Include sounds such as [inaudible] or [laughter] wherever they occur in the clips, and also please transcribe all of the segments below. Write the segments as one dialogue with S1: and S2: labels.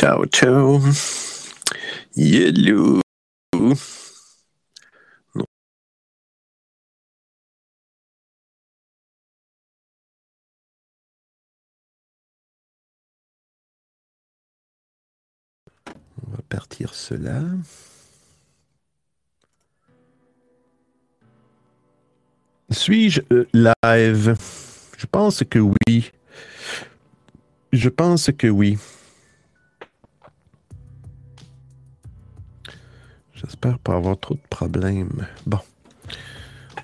S1: Ciao, ciao. Yellow. On va partir cela. Suis-je euh, live? Je pense que oui. Je pense que oui. J'espère pas avoir trop de problèmes. Bon.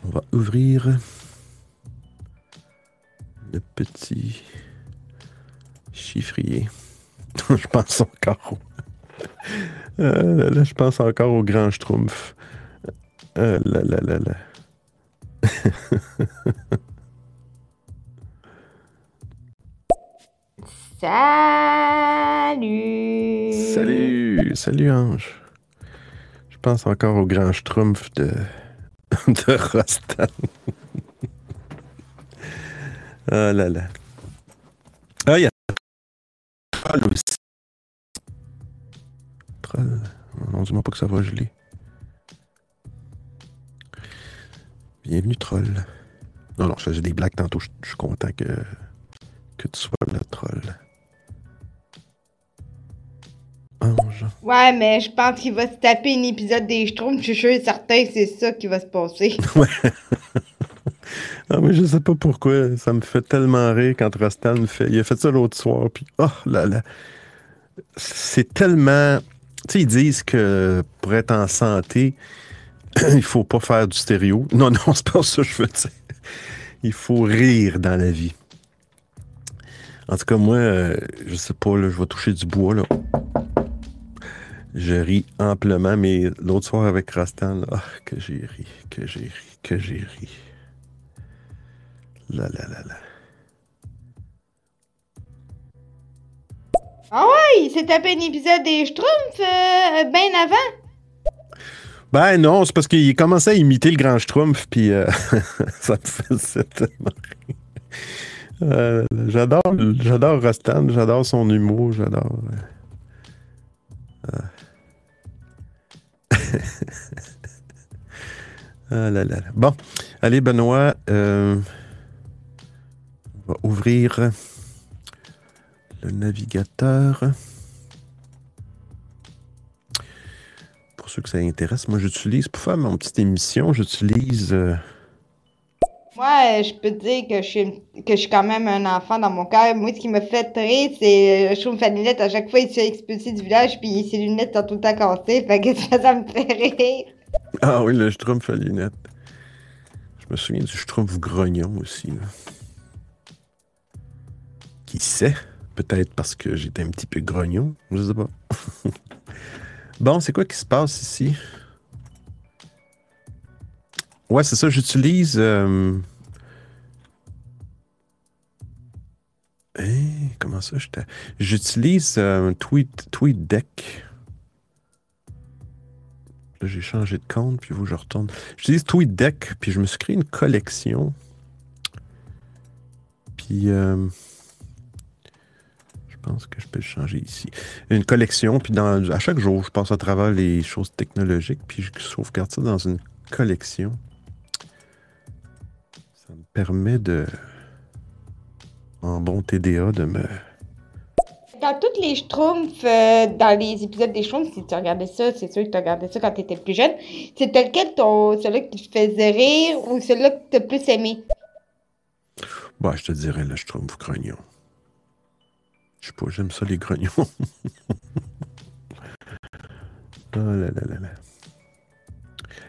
S1: On va ouvrir le petit chiffrier. [laughs] je pense encore au... [laughs] Euh, là, je pense encore au grand schtroumpf. Euh, là, là, là, là. [laughs]
S2: Salut!
S1: Salut! Salut, Ange. Pense encore au grand schtroumpf de, [laughs] de Rostan. [laughs] ah là là. Ah, il y a Troll aussi. Troll. Non, dis-moi pas que ça va geler. Bienvenue, Troll. Non, non, je faisais des blagues tantôt. Je je suis content que, que tu sois là, Troll. Ange.
S2: Ouais, mais je pense qu'il va se taper un épisode des Schtroumpfs. Je suis sûr et certain que c'est ça qui va se passer. [laughs]
S1: Ah, mais je sais pas pourquoi. Ça me fait tellement rire quand Rostan me fait. Il a fait ça l'autre soir. Puis, oh là là. C'est tellement. Tu sais, ils disent que pour être en santé, [clears throat] il faut pas faire du stéréo. Non, non, [laughs] c'est pas ça que je veux dire. Il faut rire dans la vie. En tout cas, moi, euh, je sais pas, là, je vais toucher du bois, là. Je ris amplement, mais l'autre soir avec Rastan, là, ah, que j'ai ri, que j'ai ri, que j'ai ri. Là, là, là, là.
S2: Ah ouais, il s'est tapé un épisode des Schtroumpfs euh, bien avant.
S1: Ben non, c'est parce qu'il commençait à imiter le grand Schtroumpf, puis euh, [laughs] ça me faisait tellement rire. Euh, j'adore, j'adore Rastan, j'adore son humour, j'adore. euh, euh. [laughs] ah là là. Bon, allez Benoît, euh, on va ouvrir le navigateur. Pour ceux que ça intéresse, moi j'utilise, pour faire mon petite émission, j'utilise... euh,
S2: Moi, je peux te dire que je, suis, que je suis quand même un enfant dans mon cœur. Moi, ce qui me fait rire, c'est euh, je trouve Fanilette, à chaque fois, il se fait du village, puis ses lunettes sont tout le temps cassées. Fait que ça, ça me fait rire.
S1: Ah oui, le Schtroumpf à lunettes. Je me souviens du Schtroumpf grognon aussi. là. Qui sait? Peut-être parce que j'étais un petit peu grognon. Je sais pas. [laughs] bon, c'est quoi qui se passe ici? Ouais, c'est ça, j'utilise. euh, Hein, comment ça? J'utilise euh, Tweet, TweetDeck. Là, j'ai changé de compte, puis vous, je retourne. J'utilise TweetDeck, puis je me suis créé une collection. Puis, euh, je pense que je peux le changer ici. Une collection, puis dans, à chaque jour, je passe à travers les choses technologiques, puis je sauvegarde ça dans une collection. Permet de, en bon TDA, de me...
S2: Dans tous les Schtroumpfs, euh, dans les épisodes des Schtroumpfs, si tu regardais ça, c'est sûr que tu regardais ça quand tu étais plus jeune, c'était lequel ton, celui qui te faisait rire ou celui que tu as plus aimé?
S1: Bah, je te dirais, je trouve grognon. Je sais pas, j'aime ça, les grognons. oh [laughs] là là là là.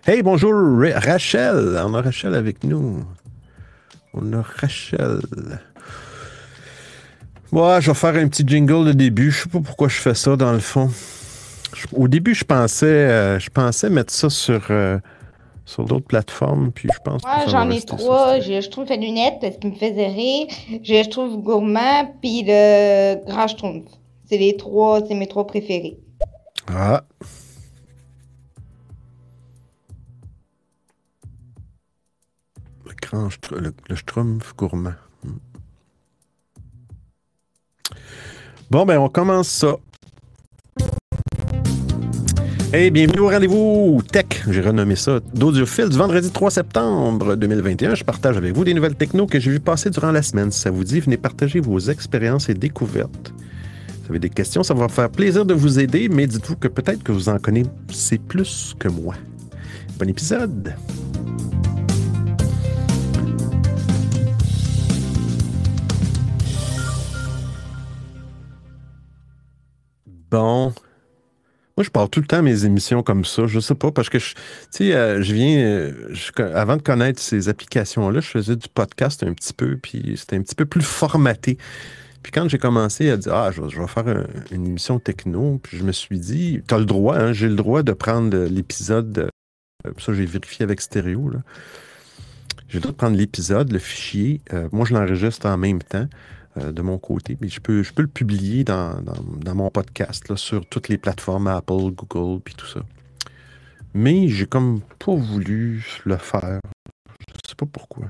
S1: Hey, bonjour, Ra- Rachel. On a Rachel avec nous. On a Rachel. Ouais, je vais faire un petit jingle de début. Je sais pas pourquoi je fais ça, dans le fond. Je- au début, je pensais, euh, je pensais mettre ça sur, euh, sur d'autres plateformes, puis je pense va
S2: j'en ai trois. J'ai je trouve la lunette parce qu'il me faisait rire. J'ai je trouve gourmand puis le grand Schtroumpf. C'est les trois, c'est mes trois préférés.
S1: Ah. Le le, Schtroumpf gourmand. Hmm. Bon, ben, on commence ça. Hey, bienvenue au rendez-vous Tech, j'ai renommé ça, d'Audiophile du vendredi 3 septembre 2021. Je partage avec vous des nouvelles techno que j'ai vu passer durant la semaine. Si ça vous dit, venez partager vos expériences et découvertes. Si vous avez des questions, ça va faire plaisir de vous aider, mais dites-vous que peut-être que vous en connaissez plus que moi. Bon épisode! Bon. Moi, je parle tout le temps mes émissions comme ça. Je sais pas, parce que, tu sais, euh, je viens... euh, avant de connaître ces applications-là, je faisais du podcast un petit peu, puis c'était un petit peu plus formaté. Puis quand j'ai commencé à dire, ah, je, vais- faire un- une émission techno, puis je me suis dit, tu as le droit, hein, j'ai le droit de prendre l'épisode, euh, ça j'ai vérifié avec stéréo, là. J'ai le droit de prendre l'épisode, le fichier. moi, je l'enregistre en même temps euh, de mon côté, mais je peux, je peux le publier dans, dans- mon podcast là, sur toutes les plateformes Apple, Google, puis tout ça. Mais j'ai comme pas voulu le faire. Je sais pas pourquoi.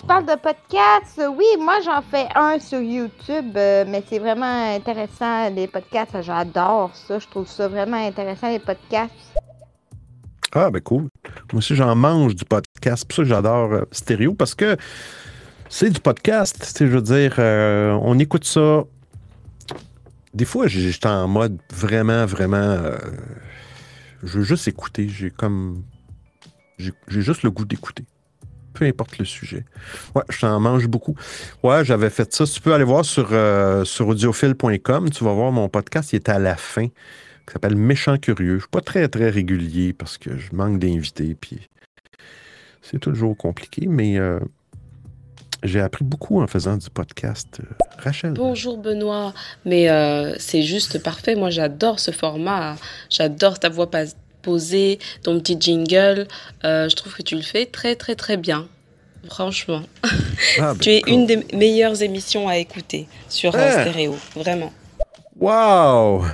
S2: Tu parles de podcasts? Oui, moi j'en fais un sur YouTube, euh, mais c'est vraiment intéressant les podcasts. J'adore ça. Je trouve ça vraiment intéressant les podcasts.
S1: Ah, ben cool. Moi aussi, j'en mange du podcast. Pour ça j'adore euh, stéréo parce que c'est du podcast. Je veux dire, euh, on écoute ça. Des fois, j'étais en mode vraiment, vraiment. euh, je veux juste écouter. J'ai comme. J'ai j'ai juste le goût d'écouter. Peu importe le sujet. Ouais, je t'en mange beaucoup. Ouais, j'avais fait ça. Tu peux aller voir sur, euh, sur audiophile.com. Tu vas voir mon podcast. Il est à la fin qui s'appelle Méchant Curieux. Je suis pas très, très régulier parce que je manque d'invités, puis c'est toujours compliqué, mais euh, j'ai appris beaucoup en faisant du podcast. Euh, Rachel.
S3: Bonjour Benoît, mais euh, c'est juste parfait. Moi, j'adore ce format. J'adore ta voix posée, ton petit jingle. Euh, je trouve que tu le fais très, très, très bien. Franchement,
S1: Ah, [laughs] ben,
S3: tu es
S1: cool.
S3: une des meilleures émissions à écouter sur
S1: Ah.
S3: stéréo. Vraiment.
S1: Wow!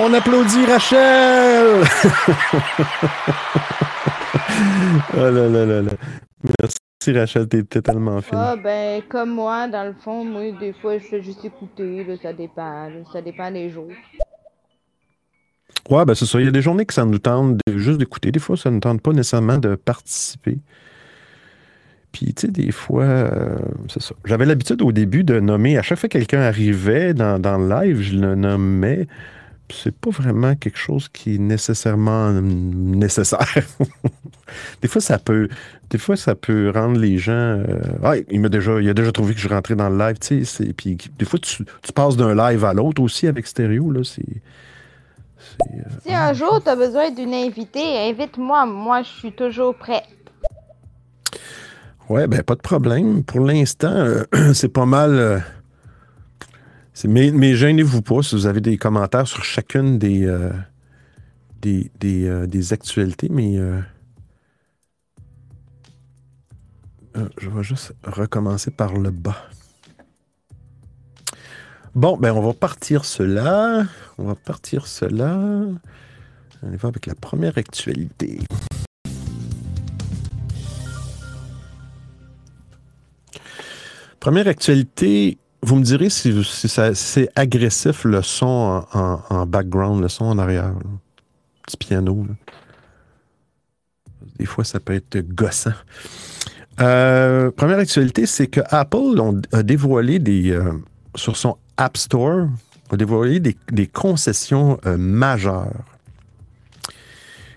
S1: On applaudit Rachel! [laughs] oh là là là là. Merci Rachel, t'es tellement fine.
S2: Ah, ben, comme moi, dans le fond, moi, des fois, je fais juste écouter. Là, ça dépend. là, ça dépend des jours.
S1: Ouais, ben c'est ça. Il y a des journées que ça nous tente de- juste d'écouter. Des fois, ça ne tente pas nécessairement de participer. Puis, tu sais, des fois, euh, c'est ça. J'avais l'habitude au début de nommer, à chaque fois que quelqu'un arrivait dans, dans le live, je le nommais. C'est pas vraiment quelque chose qui est nécessairement nécessaire. [laughs] des fois, ça peut, des fois, ça peut rendre les gens. euh, ah, il m'a déjà, il a déjà trouvé que je rentrais dans le live, tu sais. c'est- Puis des fois, tu, tu passes d'un live à l'autre aussi avec stéréo là. C'est, euh,
S2: Si un jour tu as besoin d'une invitée, invite-moi. Moi, je suis toujours prête.
S1: Ouais, ben pas de problème. Pour l'instant, euh, [clears throat] c'est pas mal. Mais, mais gênez-vous pas si vous avez des commentaires sur chacune des, euh, des, euh, des actualités, mais euh, je vais juste recommencer par le bas. Bon, ben on va partir cela. On va partir cela. On y va avec la première actualité. Première actualité, vous me direz si, c'est agressif le son en, background, le son en arrière. Petit piano. Des fois, ça peut être gossant. Euh, première actualité, c'est que Apple a dévoilé des, euh, sur son App Store, a dévoilé des, concessions euh, majeures.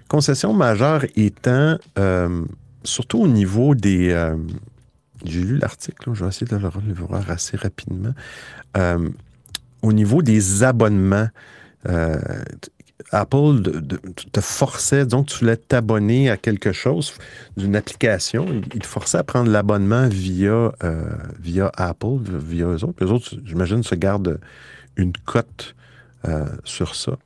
S1: Concessions majeures étant surtout au niveau des, j'ai lu l'article, je vais essayer de le revoir assez rapidement. Euh, au niveau des abonnements, euh, Apple te forçait, donc tu voulais t'abonner à quelque chose d'une application, il te forçait à prendre l'abonnement via, euh, via Apple, via eux autres. Les autres, j'imagine, se gardent une cote sur ça.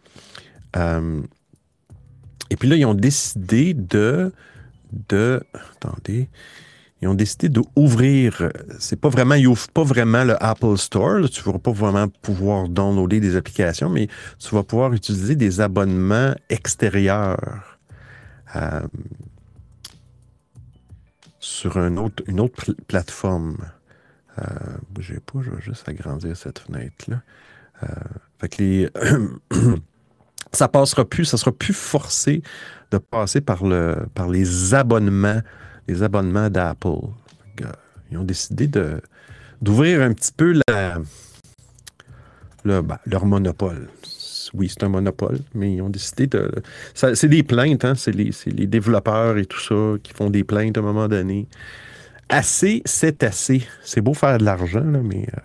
S1: Et puis là, ils ont décidé de, de attendez, ils ont décidé d'ouvrir, c'est pas vraiment, ils ouvrent pas vraiment le Apple Store, tu vas pas vraiment pouvoir downloader des applications, mais tu vas pouvoir utiliser des abonnements extérieurs euh, sur une autre pl- plateforme. Euh, bougez pas, je vais juste agrandir cette fenêtre-là. Euh, Fait que les. [clears throat] ça passera plus, ça sera plus forcé de passer par, par les abonnements, les abonnements d'Apple. Ils ont décidé de, d'ouvrir un petit peu ben, leur monopole. Oui, c'est un monopole, mais ils ont décidé de. c'est des plaintes, hein? c'est les, développeurs et tout ça qui font des plaintes à un moment donné. Assez, c'est assez. C'est beau faire de l'argent, mais. Euh,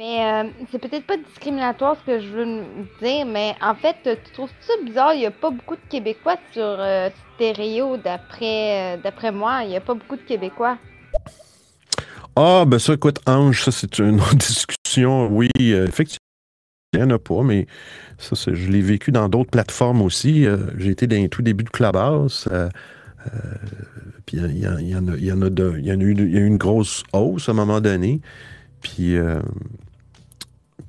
S2: mais euh, c'est peut-être pas discriminatoire ce que je veux dire, mais en fait, tu trouves ça bizarre? Il n'y a pas beaucoup de Québécois sur euh, stéréo, d'après d'après moi. Il n'y a pas beaucoup de Québécois.
S1: Ah, ben ça, écoute, Ange, ça, c'est une autre [laughs] discussion. Oui, effectivement. Il n'y en a pas, mais ça, je l'ai vécu dans d'autres plateformes aussi. J'ai été dans les tout début de Clubhouse. Euh, puis il y, en a, il y en a y eu, y une grosse hausse à un moment donné. Puis, euh,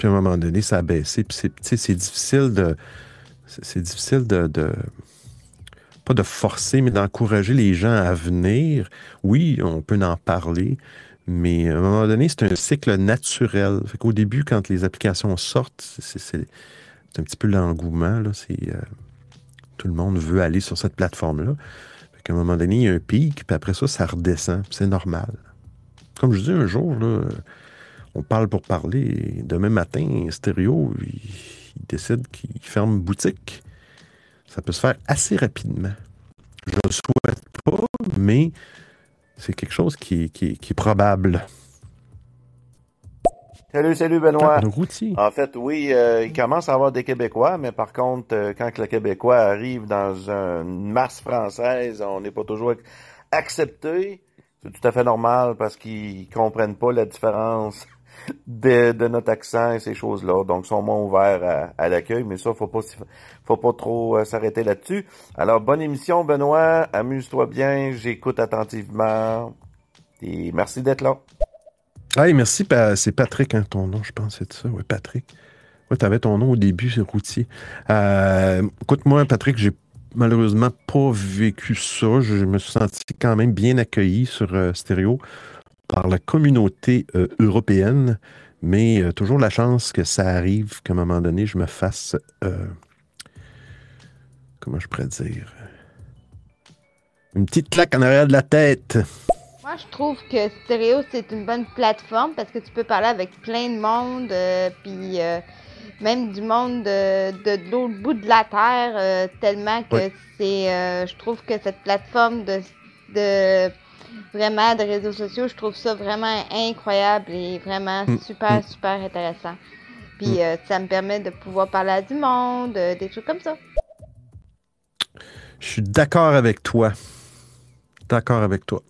S1: puis à un moment donné, ça a baissé. Puis c'est difficile de. C'est difficile de, Pas de forcer, mais d'encourager les gens à venir. Oui, on peut en parler. Mais à un moment donné, c'est un cycle naturel. Fait qu'au début, quand les applications sortent, c'est un petit peu l'engouement. C'est, euh, tout le monde veut aller sur cette plateforme-là qu'à un moment donné, il y a un pic, puis après ça, ça redescend. C'est normal. Comme je dis un jour, là, on parle pour parler. Et demain matin, Stéréo, il, décide qu'il ferme boutique. Ça peut se faire assez rapidement. Je ne le souhaite pas, mais c'est quelque chose qui, qui est probable.
S4: Salut, salut Benoît. En fait, oui, euh, il commence à avoir des Québécois, mais par contre, euh, quand le Québécois arrive dans une masse française, on n'est pas toujours accepté. C'est tout à fait normal parce qu'ils comprennent pas la différence de, notre accent et ces choses-là. Donc, sont moins ouverts à, l'accueil, mais ça, faut pas, faut pas trop euh, s'arrêter là-dessus. Alors, bonne émission, Benoît. Amuse-toi bien. J'écoute attentivement. Et merci d'être là.
S1: Ah, merci. C'est Patrick, hein, ton nom, je pense, c'est ça. Oui, Patrick. Oui, tu avais ton nom au début, c'est routier. Euh, écoute-moi, Patrick, j'ai malheureusement pas vécu ça. Je me suis senti quand même bien accueilli sur euh, Stéréo par la communauté euh, européenne, mais toujours la chance que ça arrive qu'à un moment donné, je me fasse. comment je pourrais dire? Une petite claque en arrière de la tête.
S2: Moi, je trouve que Stereo, c'est une bonne plateforme parce que tu peux parler avec plein de monde, euh, puis euh, même du monde de, de, l'autre bout de la Terre, euh, tellement que c'est. je trouve que cette plateforme de, de vraiment de réseaux sociaux, je trouve ça vraiment incroyable et vraiment mm, super, mm. super intéressant. Puis mm. ça me permet de pouvoir parler à du monde, des trucs comme ça.
S1: Je suis d'accord avec toi. D'accord avec toi.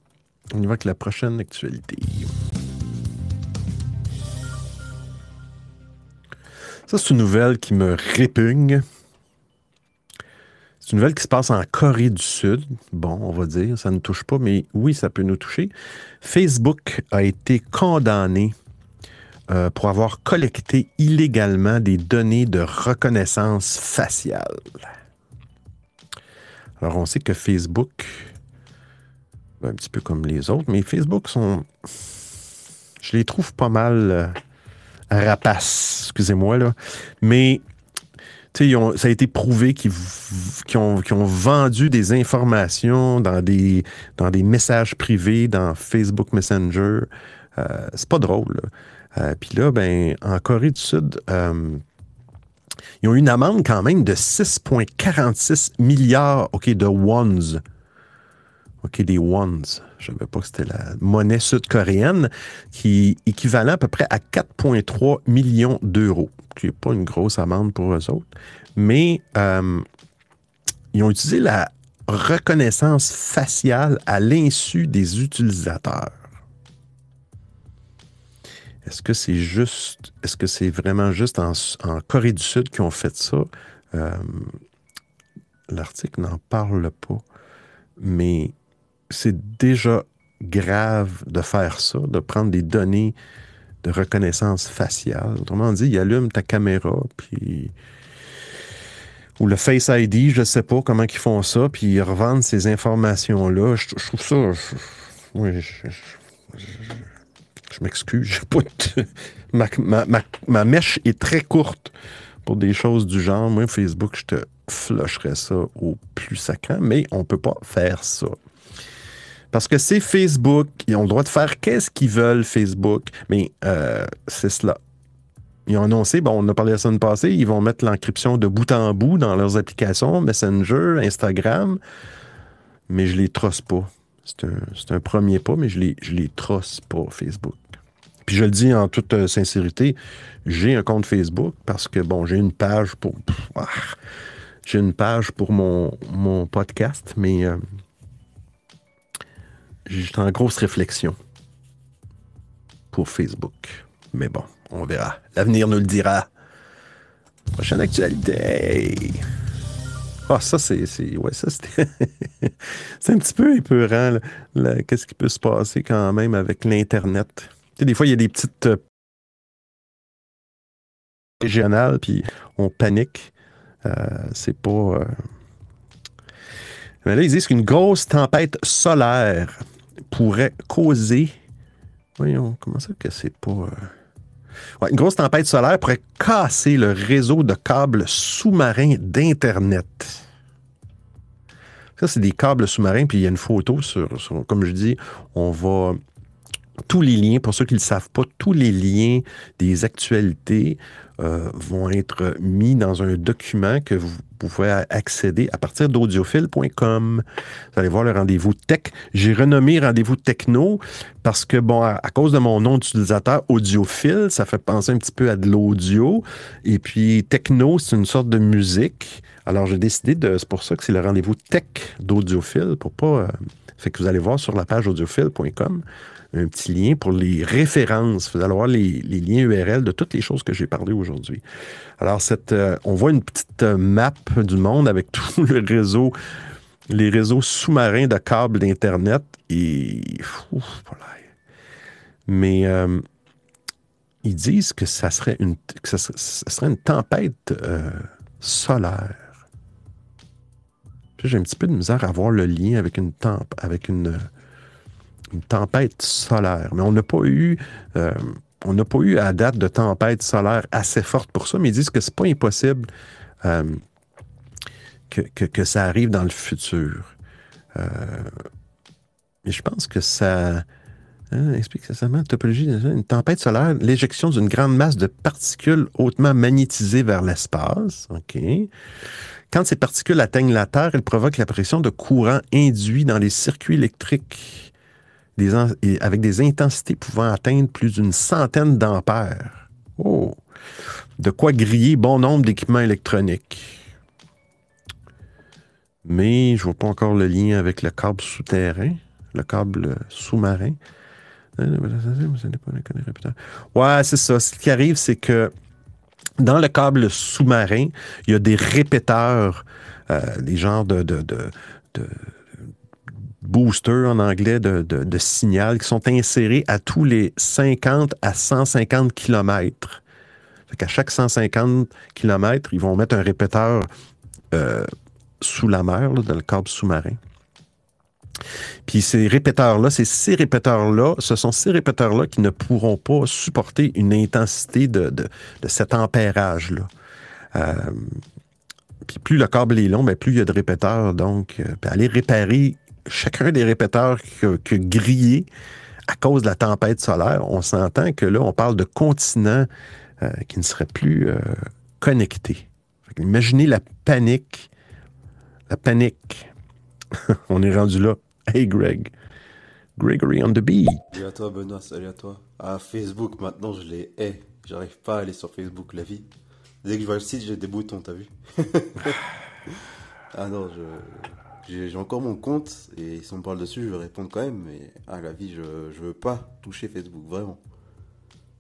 S1: On y va avec la prochaine actualité. Ça, c'est une nouvelle qui me répugne. Une nouvelle qui se passe en Corée du Sud. Bon, on va dire, ça ne touche pas, mais oui, ça peut nous toucher. Facebook a été condamné euh, pour avoir collecté illégalement des données de reconnaissance faciale. Alors, on sait que Facebook un petit peu comme les autres, mais Facebook sont. Je les trouve pas mal euh, rapaces, excusez-moi, là. Mais ont, ça a été prouvé qu'ils ont, ont, vendu des informations dans des, dans des messages privés, dans Facebook Messenger. Euh, c'est pas drôle. Euh, Puis là, ben, en Corée du Sud, euh, ils ont eu une amende quand même de 6,46 milliards de wons OK, des ones. Je ne savais pas que c'était la monnaie sud-coréenne, qui est équivalent à peu près à 4,3 millions d'euros, qui n'est pas une grosse amende pour eux autres. Mais euh, ils ont utilisé la reconnaissance faciale à l'insu des utilisateurs. Est-ce que c'est juste, est-ce que c'est vraiment juste en, Corée du Sud qui ont fait ça? Euh, l'article n'en parle pas, mais c'est déjà grave de faire ça, de prendre des données de reconnaissance faciale. Autrement dit, il allume ta caméra, puis ou le Face ID, je ne sais pas comment ils font ça, puis ils revendent ces informations-là. Je, trouve ça... Je m'excuse, ma, ma, mèche est très courte pour des choses du genre. Moi, Facebook, je te flusherais ça au plus sacrant, mais on ne peut pas faire ça. Parce que c'est Facebook, ils ont le droit de faire qu'est-ce qu'ils veulent, Facebook, mais euh, c'est cela. Ils ont annoncé, bon, on a parlé la semaine passée, ils vont mettre l'encryption de bout en bout dans leurs applications, Messenger, Instagram, mais je les trosse pas. C'est un, premier pas, mais je les, je les trosse pas, Facebook. Puis je le dis en toute euh, sincérité, j'ai un compte Facebook parce que, bon, j'ai une page pour... Ah, j'ai une page pour mon, mon podcast, mais euh, j'ai en grosse réflexion pour Facebook. Mais bon, on verra. L'avenir nous le dira. Prochaine actualité. Ah, ça, c'est. Ouais, ça, c'était. [laughs] c'est un petit peu épeurant, qu'est-ce qui peut se passer quand même avec l'Internet? Tu sais, des fois, il y a des petites. Euh, régionales, puis on panique. Euh, c'est pas. Euh, mais là, ils disent qu'une grosse tempête solaire pourrait causer. Voyons, comment ça que c'est pas. une grosse tempête solaire pourrait casser le réseau de câbles sous-marins d'Internet. Ça, c'est des câbles sous-marins, puis il y a une photo sur, comme je dis, on va tous les liens, pour ceux qui ne le savent pas, tous les liens des actualités euh, vont être mis dans un document que vous pouvez accéder à partir d'audiophile.com. Vous allez voir le rendez-vous tech. J'ai renommé rendez-vous techno parce que, bon, à, cause de mon nom d'utilisateur audiophile, ça fait penser un petit peu à de l'audio. Et puis, techno, c'est une sorte de musique. Alors, j'ai décidé de. C'est pour ça que c'est le rendez-vous tech d'audiophile pour pas. Euh, fait que vous allez voir sur la page audiophile.com un petit lien pour les références. Vous allez voir les, liens URL de toutes les choses que j'ai parlé aujourd'hui. Alors, euh, on voit une petite euh, map du monde avec [laughs] tout le réseau, les réseaux sous-marins de câbles d'Internet. Et. Mais ils disent que ça serait une, tempête solaire. J'ai un petit peu de misère à voir le lien avec une, avec une, tempête solaire. Mais on n'a pas eu. Euh, on n'a pas eu à date de tempête solaire assez forte pour ça, mais ils disent que c'est pas impossible euh, que, ça arrive dans le futur. Euh, mais je pense que ça. Hein, explique ça topologie, une tempête solaire, l'éjection d'une grande masse de particules hautement magnétisées vers l'espace. OK. Quand ces particules atteignent la Terre, elles provoquent l'apparition de courants induits dans les circuits électriques avec des intensités pouvant atteindre plus d'une centaine d'ampères. Oh! De quoi griller bon nombre d'équipements électroniques. Mais je ne vois pas encore le lien avec le câble souterrain, le câble sous-marin. Ouais, c'est ça. Ce qui arrive, c'est que dans le câble sous-marin, il y a des répéteurs, euh, des genres de, boosters en anglais de, de, signal qui sont insérés à tous les 50 à 150 km. Fait qu'à chaque 150 km, ils vont mettre un répéteur euh, sous la mer, dans le câble sous-marin. Puis ces répéteurs-là, ces répéteurs-là, ce sont ces répéteurs-là qui ne pourront pas supporter une intensité de, cet ampérage-là. Euh, puis plus le câble est long, mais plus il y a de répéteurs. Donc, euh, aller réparer chacun des répéteurs que, que grillé à cause de la tempête solaire, on s'entend que là, on parle de continents euh, qui ne seraient plus connectés. Imaginez la panique. La panique. [laughs] on est rendu là. Hey Greg. Gregory on the beat.
S5: Salut à toi Benoît, salut à toi. Ah Facebook maintenant je les hais. J'arrive pas à aller sur Facebook la vie. Dès que je vois le site j'ai des boutons, t'as vu? [laughs] Ah non, je j'ai encore mon compte et si on me parle dessus je vais répondre quand même mais à la vie je, je veux pas toucher Facebook vraiment.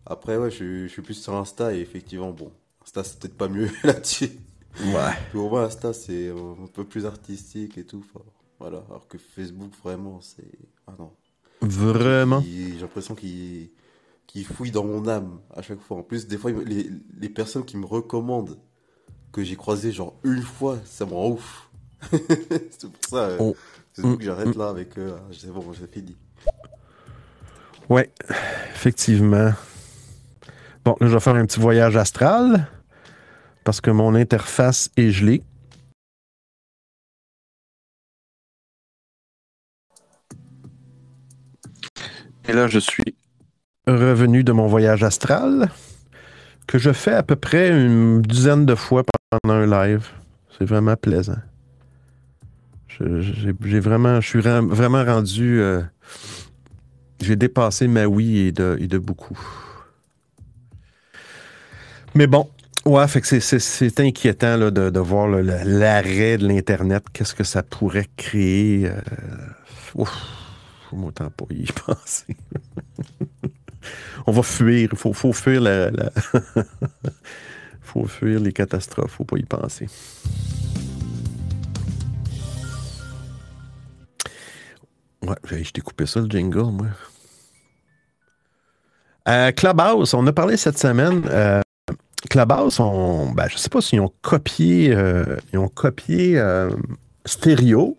S5: Après ouais je, je suis plus sur Insta et effectivement bon Insta c'est peut-être pas mieux [laughs] là-dessus. Ouais. Pour moi Insta c'est un peu plus artistique et tout. Voilà, alors que Facebook, vraiment, c'est. Ah non.
S1: Vraiment?
S5: J'ai l'impression qu'il qui fouille dans mon âme à chaque fois. En plus, des fois, les, les personnes qui me recommandent que j'ai croisé genre une fois, ça me rend ouf. [laughs] c'est pour ça, euh, oh. c'est que j'arrête là avec eux. C'est bon, j'ai fini.
S1: Oui, effectivement. Bon, là, je vais faire un petit voyage astral parce que mon interface est gelée. Et là, je suis revenu de mon voyage astral que je fais à peu près une dizaine de fois pendant un live. C'est vraiment plaisant. J'ai vraiment, je suis vraiment rendu. Euh, j'ai dépassé ma oui et de, beaucoup. Mais bon, ouais, fait que c'est inquiétant là, de, voir l'arrêt de l'Internet. Qu'est-ce que ça pourrait créer? Euh, ouf, faut m'autant pas y [laughs] penser. On va fuir. Il faut, fuir la. [laughs] faut fuir les catastrophes. Faut pas y penser. Ouais, je t'ai coupé ça, le jingle, moi. Euh, Clubhouse, on a parlé cette semaine. Euh, Clubhouse, on, ben, je ne sais pas s'ils ont copié, euh, ils ont copié euh, Stereo,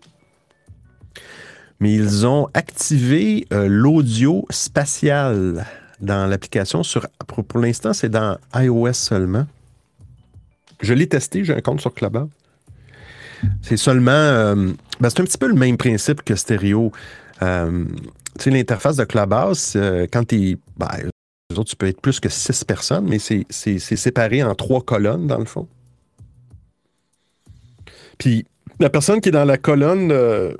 S1: mais ils ont activé l'audio spatial dans l'application. Sur, pour, l'instant, c'est dans iOS seulement. Je l'ai testé, j'ai un compte sur Clubhouse. C'est seulement. Ben, c'est un petit peu le même principe que Stereo. tu sais, l'interface de Clubhouse, quand tu ben, autres, tu peux être plus que six personnes, mais c'est séparé en trois colonnes, dans le fond. Puis la personne qui est dans la colonne euh,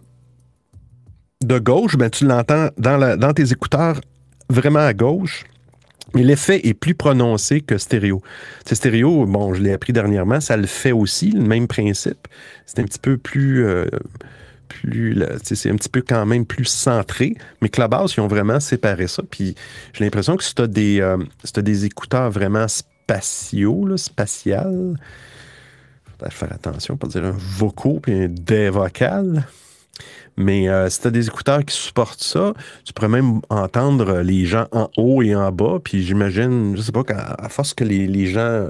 S1: de gauche, ben, tu l'entends dans, dans tes écouteurs vraiment à gauche. Mais l'effet est plus prononcé que stéréo. C'est stéréo, bon, je l'ai appris dernièrement, ça le fait aussi, le même principe. C'est un petit peu plus. Euh, c'est un petit peu quand même plus centré. Mais Clubhouse, ils ont vraiment séparé ça. Puis j'ai l'impression que si tu as, des, euh, des écouteurs vraiment spatiaux, là, spatial, faut faire attention, pas dire un vocaux puis un des vocal. Mais euh, si tu as des écouteurs qui supportent ça, tu pourrais même entendre les gens en haut et en bas. Puis j'imagine, je sais pas, qu'à force que les, gens euh,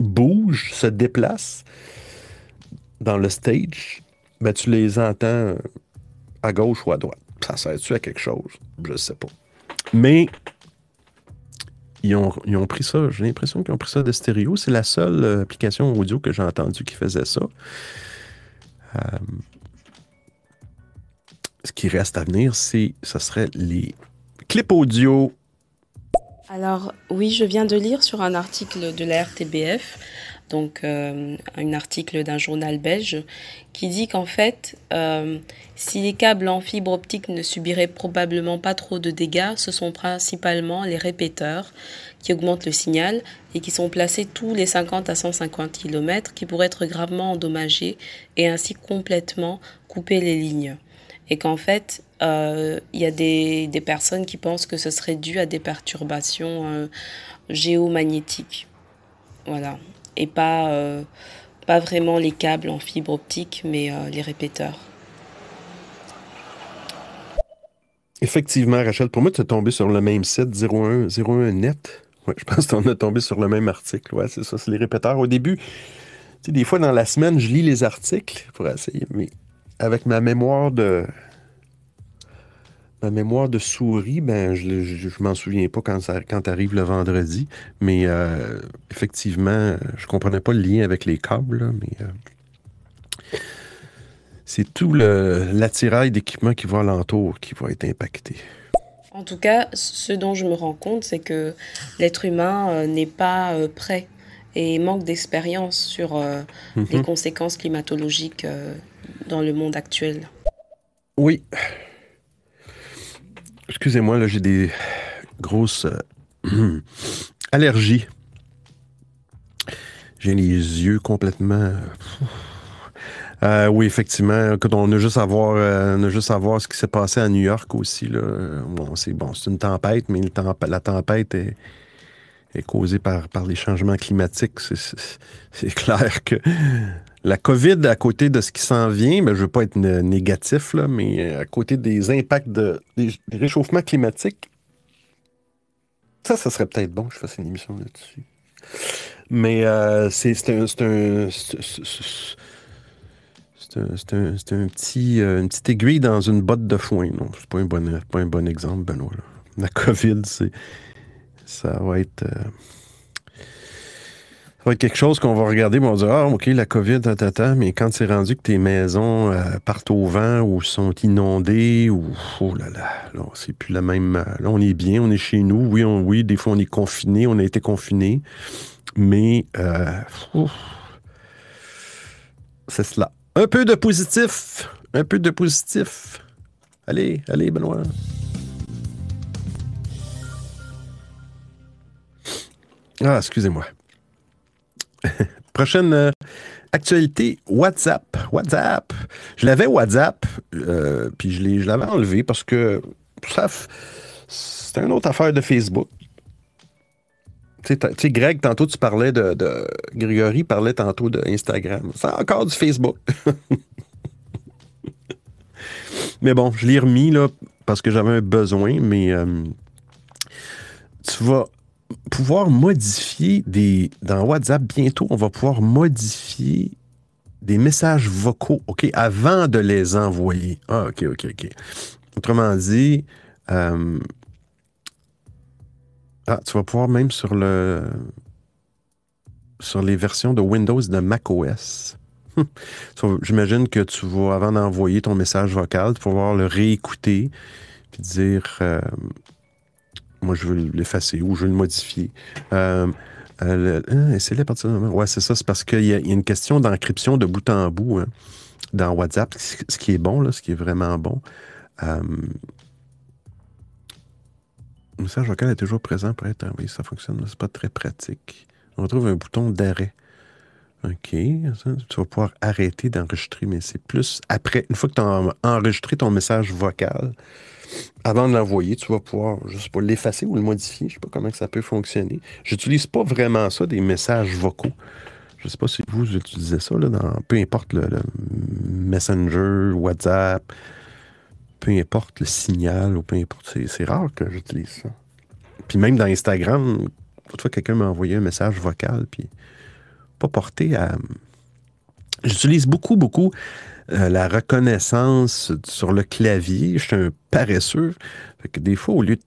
S1: bougent, se déplacent dans le stage, ben, tu les entends à gauche ou à droite. Ça sert-tu à quelque chose? Je sais pas. Mais ils ont, ont pris ça, j'ai l'impression qu'ils ont pris ça de stéréo. C'est la seule euh, application audio que j'ai entendue qui faisait ça. Euh, ce qui reste à venir, c'est, ce serait les clips audio.
S3: Alors oui, je viens de lire sur un article de la RTBF donc euh, un article d'un journal belge, qui dit qu'en fait, euh, si les câbles en fibre optique ne subiraient probablement pas trop de dégâts, ce sont principalement les répéteurs qui augmentent le signal et qui sont placés tous les 50 à 150 km qui pourraient être gravement endommagés et ainsi complètement couper les lignes. Et qu'en fait, euh, il y a des, des, personnes qui pensent que ce serait dû à des perturbations géomagnétiques. Voilà et pas, euh, pas vraiment les câbles en fibre optique, mais euh, les répéteurs.
S1: Effectivement, Rachel, pour moi, tu es tombé sur le même site 01, 01 net. Ouais, je pense qu'on est tombé sur le même article. Ouais, c'est ça, c'est les répéteurs. Au début, des fois dans la semaine, je lis les articles pour essayer, mais avec ma mémoire de, Ma mémoire de souris, ben, je ne m'en souviens pas quand, ça, quand arrive le vendredi, mais euh, effectivement, je ne comprenais pas le lien avec les câbles, mais euh, c'est tout l'attirail d'équipement qui va alentour qui va être impacté.
S3: En tout cas, ce dont je me rends compte, c'est que l'être humain euh, n'est pas prêt et manque d'expérience sur les mhm. conséquences climatologiques dans le monde actuel.
S1: Oui, Excusez-moi, là, j'ai des grosses euh, [clears throat] allergies. J'ai les yeux complètement. Euh, oui, effectivement. On a juste à voir, euh, a juste à voir ce qui s'est passé à New York aussi. Là. Bon, c'est bon, c'est une tempête, mais la tempête est, est causée par, par les changements climatiques. C'est clair que la COVID, à côté de ce qui s'en vient, mais je ne veux pas être négatif, là, mais à côté des impacts de, des, réchauffements climatiques, ça, ça serait peut-être bon que je fasse une émission là-dessus. Mais euh, c'est un, C'est un, petit, euh, une petite aiguille dans une botte de foin. Non, c'est pas un bon, pas un bon exemple, Benoît. La COVID, c'est. Ça va être. Euh, ça va être quelque chose qu'on va regarder, on va dire Ah, OK, la COVID, tata, mais quand c'est rendu que tes maisons euh, partent au vent ou sont inondées, ou. Oh là là, là c'est plus la même. Là, on est bien, on est chez nous. Oui, on, oui des fois, on est confiné, on a été confiné, mais. c'est cela. Un peu de positif. Un peu de positif. Allez, allez, Benoît. Ah, excusez-moi. [laughs] Prochaine euh, actualité, WhatsApp. WhatsApp. Je l'avais WhatsApp, euh, puis je l'avais enlevé parce que ça, c'est une autre affaire de Facebook. Tu sais, Greg, tantôt, tu parlais de, Grégory parlait tantôt d'Instagram. C'est encore du Facebook. [laughs] mais bon, je l'ai remis là, parce que j'avais un besoin, mais euh, tu vas pouvoir modifier des. Dans WhatsApp, bientôt, on va pouvoir modifier des messages vocaux, OK, avant de les envoyer. Ah, OK, OK, OK. Autrement dit, euh, ah, tu vas pouvoir même sur le sur les versions de Windows de macOS. [laughs] J'imagine que tu vas, avant d'envoyer ton message vocal, pouvoir le réécouter puis dire euh, moi je veux l'effacer ou je veux le modifier. Euh, euh, hein, c'est partir de Ouais, c'est ça. C'est parce qu'il y, a une question d'encryption de bout en bout hein, dans WhatsApp, ce qui est bon, là, ce qui est vraiment bon. Euh, le message vocal est toujours présent pour être envoyé. Ça fonctionne, c'est pas très pratique. On retrouve un bouton d'arrêt. OK. tu vas pouvoir arrêter d'enregistrer, mais c'est plus après. Une fois que tu as enregistré ton message vocal, avant de l'envoyer, tu vas pouvoir, je sais pas, l'effacer ou le modifier. Je sais pas comment ça peut fonctionner. J'utilise pas vraiment ça, des messages vocaux. Je sais pas si vous utilisez ça, là, dans peu importe le Messenger, WhatsApp, peu importe le signal ou peu importe. C'est rare que j'utilise ça. Puis même dans Instagram, fois quelqu'un m'a envoyé un message vocal, puis pas porté à. J'utilise beaucoup, beaucoup euh, la reconnaissance sur le clavier. Je suis un paresseux. Des fois, au lieu de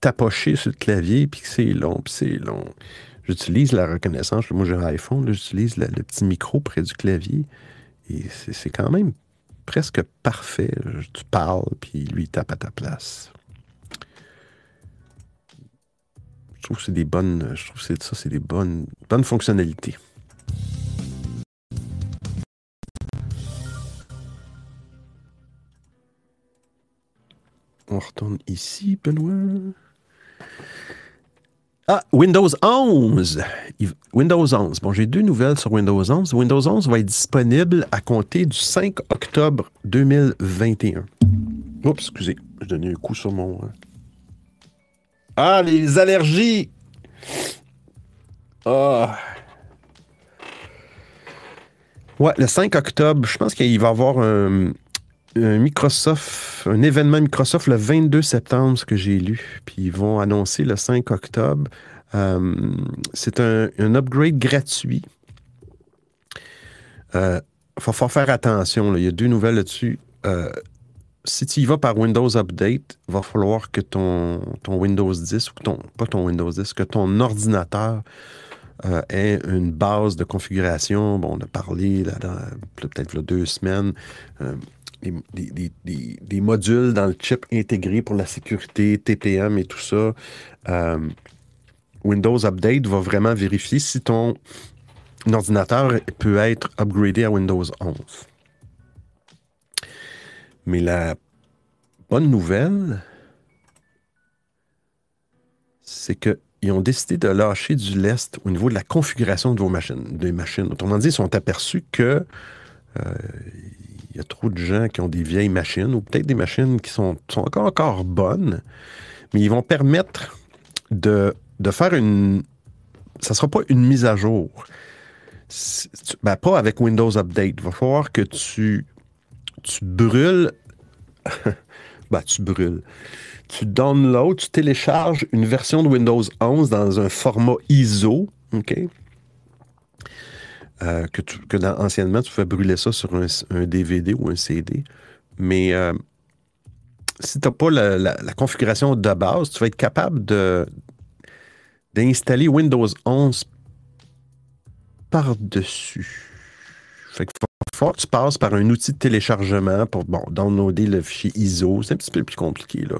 S1: tapocher sur le clavier, puis que c'est long, puis c'est long, j'utilise la reconnaissance. Moi, j'ai un iPhone, j'utilise le petit micro près du clavier. Et c'est quand même presque parfait. Tu parles, puis lui, tape à ta place. Je trouve que c'est des bonnes. Je trouve que ça, c'est des bonnes, bonnes fonctionnalités. On retourne ici, Benoît. Ah, Windows 11. Windows 11. Bon, j'ai deux nouvelles sur Windows 11. Windows 11 va être disponible à compter du 5 octobre 2021. Oups, excusez, je donnais un coup sur mon. Hein. Ah, les allergies! Ah! Ouais, le 5 octobre, je pense qu'il va y avoir un, un Microsoft, un événement Microsoft le 22 septembre, ce que j'ai lu. Puis ils vont annoncer le 5 octobre. Euh, c'est un, upgrade gratuit. Il euh, faut, faire attention. Il y a deux nouvelles là-dessus. Euh, si tu y vas par Windows Update, il va falloir que ton, ton Windows 10, ou ton, pas ton Windows 10, que ton ordinateur ait une base de configuration. Bon, on a parlé peut-être y a des, modules dans le chip intégré pour la sécurité, TPM et tout ça. Euh, Windows Update va vraiment vérifier si ton ordinateur peut être upgradé à Windows 11. Mais la bonne nouvelle, c'est qu'ils ont décidé de lâcher du lest au niveau de la configuration de vos machines. Des machines. Autrement dit, ils sont aperçus que euh, il y a trop de gens qui ont des vieilles machines ou peut-être des machines qui sont, encore, encore bonnes, mais ils vont permettre de, faire une. Ça ne sera pas une mise à jour. Ben, pas avec Windows Update. Il va falloir que tu, tu brûles. [laughs] ben, tu brûles. Tu downloads, tu télécharges une version de Windows 11 dans un format ISO. OK? Euh, que, que anciennement, tu pouvais brûler ça sur un, DVD ou un CD. Mais euh, si tu n'as pas la, configuration de base, tu vas être capable de, d'installer Windows 11 par-dessus. Fait que faut que tu passes par un outil de téléchargement pour bon, downloader le fichier ISO. C'est un petit peu plus compliqué, là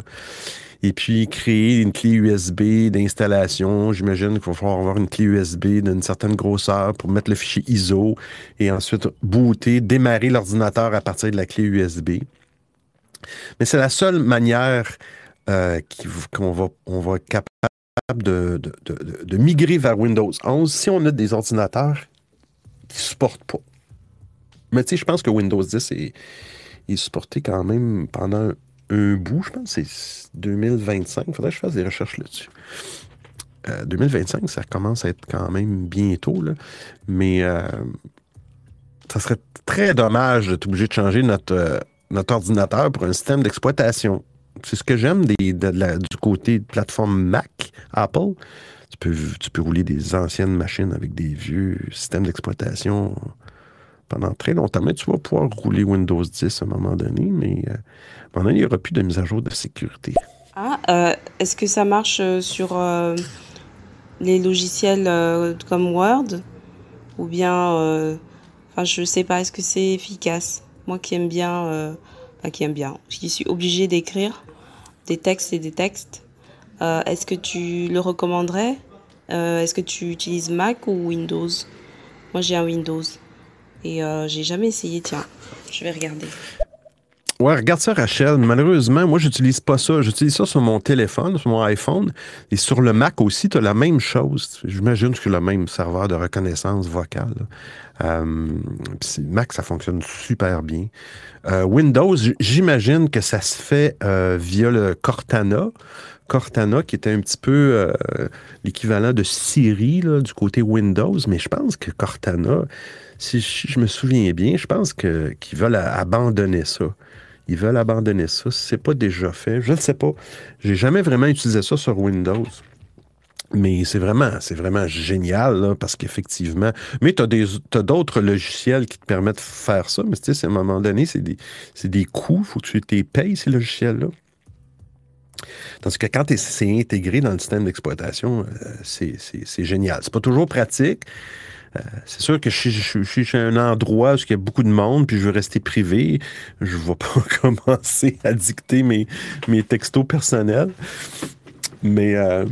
S1: et puis créer une clé USB d'installation. J'imagine qu'il va falloir avoir une clé USB d'une certaine grosseur pour mettre le fichier ISO et ensuite booter, démarrer l'ordinateur à partir de la clé USB. Mais c'est la seule manière euh, qu'on va, être capable de, migrer vers Windows 11 si on a des ordinateurs qui ne supportent pas. Mais tu sais, je pense que Windows 10 est, est supporté quand même pendant un bout, je pense, c'est 2025. Il faudrait que je fasse des recherches là-dessus. 2025, euh, ça commence à être quand même bientôt, là. mais euh, ça serait très dommage d'être obligé de changer notre, euh, notre ordinateur pour un système d'exploitation. C'est ce que j'aime du côté de plateforme Mac, Apple. Tu peux, tu peux rouler des anciennes machines avec des vieux systèmes d'exploitation pendant très longtemps. Mais tu vas pouvoir rouler Windows 10 à un moment donné, mais il n'y aura plus de mise à jour de sécurité.
S3: Ah, euh, est-ce que ça marche euh, sur euh, les logiciels comme Word? Ou bien, enfin, je sais pas, est-ce que c'est efficace? Moi qui aime bien, enfin, qui aime bien, qui suis obligée d'écrire des textes et des textes, est-ce que tu le recommanderais? Est-ce que tu utilises Mac ou Windows? Moi j'ai un Windows et j'ai jamais essayé, tiens, je vais regarder.
S1: Ouais, regarde ça, Rachel. Malheureusement, moi, j'utilise pas ça. J'utilise ça sur mon téléphone, sur mon iPhone. Et sur le Mac aussi, tu as la même chose. J'imagine que le même serveur de reconnaissance vocale. Euh, Mac, ça fonctionne super bien. Euh, Windows, j'imagine que ça se fait euh, via le Cortana. Cortana, qui était un petit peu l'équivalent de Siri du côté Windows, mais je pense que Cortana, si je me souviens bien, je pense qu'ils veulent abandonner ça. Ils veulent abandonner ça. C'est pas déjà fait, je ne sais pas. J'ai jamais vraiment utilisé ça sur Windows. Mais c'est vraiment, c'est génial, parce qu'effectivement. Mais tu as, d'autres logiciels qui te permettent de faire ça, mais tu sais, à un moment donné, c'est des, des coûts. Il faut que tu les payes, ces logiciels-là. Tandis que quand c'est intégré dans le système d'exploitation, euh, c'est génial. C'est pas toujours pratique, c'est sûr que je, suis chez un endroit où il y a beaucoup de monde, puis je veux rester privé. Je ne vais pas [laughs] commencer à dicter mes, textos personnels. Mais euh,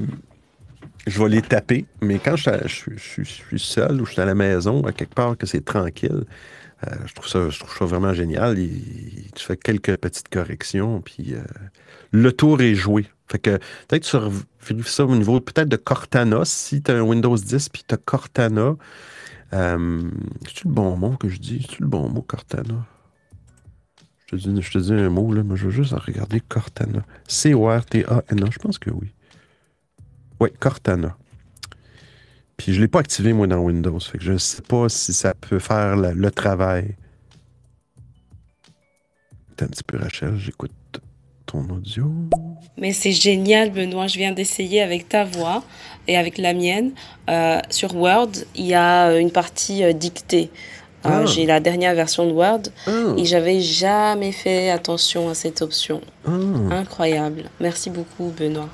S1: je vais les taper. Mais quand je, suis seul ou je suis à la maison, à quelque part que c'est tranquille, euh, je, trouve ça, je trouve ça vraiment génial. tu fais quelques petites corrections, puis le tour est joué. Fait que peut-être tu vérifies ça au niveau peut-être de Cortana. Si tu as un Windows 10 puis tu as Cortana, euh, c'est-tu le bon mot que je dis? C'est-tu le bon mot, Cortana? Je te, dis, je te dis un mot, là, mais je veux juste regarder Cortana. C-O-R-T-A-N-A, je pense que oui. Oui, Cortana. Puis je ne l'ai pas activé, moi, dans Windows. Fait que je ne sais pas si ça peut faire le travail. Attends un petit peu, Rachel, j'écoute ton audio.
S3: Mais c'est génial, Benoît. Je viens d'essayer avec ta voix et avec la mienne. Euh, sur Word, il y a une partie euh, dictée. Euh, ah. J'ai la dernière version de Word ah. et j'avais jamais fait attention à cette option. Ah. Incroyable. Merci beaucoup, Benoît.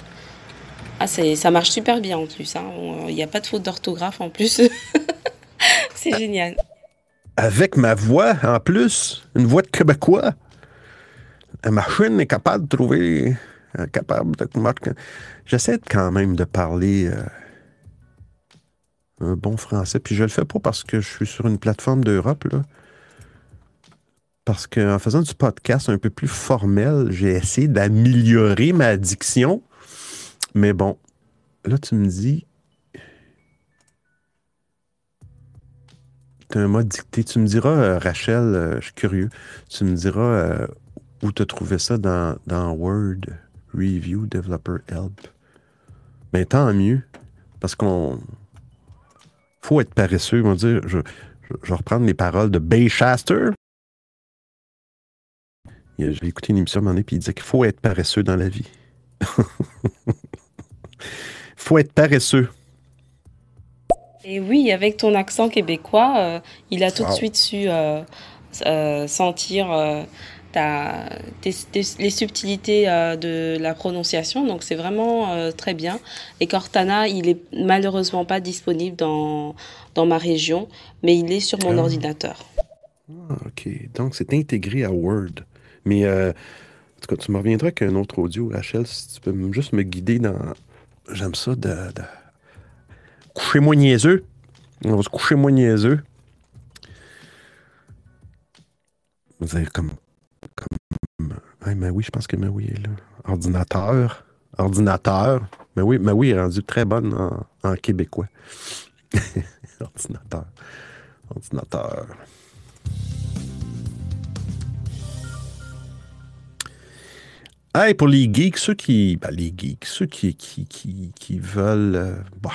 S3: Ah, ça marche super bien en plus. Hein. Il n'y a pas de faute d'orthographe en plus. [laughs] c'est génial.
S1: Avec ma voix en plus, une voix de québécois la machine est capable de trouver, euh, capable de J'essaie quand même de parler euh, un bon français, puis je le fais pas parce que je suis sur une plateforme d'Europe, là. Parce qu'en faisant du podcast un peu plus formel, j'ai essayé d'améliorer ma diction. Mais bon, là, tu me dis. Un mode dicté. Tu me diras, euh, Rachel, je suis curieux, tu me diras où tu as trouvé ça dans, dans Word Review Developer Help? Mais tant mieux, parce qu'on faut être paresseux. On dire, je, je, vais reprendre les paroles de Baychaster. J'ai écouté une émission à un moment donné, puis il disait qu'il faut être paresseux dans la vie. Il [laughs] faut être paresseux.
S3: Et oui, avec ton accent québécois, euh, il a tout de suite su euh, euh, sentir les subtilités de la prononciation. Donc c'est vraiment très bien. Et Cortana, il est malheureusement pas disponible dans, dans ma région, mais il est sur mon ah. ordinateur.
S1: Ah, OK. Donc c'est intégré à Word. Mais en tout cas, tu me reviendras avec un autre audio, Rachel, si tu peux juste me guider dans. J'aime ça de couchez-moi niaiseux. On va se coucher moins niaiseux. Vous avez comme. Mais oui, je pense que mais oui est là. Ordinateur. Ordinateur. Mais oui, mais oui, est rendu très bonne en, québécois. [laughs] Ordinateur. Ordinateur. Hey, pour les geeks, ceux qui. Ben, les geeks, ceux qui, qui, qui, qui veulent. Euh, bah,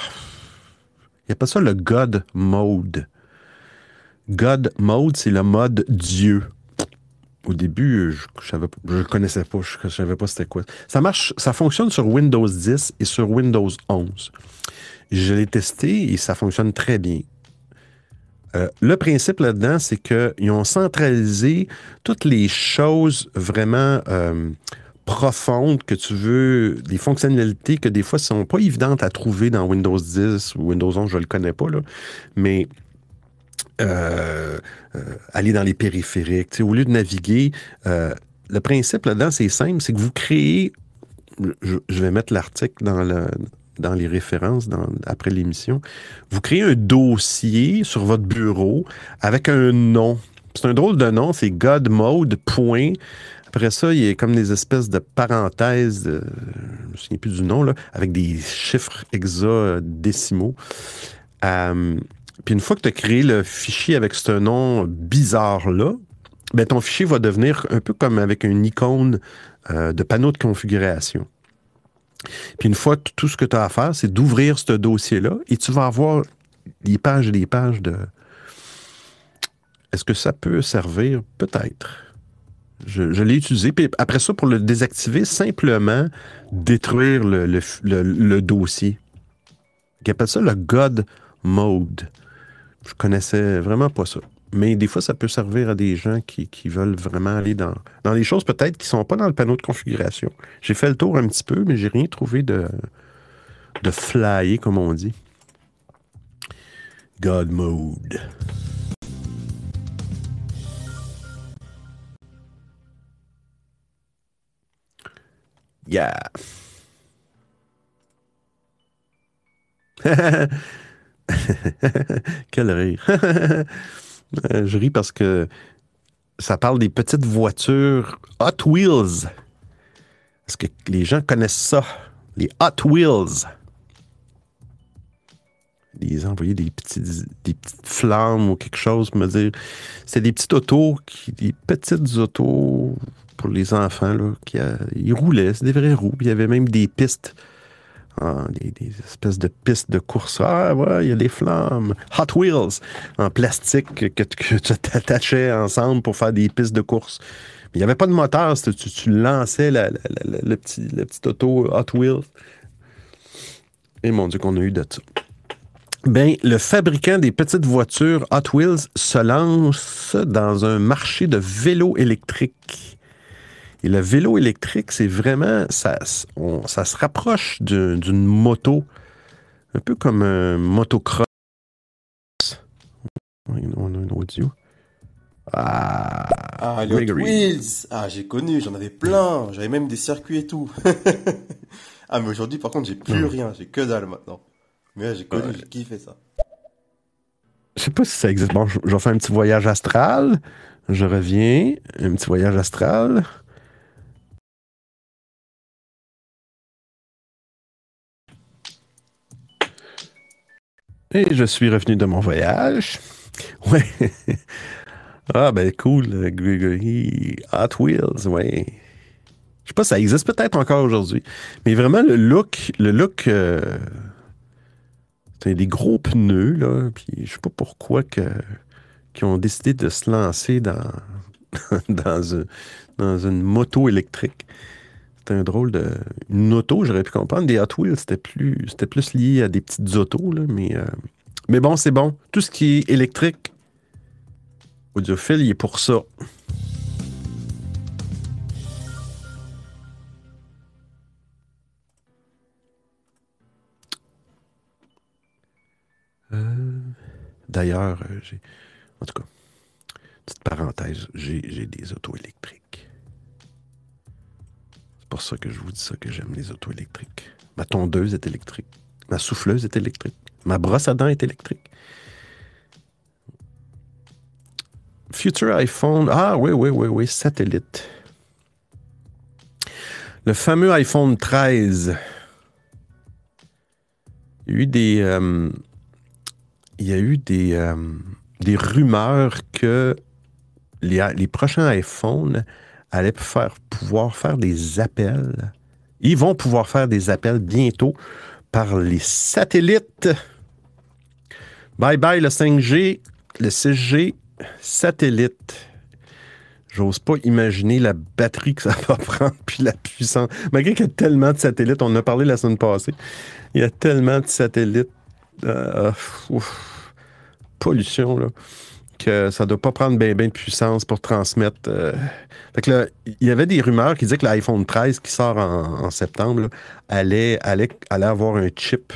S1: il appelle ça le God Mode. God Mode, c'est le mode Dieu. Au début, je ne connaissais pas, je ne savais pas c'était quoi. Ça marche, ça fonctionne sur Windows 10 et sur Windows 11. Je l'ai testé et ça fonctionne très bien. Euh, le principe là-dedans, c'est qu'ils ont centralisé toutes les choses vraiment euh, profondes que tu veux, des fonctionnalités que des fois sont pas évidentes à trouver dans Windows 10 ou Windows 11, je le connais pas, là, mais euh, euh, aller dans les périphériques, au lieu de naviguer, euh, le principe là-dedans, c'est simple, c'est que vous créez, je, vais mettre l'article dans le, dans les références après l'émission, vous créez un dossier sur votre bureau avec un nom. C'est un drôle de nom, c'est godmode. Après ça, il y a comme des espèces de parenthèses, je ne me souviens plus du nom, là, avec des chiffres hexadécimaux. Puis une fois que tu as créé le fichier avec ce nom bizarre-là, ben ton fichier va devenir un peu comme avec une icône euh, de panneau de configuration. Puis une fois, tout ce que tu as à faire, c'est d'ouvrir ce dossier-là et tu vas avoir des pages et des pages de... Est-ce que ça peut servir? Peut-être. Je, l'ai utilisé. Puis après ça, pour le désactiver, simplement détruire le, dossier. Ils appellent ça le God Mode. Je connaissais vraiment pas ça. Mais des fois, ça peut servir à des gens qui, veulent vraiment aller dans, dans des choses peut-être qui ne sont pas dans le panneau de configuration. J'ai fait le tour un petit peu, mais j'ai rien trouvé de, de flyer, comme on dit. God Mode. Yeah. [laughs] [laughs] Quel rire. [laughs] Euh, je ris parce que ça parle des petites voitures Hot Wheels. Est-ce que les gens connaissent ça? Les Hot Wheels. Ils envoyaient des, des petites flammes ou quelque chose, me dire. C'est des petites autos, des petites autos pour les enfants. Là, qui ils roulaient, c'est des vrais roues. Il y avait même des pistes, ah, des, espèces de pistes de course. Ah ouais, il y a des flammes. Hot Wheels en plastique que, tu t'attachais ensemble pour faire des pistes de course. Il n'y avait pas de moteur, tu, tu lançais la, le, petit, le petit auto Hot Wheels. Et mon Dieu, qu'on a eu de ça. Ben, le fabricant des petites voitures Hot Wheels se lance dans un marché de vélos électriques. Et le vélo électrique, c'est vraiment, ça, ça se rapproche d'une moto, un peu comme un motocross. On a un audio.
S5: Ah, ah les Wheels. Ah, j'ai connu, j'en avais plein. J'avais même des circuits et tout. [laughs] ah, mais aujourd'hui, par contre, j'ai plus rien. J'ai que dalle maintenant. Mais j'ai connu, j'ai kiffé ça.
S1: Je sais pas si ça existe. Bon, je, faire un petit voyage astral. Je reviens. Un petit voyage astral. Et je suis revenu de mon voyage. [laughs] Ouais. ah, ben cool, Gregory. Hot Wheels, ouais. Je sais pas, ça existe peut-être encore aujourd'hui. Mais vraiment, le look, le look, euh, des gros pneus, là. Puis je sais pas pourquoi qu'ils ont décidé de se lancer dans [laughs] une moto électrique. C'était un drôle de. Une auto, j'aurais pu comprendre. Des Hot Wheels, c'était plus, c'était plus lié à des petites autos, là, mais euh, Mais bon, c'est bon. Tout ce qui est électrique, audiophile, il est pour ça. Euh, d'ailleurs, euh, j'ai. En tout cas, petite parenthèse, j'ai des autos électriques. Ça que je vous dis ça que j'aime les autos électriques. Ma tondeuse est électrique. Ma souffleuse est électrique. Ma brosse à dents est électrique. Future iPhone. Ah oui, oui, oui, oui, satellite. Le fameux iPhone 13. Il y a eu des. Euh, il y a eu des, euh, des rumeurs que les, les, prochains iPhones allaient faire, pouvoir faire des appels. Ils vont pouvoir faire des appels bientôt par les satellites. Bye bye le 5G, le 6G, satellite. J'ose pas imaginer la batterie que ça va [laughs] prendre, puis la puissance. Malgré qu'il y a tellement de satellites, on en a parlé la semaine passée, il y a tellement de satellites. Euh, pollution, là, que ça ne doit pas prendre bien de puissance pour transmettre. Euh. Fait que là, il y avait des rumeurs qui disaient que l'iPhone 13 qui sort en, septembre allait, allait, allait, avoir un chip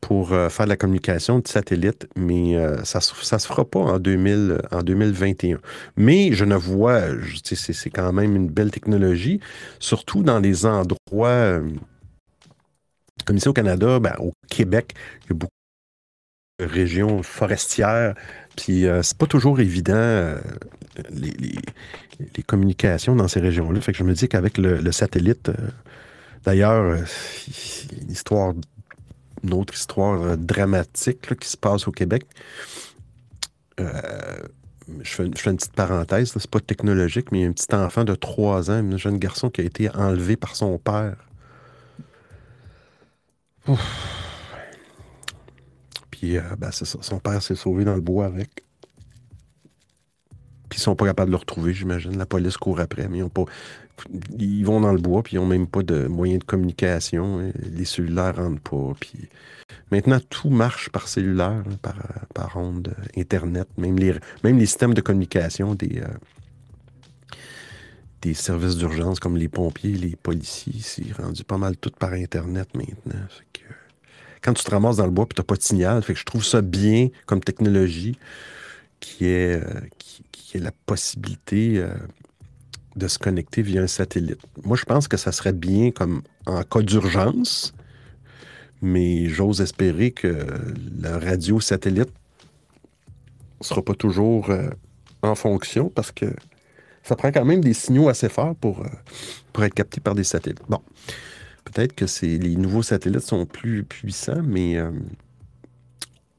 S1: pour euh, faire de la communication de satellite, mais euh, ça ne se fera pas en, 2000, en 2021. Mais je ne vois, c'est quand même une belle technologie, surtout dans les endroits, comme ici au Canada, ben, au Québec, il y a beaucoup région forestière. Puis euh, c'est pas toujours évident euh, les, communications dans ces régions-là. Fait que je me dis qu'avec le, satellite, euh, d'ailleurs, une histoire, une autre histoire dramatique qui se passe au Québec. je, fais, une petite parenthèse, c'est pas technologique, mais il y a un petit enfant de 3 ans, un jeune garçon qui a été enlevé par son père. Euh, ben. Son père s'est sauvé dans le bois avec. Puis ils sont pas capables de le retrouver, j'imagine. La police court après, mais ils pas. Ils vont dans le bois, puis ils n'ont même pas de moyens de communication. Les cellulaires rentrent pas. Puis maintenant, tout marche par cellulaire, hein, par, par onde Internet. Même les, même les systèmes de communication des, euh, des services d'urgence comme les pompiers, les policiers, c'est rendu pas mal tout par Internet maintenant. Quand tu te ramasses dans le bois et tu n'as pas de signal. Fait que je trouve ça bien comme technologie qui est, euh, qui, est la possibilité euh, de se connecter via un satellite. Moi, je pense que ça serait bien comme en cas d'urgence, mais j'ose espérer que la radio satellite ne sera pas toujours euh, en fonction parce que ça prend quand même des signaux assez forts pour, pour être capté par des satellites. Bon. Peut-être que les nouveaux satellites sont plus puissants, mais euh,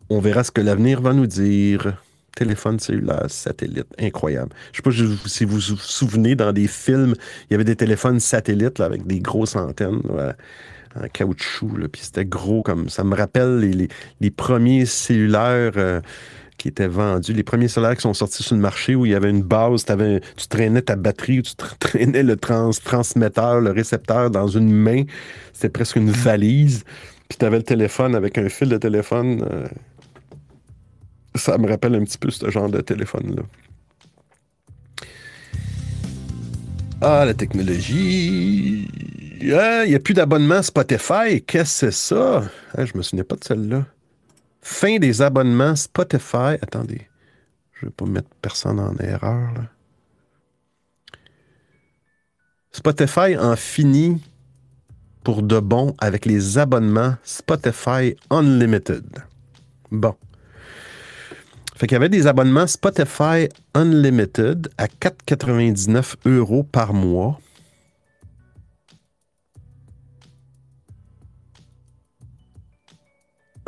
S1: on verra ce que l'avenir va nous dire. Téléphone cellulaire, satellite, incroyable. Je ne sais pas si vous vous souvenez, dans des films, il y avait des téléphones satellites avec des grosses antennes en caoutchouc, puis c'était gros comme ça. me rappelle les, premiers cellulaires. Euh, qui étaient vendus. Les premiers solaires qui sont sortis sur le marché où il y avait une base, tu traînais ta batterie tu [laughs] traînais le trans, transmetteur, le récepteur dans une main. C'était presque une valise. Puis tu avais le téléphone avec un fil de téléphone. Euh, ça me rappelle un petit peu ce genre de téléphone-là. Ah, la technologie. Ah, il n'y a plus d'abonnement Spotify. Qu'est-ce que c'est ça? Ah, je me souviens pas de celle-là. Fin des abonnements Spotify. Attendez, je ne vais pas mettre personne en erreur. Spotify en finit pour de bon avec les abonnements Spotify Unlimited. Bon. Fait qu'il y avait des abonnements Spotify Unlimited à 4,99 euros par mois.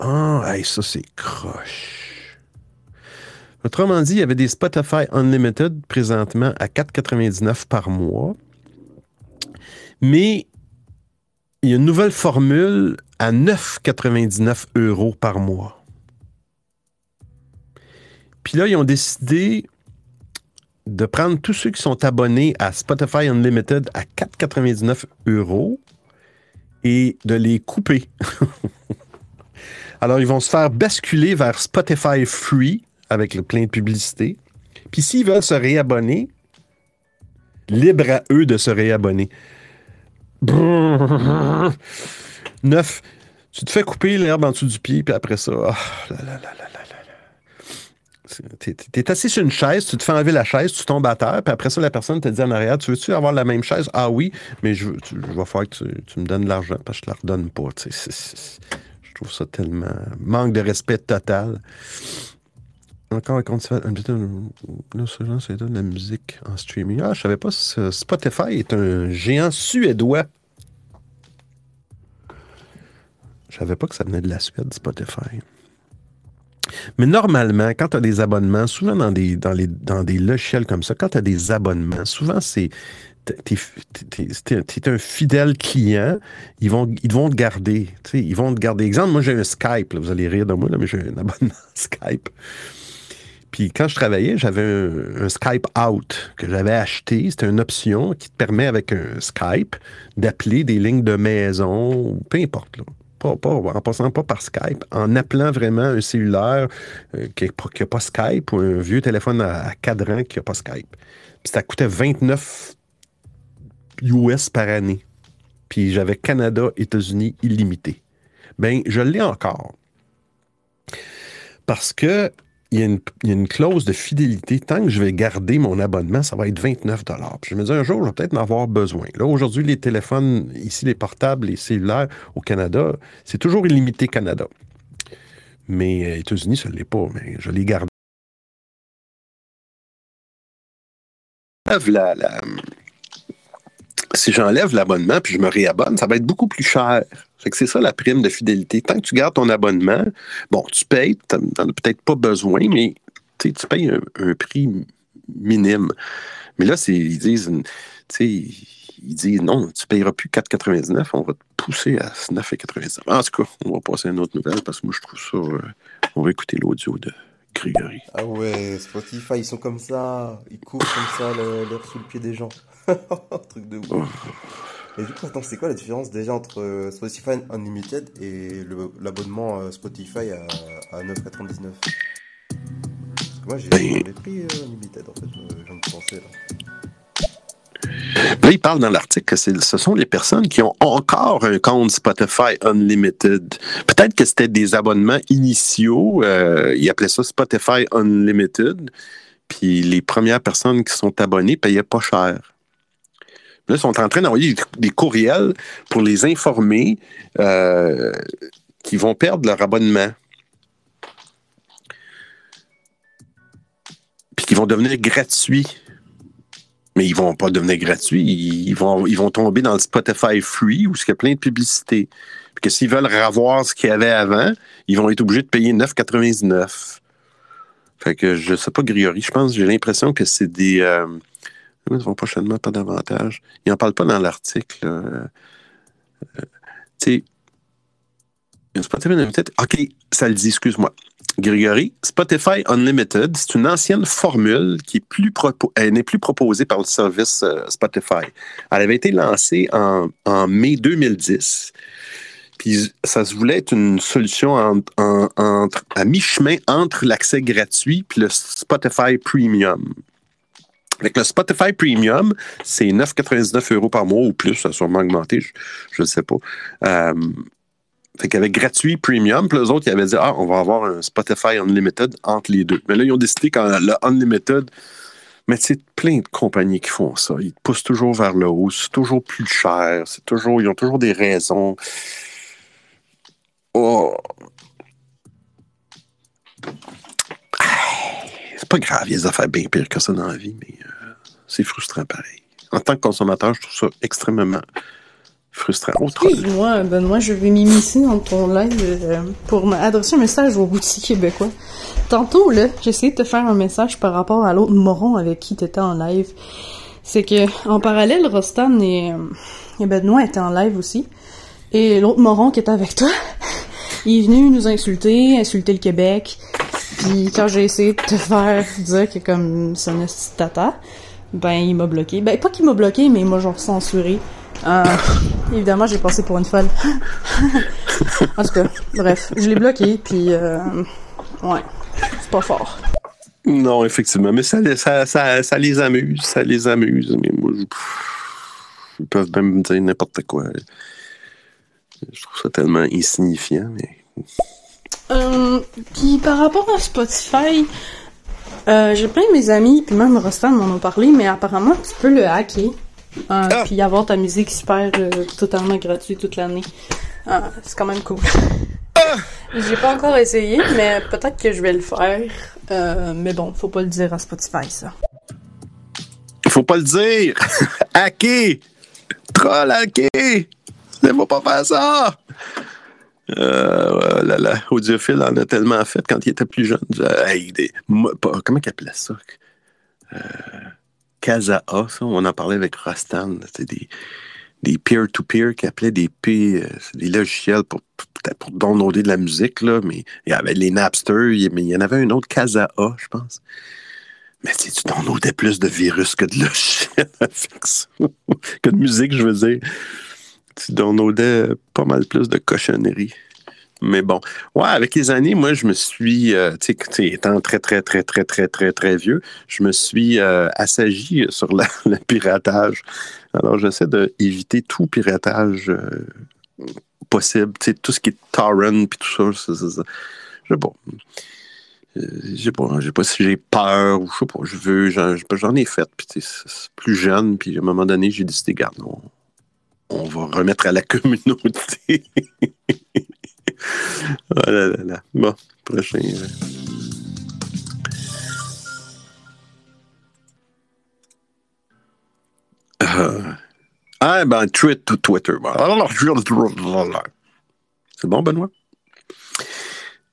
S1: Ah, ça, c'est croche. Autrement dit, il y avait des Spotify Unlimited présentement à 4,99 par mois. Mais il y a une nouvelle formule à 9,99 euros par mois. Puis là, ils ont décidé de prendre tous ceux qui sont abonnés à Spotify Unlimited à 4,99 euros et de les couper. [laughs] Alors, ils vont se faire basculer vers Spotify Free avec le plein de publicité. Puis s'ils veulent se réabonner, libre à eux de se réabonner. [laughs] Neuf, tu te fais couper l'herbe en dessous du pied, puis après ça, oh, T'es es assis sur une chaise, tu te fais enlever la chaise, tu tombes à terre, puis après ça, la personne te dit en arrière, tu veux-tu avoir la même chaise? Ah oui, mais je, vais faire que tu, me donnes de l'argent, parce que je te la redonne pas. Trouve ça tellement... Manque de respect total. Encore un compte Là, c'est de la musique en streaming. Ah, je savais pas, Spotify est un géant suédois. Je savais pas que ça venait de la Suède, Spotify. Mais normalement, quand tu as des abonnements, souvent dans des, dans, les, dans des logiciels comme ça, quand tu as des abonnements, souvent c'est. Tu es, un fidèle client, ils vont, ils vont te garder. Ils vont te garder. Exemple, moi j'ai un Skype, vous allez rire de moi, là, mais j'ai un abonnement [laughs] Skype. Puis quand je travaillais, j'avais un, Skype Out que j'avais acheté. C'était une option qui te permet avec un Skype d'appeler des lignes de maison, peu importe. Pas, en passant pas par Skype, en appelant vraiment un cellulaire euh, qui n'a pas Skype ou un vieux téléphone à, cadran qui n'a pas Skype. Puis ça coûtait 29 US par année. Puis j'avais Canada, États-Unis illimité. Ben, je l'ai encore. Parce que il y, a une, clause de fidélité. Tant que je vais garder mon abonnement, ça va être 29 Puis je me dis, un jour, je vais peut-être en avoir besoin. Là, aujourd'hui, les téléphones, ici, les portables, les cellulaires au Canada, c'est toujours illimité Canada. Mais euh, États-Unis, ça ne l'est pas, mais je les garde. La, la, si j'enlève l'abonnement puis je me réabonne, ça va être beaucoup plus cher. c'est ça la prime de fidélité. Tant que tu gardes ton abonnement, bon, tu payes, tu n'en as peut-être pas besoin, mais tu payes un, prix minime. Mais là, ils disent, ils disent non, tu ne payeras plus 4,99, on va te pousser à 9,99. En tout cas, on va passer à une autre nouvelle parce que moi, je trouve ça. Euh, on va écouter l'audio de Grégory.
S5: Ah ouais, Spotify, ils sont comme ça. Ils courent comme ça l'air sous le pied des gens. [laughs] Un truc de ouf. Et du coup, attends, c'est quoi la différence déjà entre euh, Spotify Unlimited et l'abonnement euh, Spotify à, à 9,99 Moi, j'ai ben... pris euh, Unlimited en fait, je viens de penser là.
S1: Là, il parle dans l'article que ce sont les personnes qui ont encore un compte Spotify Unlimited. Peut-être que c'était des abonnements initiaux. Euh, ils appelaient ça Spotify Unlimited. Puis les premières personnes qui sont abonnées payaient pas cher. Là, ils sont en train d'envoyer des courriels pour les informer euh, qu'ils vont perdre leur abonnement. Puis qu'ils vont devenir gratuits mais ils vont pas devenir gratuits. Ils vont, ils vont tomber dans le Spotify Free où il y a plein de publicité. Puis que s'ils veulent revoir ce qu'il y avait avant, ils vont être obligés de payer 9,99. Fait que je sais pas, Griori, je pense, j'ai l'impression que c'est des. Euh, ils vont prochainement pas davantage. Ils n'en parlent pas dans l'article. Euh, tu sais. Spotify OK, ça le dit, excuse-moi. Grégory, Spotify Unlimited, c'est une ancienne formule qui n'est plus proposée par le service euh, Spotify. Elle avait été lancée en, mai 2010. Puis ça se voulait être une solution à mi-chemin entre l'accès gratuit et le Spotify Premium. Avec le Spotify Premium, c'est 9,99 euros par mois ou plus, ça a sûrement augmenté, je ne sais pas. Euh, fait avait gratuit premium, puis les autres, ils avaient dit Ah, on va avoir un Spotify Unlimited entre les deux. Mais là, ils ont décidé quand le Unlimited. Mais c'est plein de compagnies qui font ça. Ils te poussent toujours vers le haut. C'est toujours plus cher. C'est toujours, ils ont toujours des raisons. Oh. Pas grave, il y a des affaires bien pires que ça dans la vie, mais euh, c'est frustrant pareil. En tant que consommateur, je trouve ça extrêmement frustrant.
S6: Moi, Benoît, je vais m'immiscer dans ton live euh, pour adresser un message aux routiers québécois. Tantôt, là, j'ai essayé de te faire un message par rapport à l'autre moron avec qui tu étais en live. C'est que, en parallèle, Rostan et, euh, et Benoît étaient en live aussi. Et l'autre moron qui était avec toi, [laughs] il est venu nous insulter, insulter le Québec. Puis quand j'ai essayé de te faire dire que comme ça tata, ben il m'a bloqué. Ben pas qu'il m'a bloqué, mais il m'a genre censuré. Euh, évidemment, j'ai passé pour une folle. [laughs] En tout cas, bref, je l'ai bloqué, puis euh, ouais, c'est pas fort.
S1: Non, effectivement, mais ça, ça, ça, ça, les amuse, ça les amuse. Mais moi, ils peuvent même me dire n'importe quoi. Je trouve ça tellement insignifiant, mais.
S6: Euh, puis par rapport à Spotify, euh, j'ai plein de mes amis, puis même Rostan m'en ont parlé, mais apparemment tu peux le hacker. Euh, ah! Puis avoir ta musique super euh, totalement gratuite toute l'année. Ah, c'est quand même cool. Ah! J'ai pas encore essayé, mais peut-être que je vais le faire. Euh, mais bon, faut pas le dire à Spotify, ça.
S1: Faut pas le dire! [laughs] hacker! Troll hacker! Ne pas faire ça! Euh, Audiophile en a tellement fait quand il était plus jeune. comment il appelait ça? Euh, Casa A, ça, on en parlait avec Rastan. C'était des, peer-to-peer qui appelaient des P, euh, des logiciels pour, pour downloader de la musique, là, mais il y avait les Napster, mais il y en avait un autre, Casa A, je pense. Mais tu downloadais plus de virus que de logiciels [laughs] que de musique, je veux dire tu downloadais pas mal plus de cochonneries. Mais bon, ouais, avec les années, moi, je me suis, euh, tu sais, étant très, très, très, très, très, très, très vieux, je me suis euh, assagi sur [laughs] le piratage. Alors, j'essaie d'éviter tout piratage euh, possible, tu sais, tout ce qui est torrent puis tout ça. Je sais pas. Je sais pas, je sais pas si j'ai peur ou je sais pas, je veux, j'en ai fait, puis plus jeune, puis à un moment donné, j'ai décidé, garde, non, on va remettre à la [laughs] communauté. oh là là là. Bon, prochain. Euh. Ah, ben, tweet to Twitter. C'est bon, Benoît?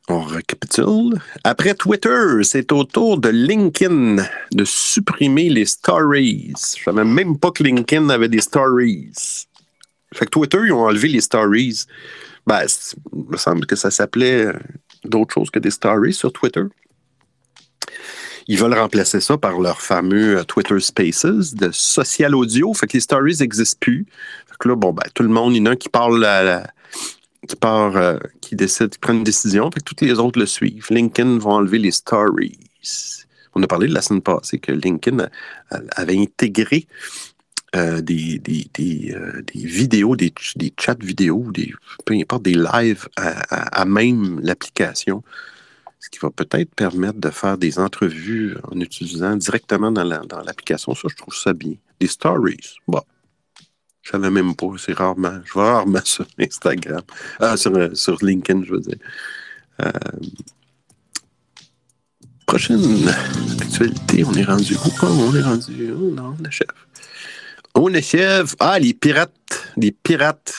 S1: On récapitule. Après Twitter, c'est au tour de LinkedIn de supprimer les stories. Je savais même pas que LinkedIn avait des stories. Fait que Twitter, ils ont enlevé les stories. Ben, il me semble que ça s'appelait euh, d'autres choses que des stories sur Twitter. Ils veulent remplacer ça par leur fameux euh, Twitter Spaces de social audio. Fait que les stories n'existent plus. Fait que là, bon, ben, tout le monde, il y en a qui parle qui part, euh, qui décide, qui prend une décision, fait que tous les autres le suivent. LinkedIn va enlever les stories. On a parlé de la semaine passée que LinkedIn avait intégré euh, des, euh, des, vidéos, des, chats vidéo, peu importe, des lives à, même l'application, ce qui va peut-être permettre de faire des entrevues en utilisant directement dans l'application. ça, je trouve ça bien. Des stories, bon. Je savais même pas, c'est rarement. Je vois rarement [laughs] sur Instagram. Ah, sur, euh, sur LinkedIn, je veux dire. prochaine actualité, on est rendu où? on est rendu. Non, le chef. On achève. Ah, les pirates. Les pirates.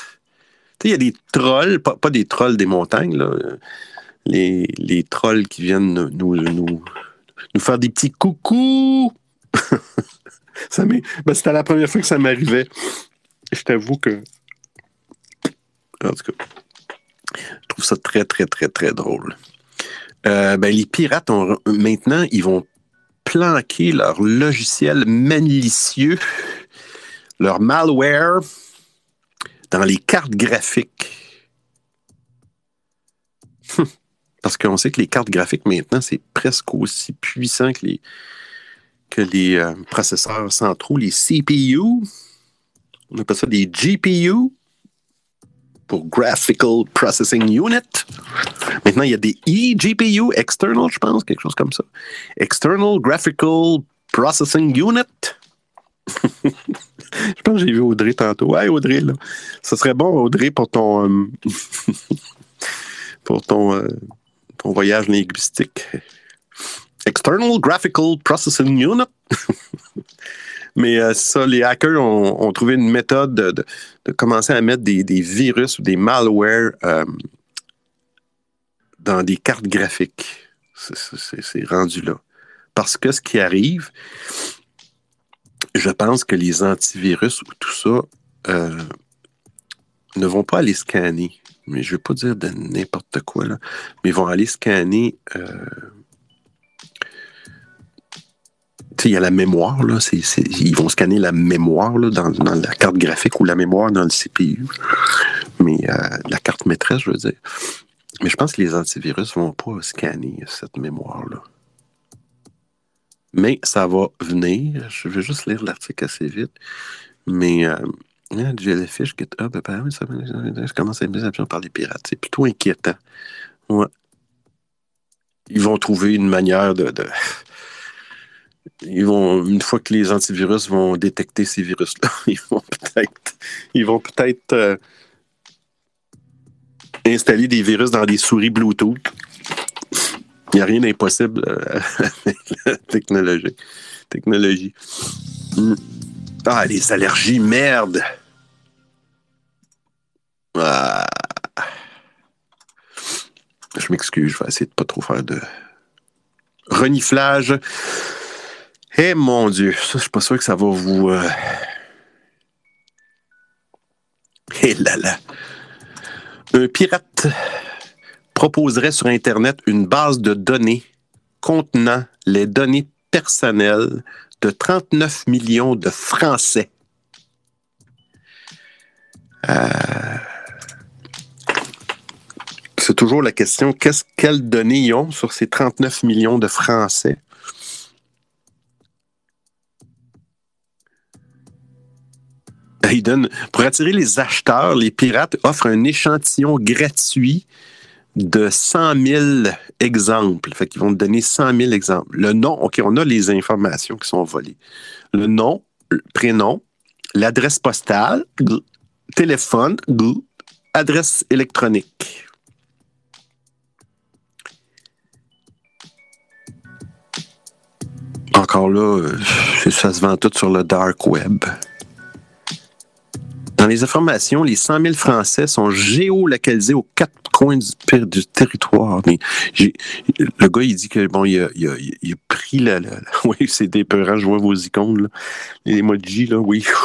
S1: Tu sais, il y a des trolls, pas, des trolls des montagnes, là. Les, trolls qui viennent nous, faire des petits coucous. [laughs] ça ben, C'était la première fois que ça m'arrivait. Je t'avoue que. En tout cas, je trouve ça très, très, très, très drôle. Euh, ben, les pirates, ont, maintenant, ils vont planquer leur logiciel malicieux leur malware dans les cartes graphiques. [laughs] Parce qu'on sait que les cartes graphiques maintenant, c'est presque aussi puissant que les, que les euh, processeurs centraux, les CPU. On appelle ça des GPU pour Graphical Processing Unit. Maintenant, il y a des eGPU, external, je pense, quelque chose comme ça. External Graphical Processing Unit. [laughs] [laughs] Je pense que j'ai vu Audrey tantôt. Ouais, Audrey, là. Ce serait bon, Audrey, pour ton, euh, [laughs] pour ton, euh, ton voyage linguistique. External Graphical Processing Unit. [laughs] Mais euh, ça, les hackers ont, trouvé une méthode de, commencer à mettre des, des, virus ou des malwares dans des cartes graphiques. C'est rendu là. Parce que ce qui arrive, je pense que les antivirus ou tout ça euh, ne vont pas aller scanner. Mais je ne vais pas dire de n'importe quoi, là, mais ils vont aller scanner. Euh, tu sais, il y a la mémoire, là. ils vont scanner la mémoire là, dans, la carte graphique ou la mémoire dans le CPU. mais la carte maîtresse, je veux dire. Mais je pense que les antivirus ne vont pas scanner cette mémoire-là. Mais ça va venir. Je vais juste lire l'article assez vite. Mais euh, Jellyfish, GitHub, je commence à être par les pirates. C'est plutôt inquiétant. Ils vont trouver une manière de, [laughs] Ils vont, une fois que les antivirus vont détecter ces virus-là, [laughs] ils vont peut-être. Ils vont peut-être. Euh, installer des virus dans des souris Bluetooth. Il n'y a rien d'impossible euh, [laughs] avec la technologie. technologie. Hmm. Ah, les allergies, merde! Ah. Je m'excuse, je vais essayer de pas trop faire de reniflage. Eh mon Dieu, ça, je suis pas sûr que ça va vous. Euh... Eh là là un pirate proposerait sur Internet une base de données contenant les données personnelles de 39 millions de Français. Euh, c'est toujours la question, qu'est-ce, quelles données ils ont sur ces 39 millions de Français? pour attirer les acheteurs, les pirates offrent un échantillon gratuit de 100 000 exemples. Fait qu'ils vont te donner 100 000 exemples. Le nom, OK, on a les informations qui sont volées. Le nom, le prénom, l'adresse postale, téléphone, adresse électronique. Encore là, euh, ça se vend tout sur le dark web. Dans les informations, les 100 000 Français sont géolocalisés aux quatre du, territoire. Mais le gars, il dit que bon, il a, pris la, [laughs] Oui, c'est dépeurant, je vois vos icônes, là. les emojis, là, oui. [laughs]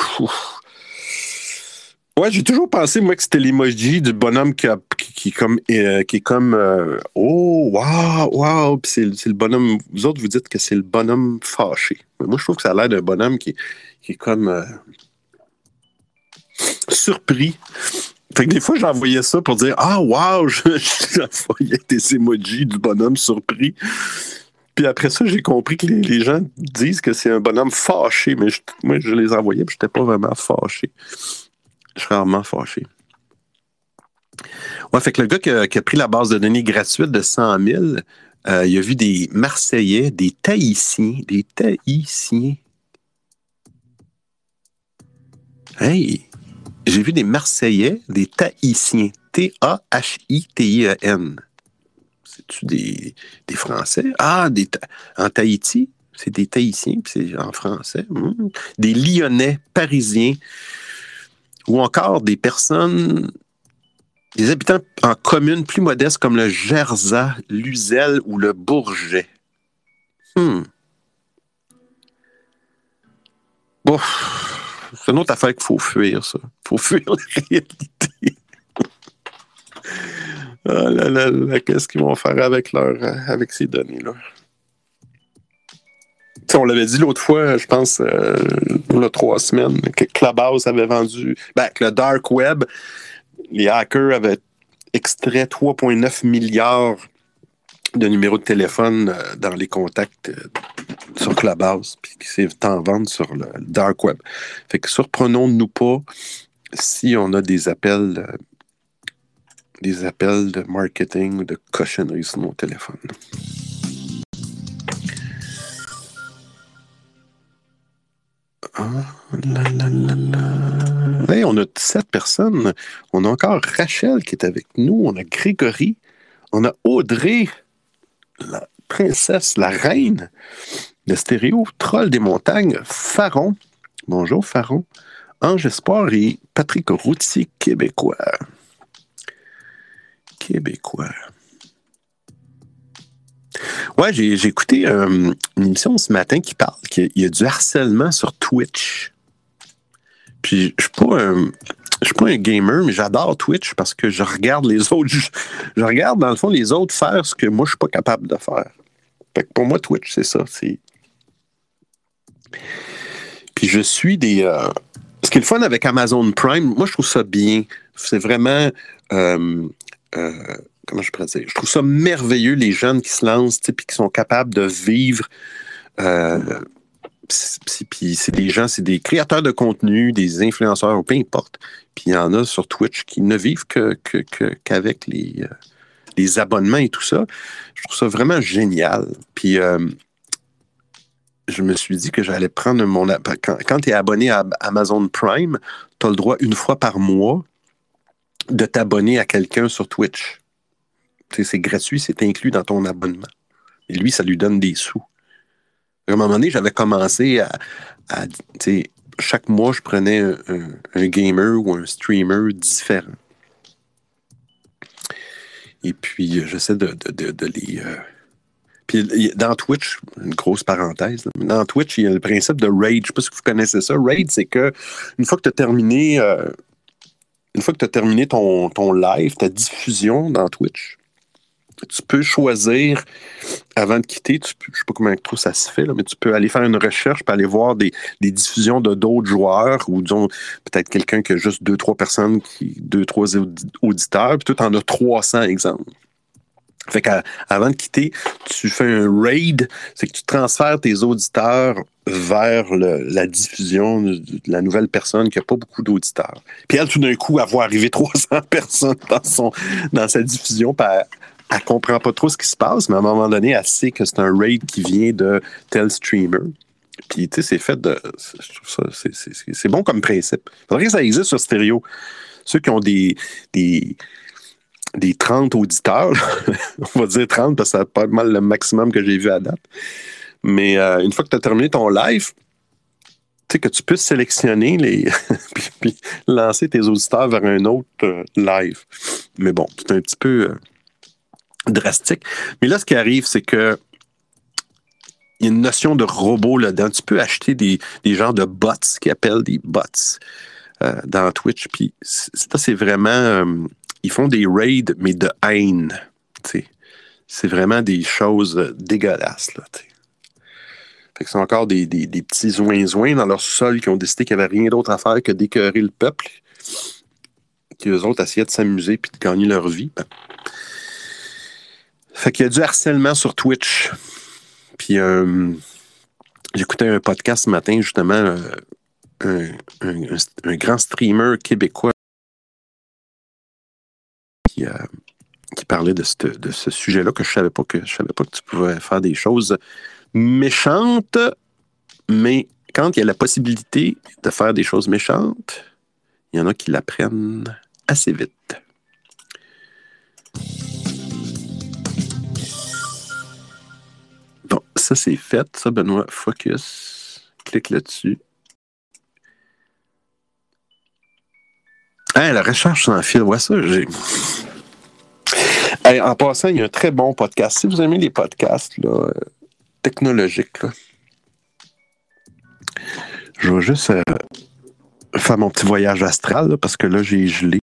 S1: Ouais, j'ai toujours pensé, moi, que c'était l'emoji du bonhomme qui, qui, comme, euh, qui est comme euh, Oh, wow, wow. Puis c'est le bonhomme. Vous autres, vous dites que c'est le bonhomme fâché. Mais moi, je trouve que ça a l'air d'un bonhomme qui, qui est comme. Euh, surpris. Fait que des fois, j'envoyais ça pour dire Ah, wow, [laughs] j'envoyais des emojis du bonhomme surpris. Puis après ça, j'ai compris que les, gens disent que c'est un bonhomme fâché, mais moi, je les envoyais, puis je n'étais pas vraiment fâché. Je suis rarement fâché. Ouais, fait que le gars qui a, pris la base de données gratuite de 100 000, euh, il a vu des Marseillais, des Tahitiens, des Tahitiens. Hey, j'ai vu des Marseillais, des Tahitiens. T-A-H-I-T-I-E-N. C'est-tu des, Français? Ah, des, en Tahiti, c'est des Tahitiens, puis c'est en français. Hmm. Des Lyonnais, Parisiens, ou encore des personnes, des habitants en communes plus modestes comme le Gerza, l'Uzel ou le Bourget. Hmm. Bon, c'est une autre affaire qu'il faut fuir, ça. Il faut fuir la [laughs] réalité. ah là là là, qu'est-ce qu'ils vont faire avec, leur, avec ces données-là? on l'avait dit l'autre fois, je pense, euh, il y a trois semaines, que Clubhouse avait vendu, ben, que le Dark Web, les hackers avaient extrait 3,9 milliards de numéros de téléphone euh, dans les contacts euh, sur Clubhouse, puis qui s'est en vente sur le dark web. Fait que surprenons-nous pas si on a des appels euh, des appels de marketing ou de cochonnerie sur nos téléphones. Ah, on a sept personnes. On a encore Rachel qui est avec nous. On a Grégory. On a Audrey la princesse, la reine de stéréo, Troll des montagnes, Faron. Bonjour Faron. Ange Espoir et Patrick Routier, québécois. Québécois. Ouais, j'ai écouté euh, une émission ce matin qui parle qu'il y a du harcèlement sur Twitch. Puis je suis pas un, je suis pas un gamer, mais j'adore Twitch parce que je regarde les [laughs] autres. Je, regarde, dans le fond, les autres faire ce que moi, je suis pas capable de faire. pour moi, Twitch, c'est ça. Puis je suis des. Euh, ce qui est le fun avec Amazon Prime, moi, je trouve ça bien. C'est vraiment. Euh, euh, comment je pourrais dire? Je trouve ça merveilleux, les jeunes qui se lancent et qui sont capables de vivre. Euh, puis c'est des gens, c'est des créateurs de contenu, des influenceurs, peu importe. Puis il y en a sur Twitch qui ne vivent qu'avec les, les abonnements et tout ça. Je trouve ça vraiment génial. Puis je me suis dit que j'allais prendre mon. Quand, quand tu es abonné à Amazon Prime, tu as le droit une fois par mois de t'abonner à quelqu'un sur Twitch. C'est gratuit, c'est inclus dans ton abonnement. Et lui, ça lui donne des sous. À un moment donné, j'avais commencé à. chaque mois, je prenais un, gamer ou un streamer différent. Et puis, j'essaie de, de, les. Euh, puis dans Twitch, une grosse parenthèse, dans Twitch, il y a le principe de raid. Je ne sais pas si vous connaissez ça. Raid, c'est que une fois que tu as terminé, euh, une fois que tu as terminé ton, ton live, ta diffusion dans Twitch, tu peux choisir, avant de quitter, je ne sais pas comment trop ça se fait, mais tu peux aller faire une recherche, puis aller voir des, diffusions de d'autres joueurs, ou disons, peut-être quelqu'un qui a juste deux, trois personnes, qui, deux, trois auditeurs, puis toi, tu en as 300 exemples. Fait qu'avant de quitter, tu fais un raid, c'est que tu transfères tes auditeurs vers la diffusion de, la nouvelle personne qui n'a pas beaucoup d'auditeurs. Puis elle, tout d'un coup, elle voit arriver [laughs] 300 personnes dans, son, dans sa diffusion, puis elle, ne comprend pas trop ce qui se passe, mais à un moment donné, elle sait que c'est un raid qui vient de tel streamer. Puis, tu sais, c'est fait de. C'est bon comme principe. Il faudrait que ça existe sur stéréo. Ceux qui ont des, des des 30 auditeurs. [laughs] On va dire 30 parce que c'est pas mal le maximum que j'ai vu à date. Mais euh, une fois que tu as terminé ton live, tu sais que tu peux sélectionner les [laughs] puis, lancer tes auditeurs vers un autre euh, live. Mais bon, c'est un petit peu euh, drastique. Mais là, ce qui arrive, c'est que il y a une notion de robot là-dedans. Tu peux acheter des, des genres de bots, qui appellent des bots dans Twitch. Puis ça, c'est vraiment ils font des raids, mais de haine. C'est vraiment des choses dégueulasses. Là, fait que c'est encore des, petits zouins-zouins dans leur sol qui ont décidé qu'il n'y avait rien d'autre à faire que d'écœurer le peuple. Qui eux autres essayaient de s'amuser et de gagner leur vie. Ben. Fait qu'il y a du harcèlement sur Twitch. Puis euh, j'écoutais un podcast ce matin, justement, euh, un, grand streamer québécois euh, qui, parlait de, de ce sujet-là que je savais pas que je savais pas que tu pouvais faire des choses méchantes, mais quand il y a la possibilité de faire des choses méchantes, il y en a qui l'apprennent assez vite. Ça c'est fait. Ça, Benoît, focus. Clique là-dessus. la recherche sans fil, ouais, ça, j'ai. en passant, il y a un très bon podcast. Si vous aimez les podcasts là, technologiques, je vais juste euh, faire mon petit voyage astral parce que là, j'ai gelé.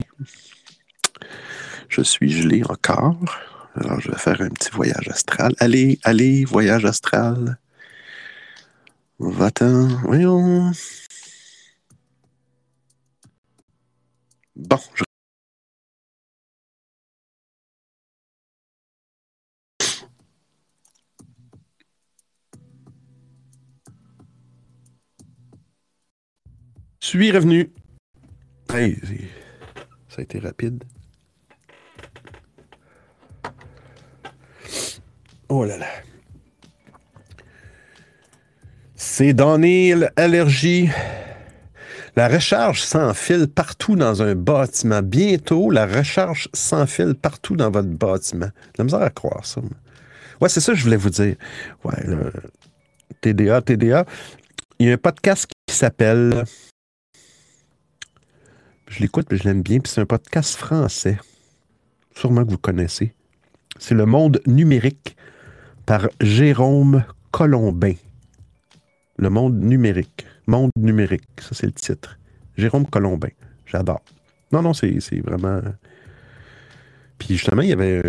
S1: Je suis gelé encore. Alors, je vais faire un petit voyage astral. Allez, allez, voyage astral. Va-t'en. Voyons. Bon, je... suis revenu. Hey, ça a été rapide. Oh là là. C'est Daniel Allergie. La recharge sans fil partout dans un bâtiment. Bientôt, la recharge sans fil partout dans votre bâtiment. La misère à croire ça. Ouais, c'est ça que je voulais vous dire. Ouais, TDA, TDA. Il y a un podcast qui s'appelle. Je l'écoute, mais je l'aime bien. Puis c'est un podcast français. Sûrement que vous connaissez. C'est Le Monde numérique par Jérôme Colombin. Le monde numérique. Monde numérique, ça c'est le titre. Jérôme Colombin. J'adore. Non, non, c'est vraiment. Puis justement, il y avait,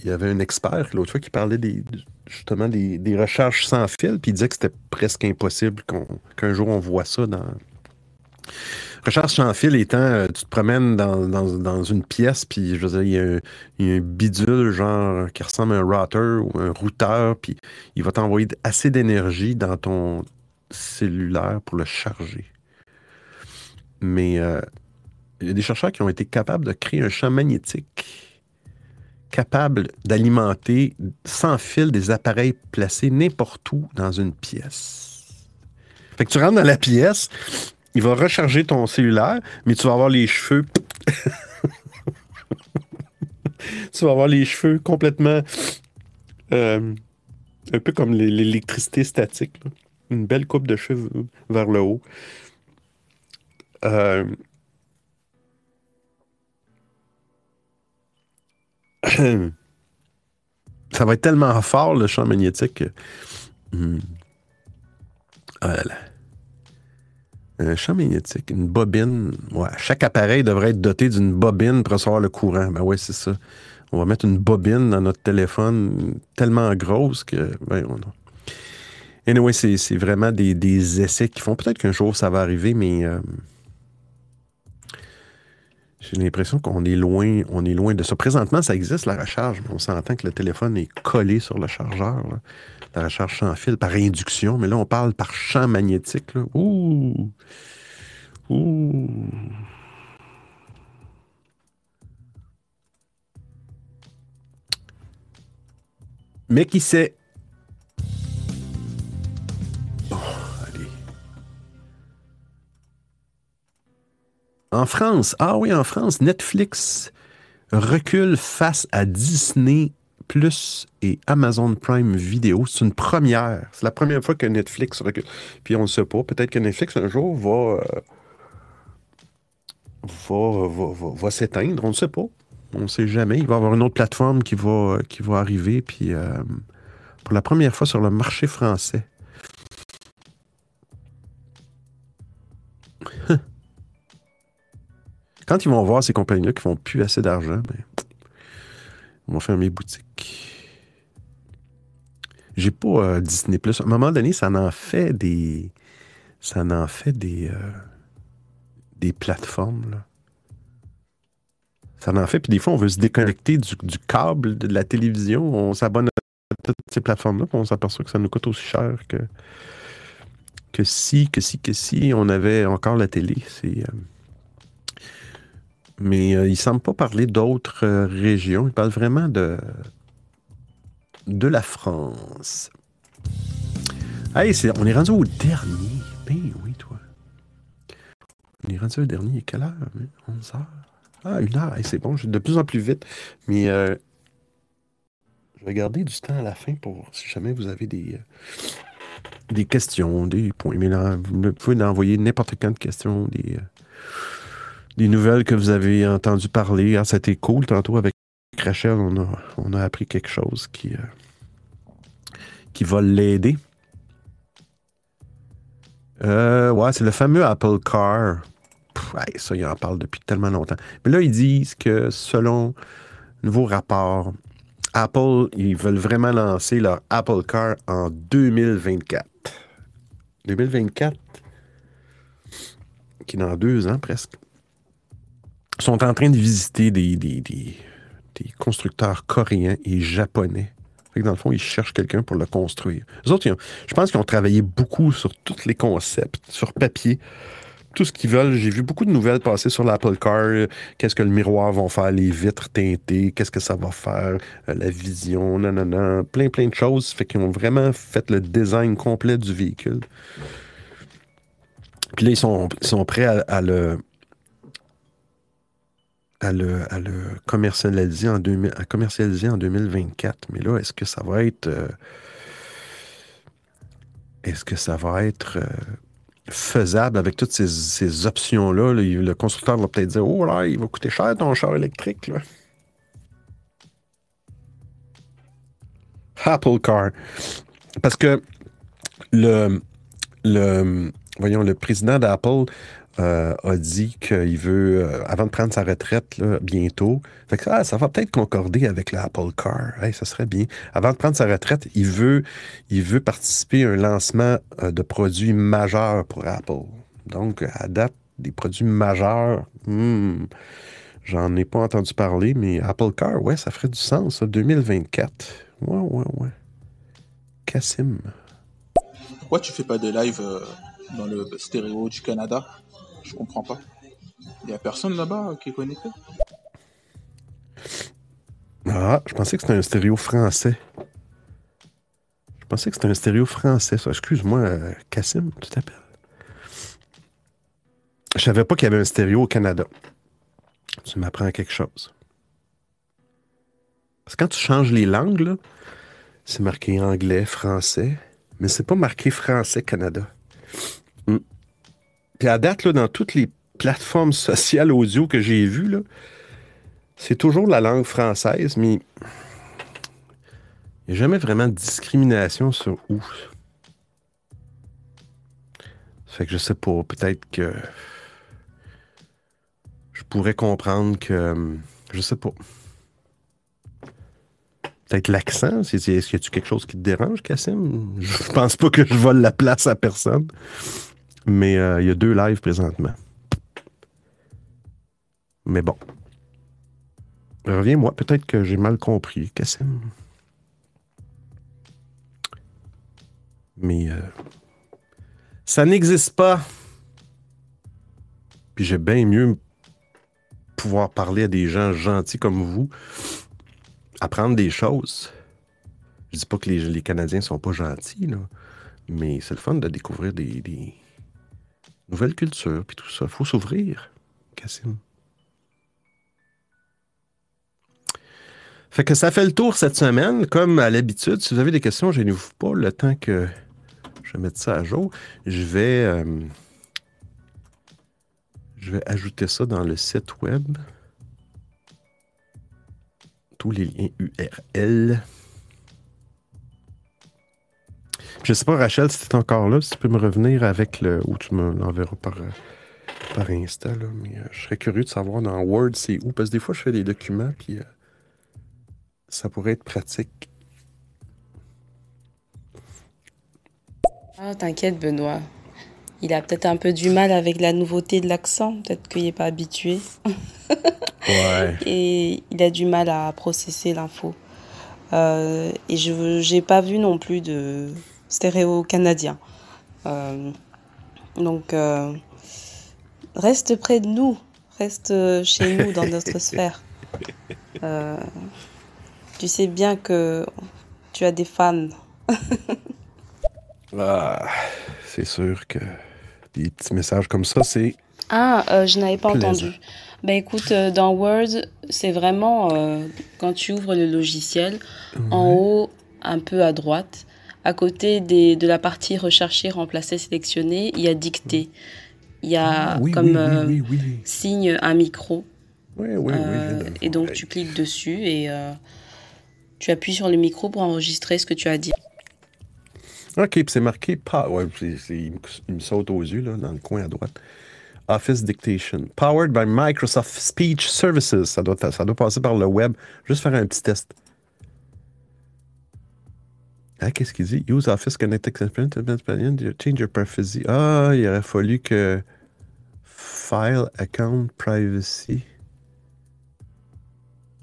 S1: il y avait un expert l'autre fois qui parlait des, justement des, des, recherches sans fil, puis il disait que c'était presque impossible qu'un jour on voit ça dans, Recharge sans fil étant, euh, tu te promènes dans, une pièce, puis je veux il y, a un, bidule, genre, qui ressemble à un router ou un routeur, puis il va t'envoyer assez d'énergie dans ton cellulaire pour le charger. Mais euh, il y a des chercheurs qui ont été capables de créer un champ magnétique capable d'alimenter sans fil des appareils placés n'importe où dans une pièce. Fait que tu rentres dans la pièce, il va recharger ton cellulaire, mais tu vas avoir les cheveux. [laughs] tu vas avoir les cheveux complètement. Euh, un peu comme l'électricité statique. Une belle coupe de cheveux vers le haut. Euh, [clears throat] ça va être tellement fort, le champ magnétique. Hmm. Ah un champ magnétique, une bobine. Ouais, chaque appareil devrait être doté d'une bobine pour recevoir le courant. Ben ouais, c'est ça. On va mettre une bobine dans notre téléphone tellement grosse que. Ben, on... Anyway, c'est vraiment des, essais qui font. Peut-être qu'un jour ça va arriver, mais. Euh, j'ai l'impression qu'on est loin, on est loin de ça. Présentement, ça existe, la recharge, mais on s'entend que le téléphone est collé sur le chargeur. La recharge sans fil par induction, mais là, on parle par champ magnétique. Ouh! Ouh! Mais qui sait? En France, ah oui, en France, Netflix recule face à Disney Plus et Amazon Prime Video. C'est une première. C'est la première fois que Netflix recule. Puis on ne sait pas. Peut-être que Netflix un jour va, euh, va, s'éteindre. On ne sait pas. On ne sait jamais. Il va y avoir une autre plateforme qui va, qui va arriver. Puis euh, pour la première fois sur le marché français. Quand ils vont voir ces compagnies-là qui font plus assez d'argent, ben, ils vont fermer boutique. J'ai pas euh, Disney Plus. À un moment donné, ça en fait des. Ça en fait des. Euh, des plateformes. Ça en fait. Puis des fois, on veut se déconnecter du, câble de la télévision. On s'abonne à toutes ces plateformes-là. on s'aperçoit que ça nous coûte aussi cher que. Que si, que si, que si on avait encore la télé. C'est. Euh, mais euh, il ne semble pas parler d'autres euh, régions. Il parle vraiment de, de la France. Hey, on est rendu au dernier. Ben oui, toi. On est rendu au dernier. Quelle heure? 11 heures? Ah, une heure. c'est bon, je vais de plus en plus vite. Mais euh, je vais garder du temps à la fin pour si jamais vous avez des, des questions, des points. Mais là, vous pouvez envoyer n'importe quelle question, des des nouvelles que vous avez entendu parler. Ah, c'était cool tantôt avec Rachel, on a, on a appris quelque chose qui, euh, qui va l'aider. Euh, ouais, c'est le fameux Apple Car. ça, il en parle depuis tellement longtemps. Mais là, ils disent que selon nouveau rapport, Apple, ils veulent vraiment lancer leur Apple Car en 2024. 2024, qui est dans deux ans presque sont en train de visiter des, des, constructeurs coréens et japonais. dans le fond, ils cherchent quelqu'un pour le construire. Les autres, je pense qu'ils ont travaillé beaucoup sur tous les concepts, sur papier, tout ce qu'ils veulent. J'ai vu beaucoup de nouvelles passer sur l'Apple Car. Qu'est-ce que le miroir va faire, les vitres teintées, qu'est-ce que ça va faire, euh, la vision, nanana, plein, plein de choses. Fait qu'ils ont vraiment fait le design complet du véhicule. Puis là, ils sont, sont prêts à le à le, commercialiser, en commercialiser en 2024. Mais là, est-ce que ça va être. Euh, est-ce que ça va être euh, faisable avec toutes ces, options-là? Le, constructeur va peut-être dire Oh là, il va coûter cher ton char électrique. Apple Car. Parce que le, le, voyons, le président d'Apple euh, a dit qu'il veut, euh, avant de prendre sa retraite bientôt, ah, ça va peut-être concorder avec l'Apple Car. ça serait bien. Avant de prendre sa retraite, il veut, il veut participer à un lancement euh, de produits majeurs pour Apple. Donc, à date, des produits majeurs. Hmm, j'en ai pas entendu parler, mais Apple Car, ouais, ça ferait du sens, ça, 2024. Ouais, ouais, ouais. Cassim.
S7: Pourquoi tu fais pas des lives euh, dans le stéréo du Canada? Je comprends pas. Il y a personne là-bas qui est connecté?
S1: Ah, je pensais que c'était un stéréo français. Je pensais que c'était un stéréo français, ça. Excuse-moi, Cassim, tu t'appelles? Je savais pas qu'il y avait un stéréo au Canada. Tu m'apprends quelque chose. Parce que quand tu changes les langues, c'est marqué anglais, français, mais c'est pas marqué français Canada. Puis à date, là, dans toutes les plateformes sociales audio que j'ai vues, c'est toujours la langue française, mais il n'y a jamais vraiment de discrimination sur où. Ça fait que je sais pas, peut-être que je pourrais comprendre que. Je sais pas. Peut-être l'accent. Est-ce qu'il y a quelque chose qui te dérange, Cassim? Je pense pas que je vole la place à personne. Mais euh, il y a deux lives présentement. Mais bon. Reviens-moi, peut-être que j'ai mal compris, Cassim. Mais euh, ça n'existe pas. Puis j'ai bien mieux pouvoir parler à des gens gentils comme vous apprendre des choses. Je dis pas que les, Canadiens sont pas gentils, mais c'est le fun de découvrir des, nouvelles cultures puis tout ça. Il faut s'ouvrir, Cassim. Fait que ça fait le tour cette semaine. Comme à l'habitude, si vous avez des questions, je vous pas le temps que je mette ça à jour. Je vais, euh, je vais ajouter ça dans le site web tous les liens URL. Je sais pas, Rachel, si tu es encore là, si tu peux me revenir avec le. ou tu me l'enverras par, euh, par Insta, là, mais euh, je serais curieux de savoir dans Word c'est où, parce que des fois je fais des documents, puis euh, ça pourrait être pratique.
S3: Ah, t'inquiète, Benoît. Il a peut-être un peu du mal avec la nouveauté de l'accent, peut-être qu'il n'est pas habitué. [laughs] Et il a du mal à processer l'info. Euh, et je n'ai pas vu non plus de stéréo canadien. Euh, donc, euh, reste près de nous, reste chez nous dans notre [laughs] sphère. tu sais bien que tu as des fans. [laughs]
S1: ah, c'est sûr que des petits messages comme ça, c'est.
S3: Ah, je n'avais pas entendu. Ben écoute, euh, dans Word, c'est vraiment euh, quand tu ouvres le logiciel, en haut, un peu à droite, à côté des, de la partie rechercher, remplacer, sélectionner, il y a dicter. Il y a ah comme euh, signe un micro.
S1: Oui, oui, oui.
S3: et donc tu cliques dessus et tu appuies sur le micro pour enregistrer ce que tu as dit.
S1: OK, c'est marqué pas. Ouais, il me saute aux yeux là, dans le coin à droite. Office Dictation. Powered by Microsoft Speech Services. Ça doit, ça doit passer par le web. Juste faire un petit test. Ah, qu'est-ce qu'il dit? Use Office Connect Experience, change your privacy. Ah, il aurait fallu que File Account Privacy.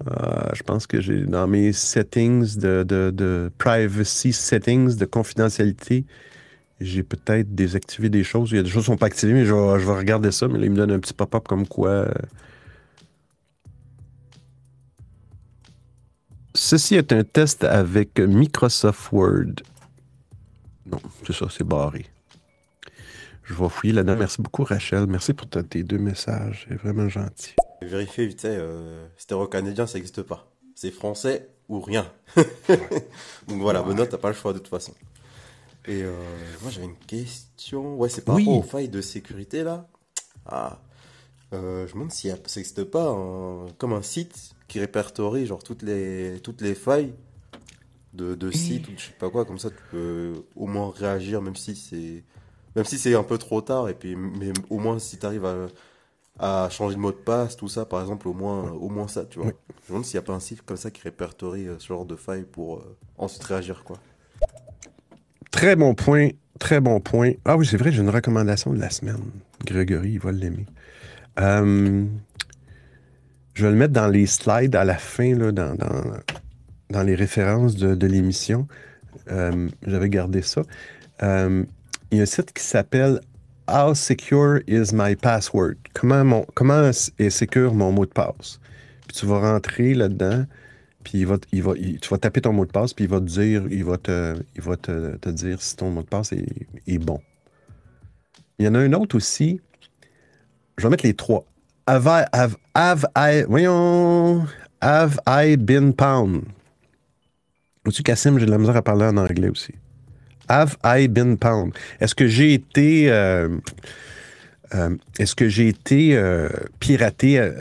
S1: Ah, je pense que j'ai dans mes settings de, de, de privacy settings de confidentialité, j'ai peut-être désactivé des choses. Il y a des choses qui ne sont pas activées, mais je vais, regarder ça. Mais là, il me donne un petit pop-up comme quoi. Ceci est un test avec Microsoft Word. Non, c'est ça, c'est barré. Je vais fouiller là-dedans. Merci beaucoup, Rachel. Merci pour tes deux messages. C'est vraiment gentil.
S5: Vérifier vite, euh, stéréo-canadien, ça n'existe pas. C'est français ou rien. [laughs] Donc voilà, ouais. Benoît, t'as pas le choix de toute façon. Et euh, moi j'avais une question. Ouais, c'est par rapport aux failles de sécurité là. Ah, euh, je me demande si ça n'existe pas comme un site qui répertorie genre toutes les toutes les failles de, de sites ou je sais pas quoi. Comme ça, tu peux au moins réagir même si c'est même si c'est un peu trop tard. Et puis mais au moins si tu arrives à à changer de mot de passe, tout ça, par exemple, au moins, au moins ça, tu vois. Je me demande s'il n'y a pas un site comme ça qui répertorie euh, ce genre de failles pour ensuite réagir, quoi.
S1: Très bon point, très bon point. Ah oui, c'est vrai, j'ai une recommandation de la semaine. Grégory, il va l'aimer. Euh, je vais le mettre dans les slides à la fin, là, dans, les références de, l'émission. Euh, j'avais gardé ça. Euh, il y a un site qui s'appelle How Secure is My Password? Comment, mon, comment est secure mon mot de passe? Puis tu vas rentrer là-dedans, puis tu vas taper ton mot de passe, puis il va te dire, il va te, il va te, te dire si ton mot de passe est, est, bon. Il y en a un autre aussi. Je vais mettre les trois. Have I, have, have I, have I been pound? Vois-tu, Cassim, j'ai de la misère à parler en anglais aussi. Have I been pound? Est-ce que j'ai été. Euh, euh, est-ce que j'ai été euh, piraté? Euh,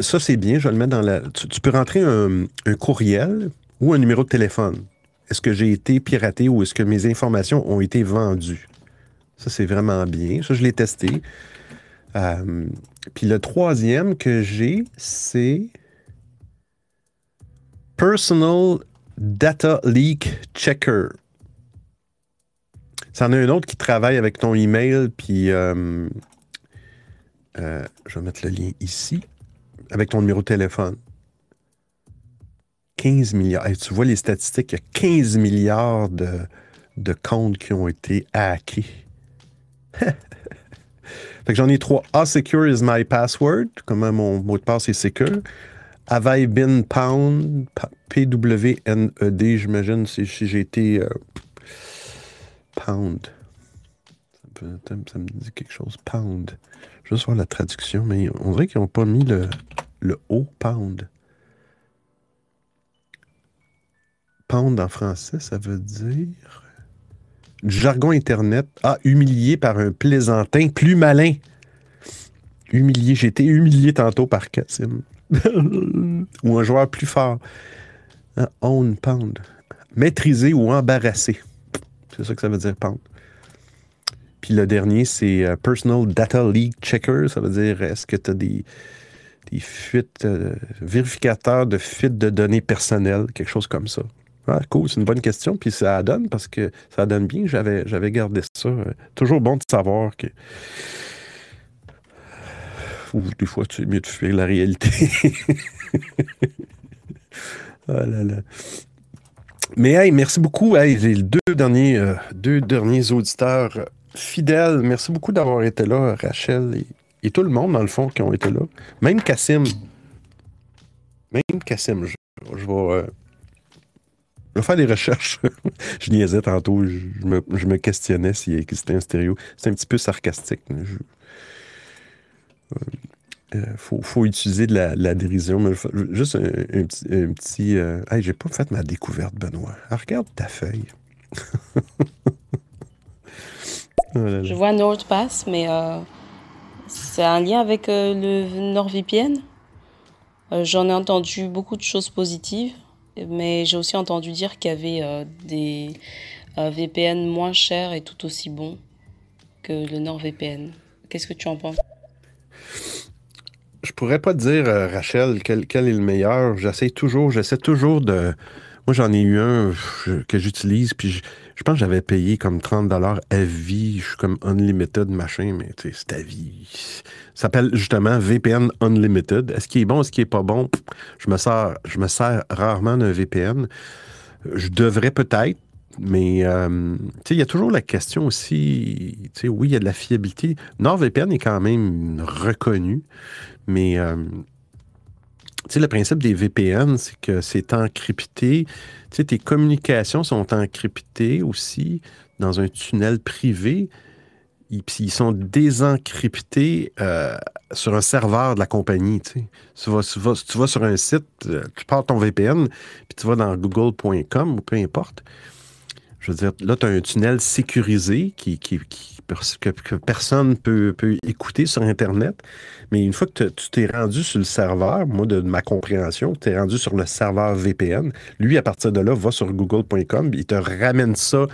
S1: ça, c'est bien, je vais le mettre dans la... Tu, peux rentrer un, courriel ou un numéro de téléphone. Est-ce que j'ai été piraté ou est-ce que mes informations ont été vendues? Ça, c'est vraiment bien. Ça, je l'ai testé. Puis le troisième que j'ai, c'est Personal Data Leak Checker. C'en a un autre qui travaille avec ton email, puis euh, euh, je vais mettre le lien ici, avec ton numéro de téléphone. 15 milliards. tu vois les statistiques, il y a 15 milliards de, de comptes qui ont été hackés. [laughs] fait que j'en ai trois. A secure is my password? Comment mon mot de passe est secure? Have I been pound? P-W-N-E-D, j'imagine, si, j'ai été euh, Pound. Ça me, dit quelque chose. Pound. Je vais voir la traduction, mais on dirait qu'ils n'ont pas mis le, le haut pound. Pound en français, ça veut dire. Du jargon Internet. Ah, humilié par un plaisantin plus malin. Humilié. J'ai été humilié tantôt par Cassim. [laughs] ou un joueur plus fort. Ah, own pound. Maîtrisé ou embarrassé. C'est ça que ça veut dire pound. Puis le dernier, c'est euh, Personal Data Leak Checker. Ça veut dire est-ce que tu as des, des fuites, euh, vérificateurs de fuites de données personnelles, quelque chose comme ça. Ah, cool, c'est une bonne question. Puis ça donne parce que ça donne bien. J'avais, j'avais gardé ça. Euh, toujours bon de savoir que. Ou des fois, c'est mieux de fuir la réalité. oh [laughs] là là. Mais hey, merci beaucoup. Hey, les deux derniers, euh, deux derniers auditeurs fidèles, merci beaucoup d'avoir été là, Rachel et, tout le monde, dans le fond, qui ont été là. Même Cassim. Même Cassim, je, euh, vais, faire des recherches. [laughs] je niaisais tantôt, je, me, questionnais s'il existait un stéréo. C'est un petit peu sarcastique. Je, euh, il euh, faut, utiliser de la, dérision. Juste un, petit. Euh, hey, j'ai pas fait ma découverte, Benoît. Ah, regarde ta feuille. [laughs]
S3: Oh Je vois NordPass, mais euh, c'est un lien avec le NordVPN. J'en ai entendu beaucoup de choses positives, mais j'ai aussi entendu dire qu'il y avait des VPN moins chers et tout aussi bons que le NordVPN. Qu'est-ce que tu en penses?
S1: Je pourrais pas te dire, euh, Rachel, quel, est le meilleur. J'essaie toujours, j'essaie toujours de. Moi, j'en ai eu un que j'utilise, puis je, pense que j'avais payé comme 30 dollars à vie. Je suis comme unlimited machin, mais c'est à vie. Ça s'appelle justement VPN Unlimited. Est-ce qu'il est bon, est-ce qu'il est pas bon? Je me sers, je me sers rarement d'un VPN. Je devrais peut-être, mais euh, il y a toujours la question aussi, oui, il y a de la fiabilité. NordVPN est quand même reconnu. Mais euh, le principe des VPN, c'est que c'est encrypté. Tu sais, tes communications sont encryptées aussi dans un tunnel privé. Puis ils sont désencryptés euh, sur un serveur de la compagnie. Tu, vas, sur un site, euh, tu pars ton VPN, puis tu vas dans google.com ou peu importe. Je veux dire, là, tu as un tunnel sécurisé qui, que, personne peut, peut écouter sur Internet. Mais une fois que tu t'es rendu sur le serveur, moi, de, ma compréhension, tu es rendu sur le serveur VPN, lui, à partir de là, va sur google.com, il te ramène ça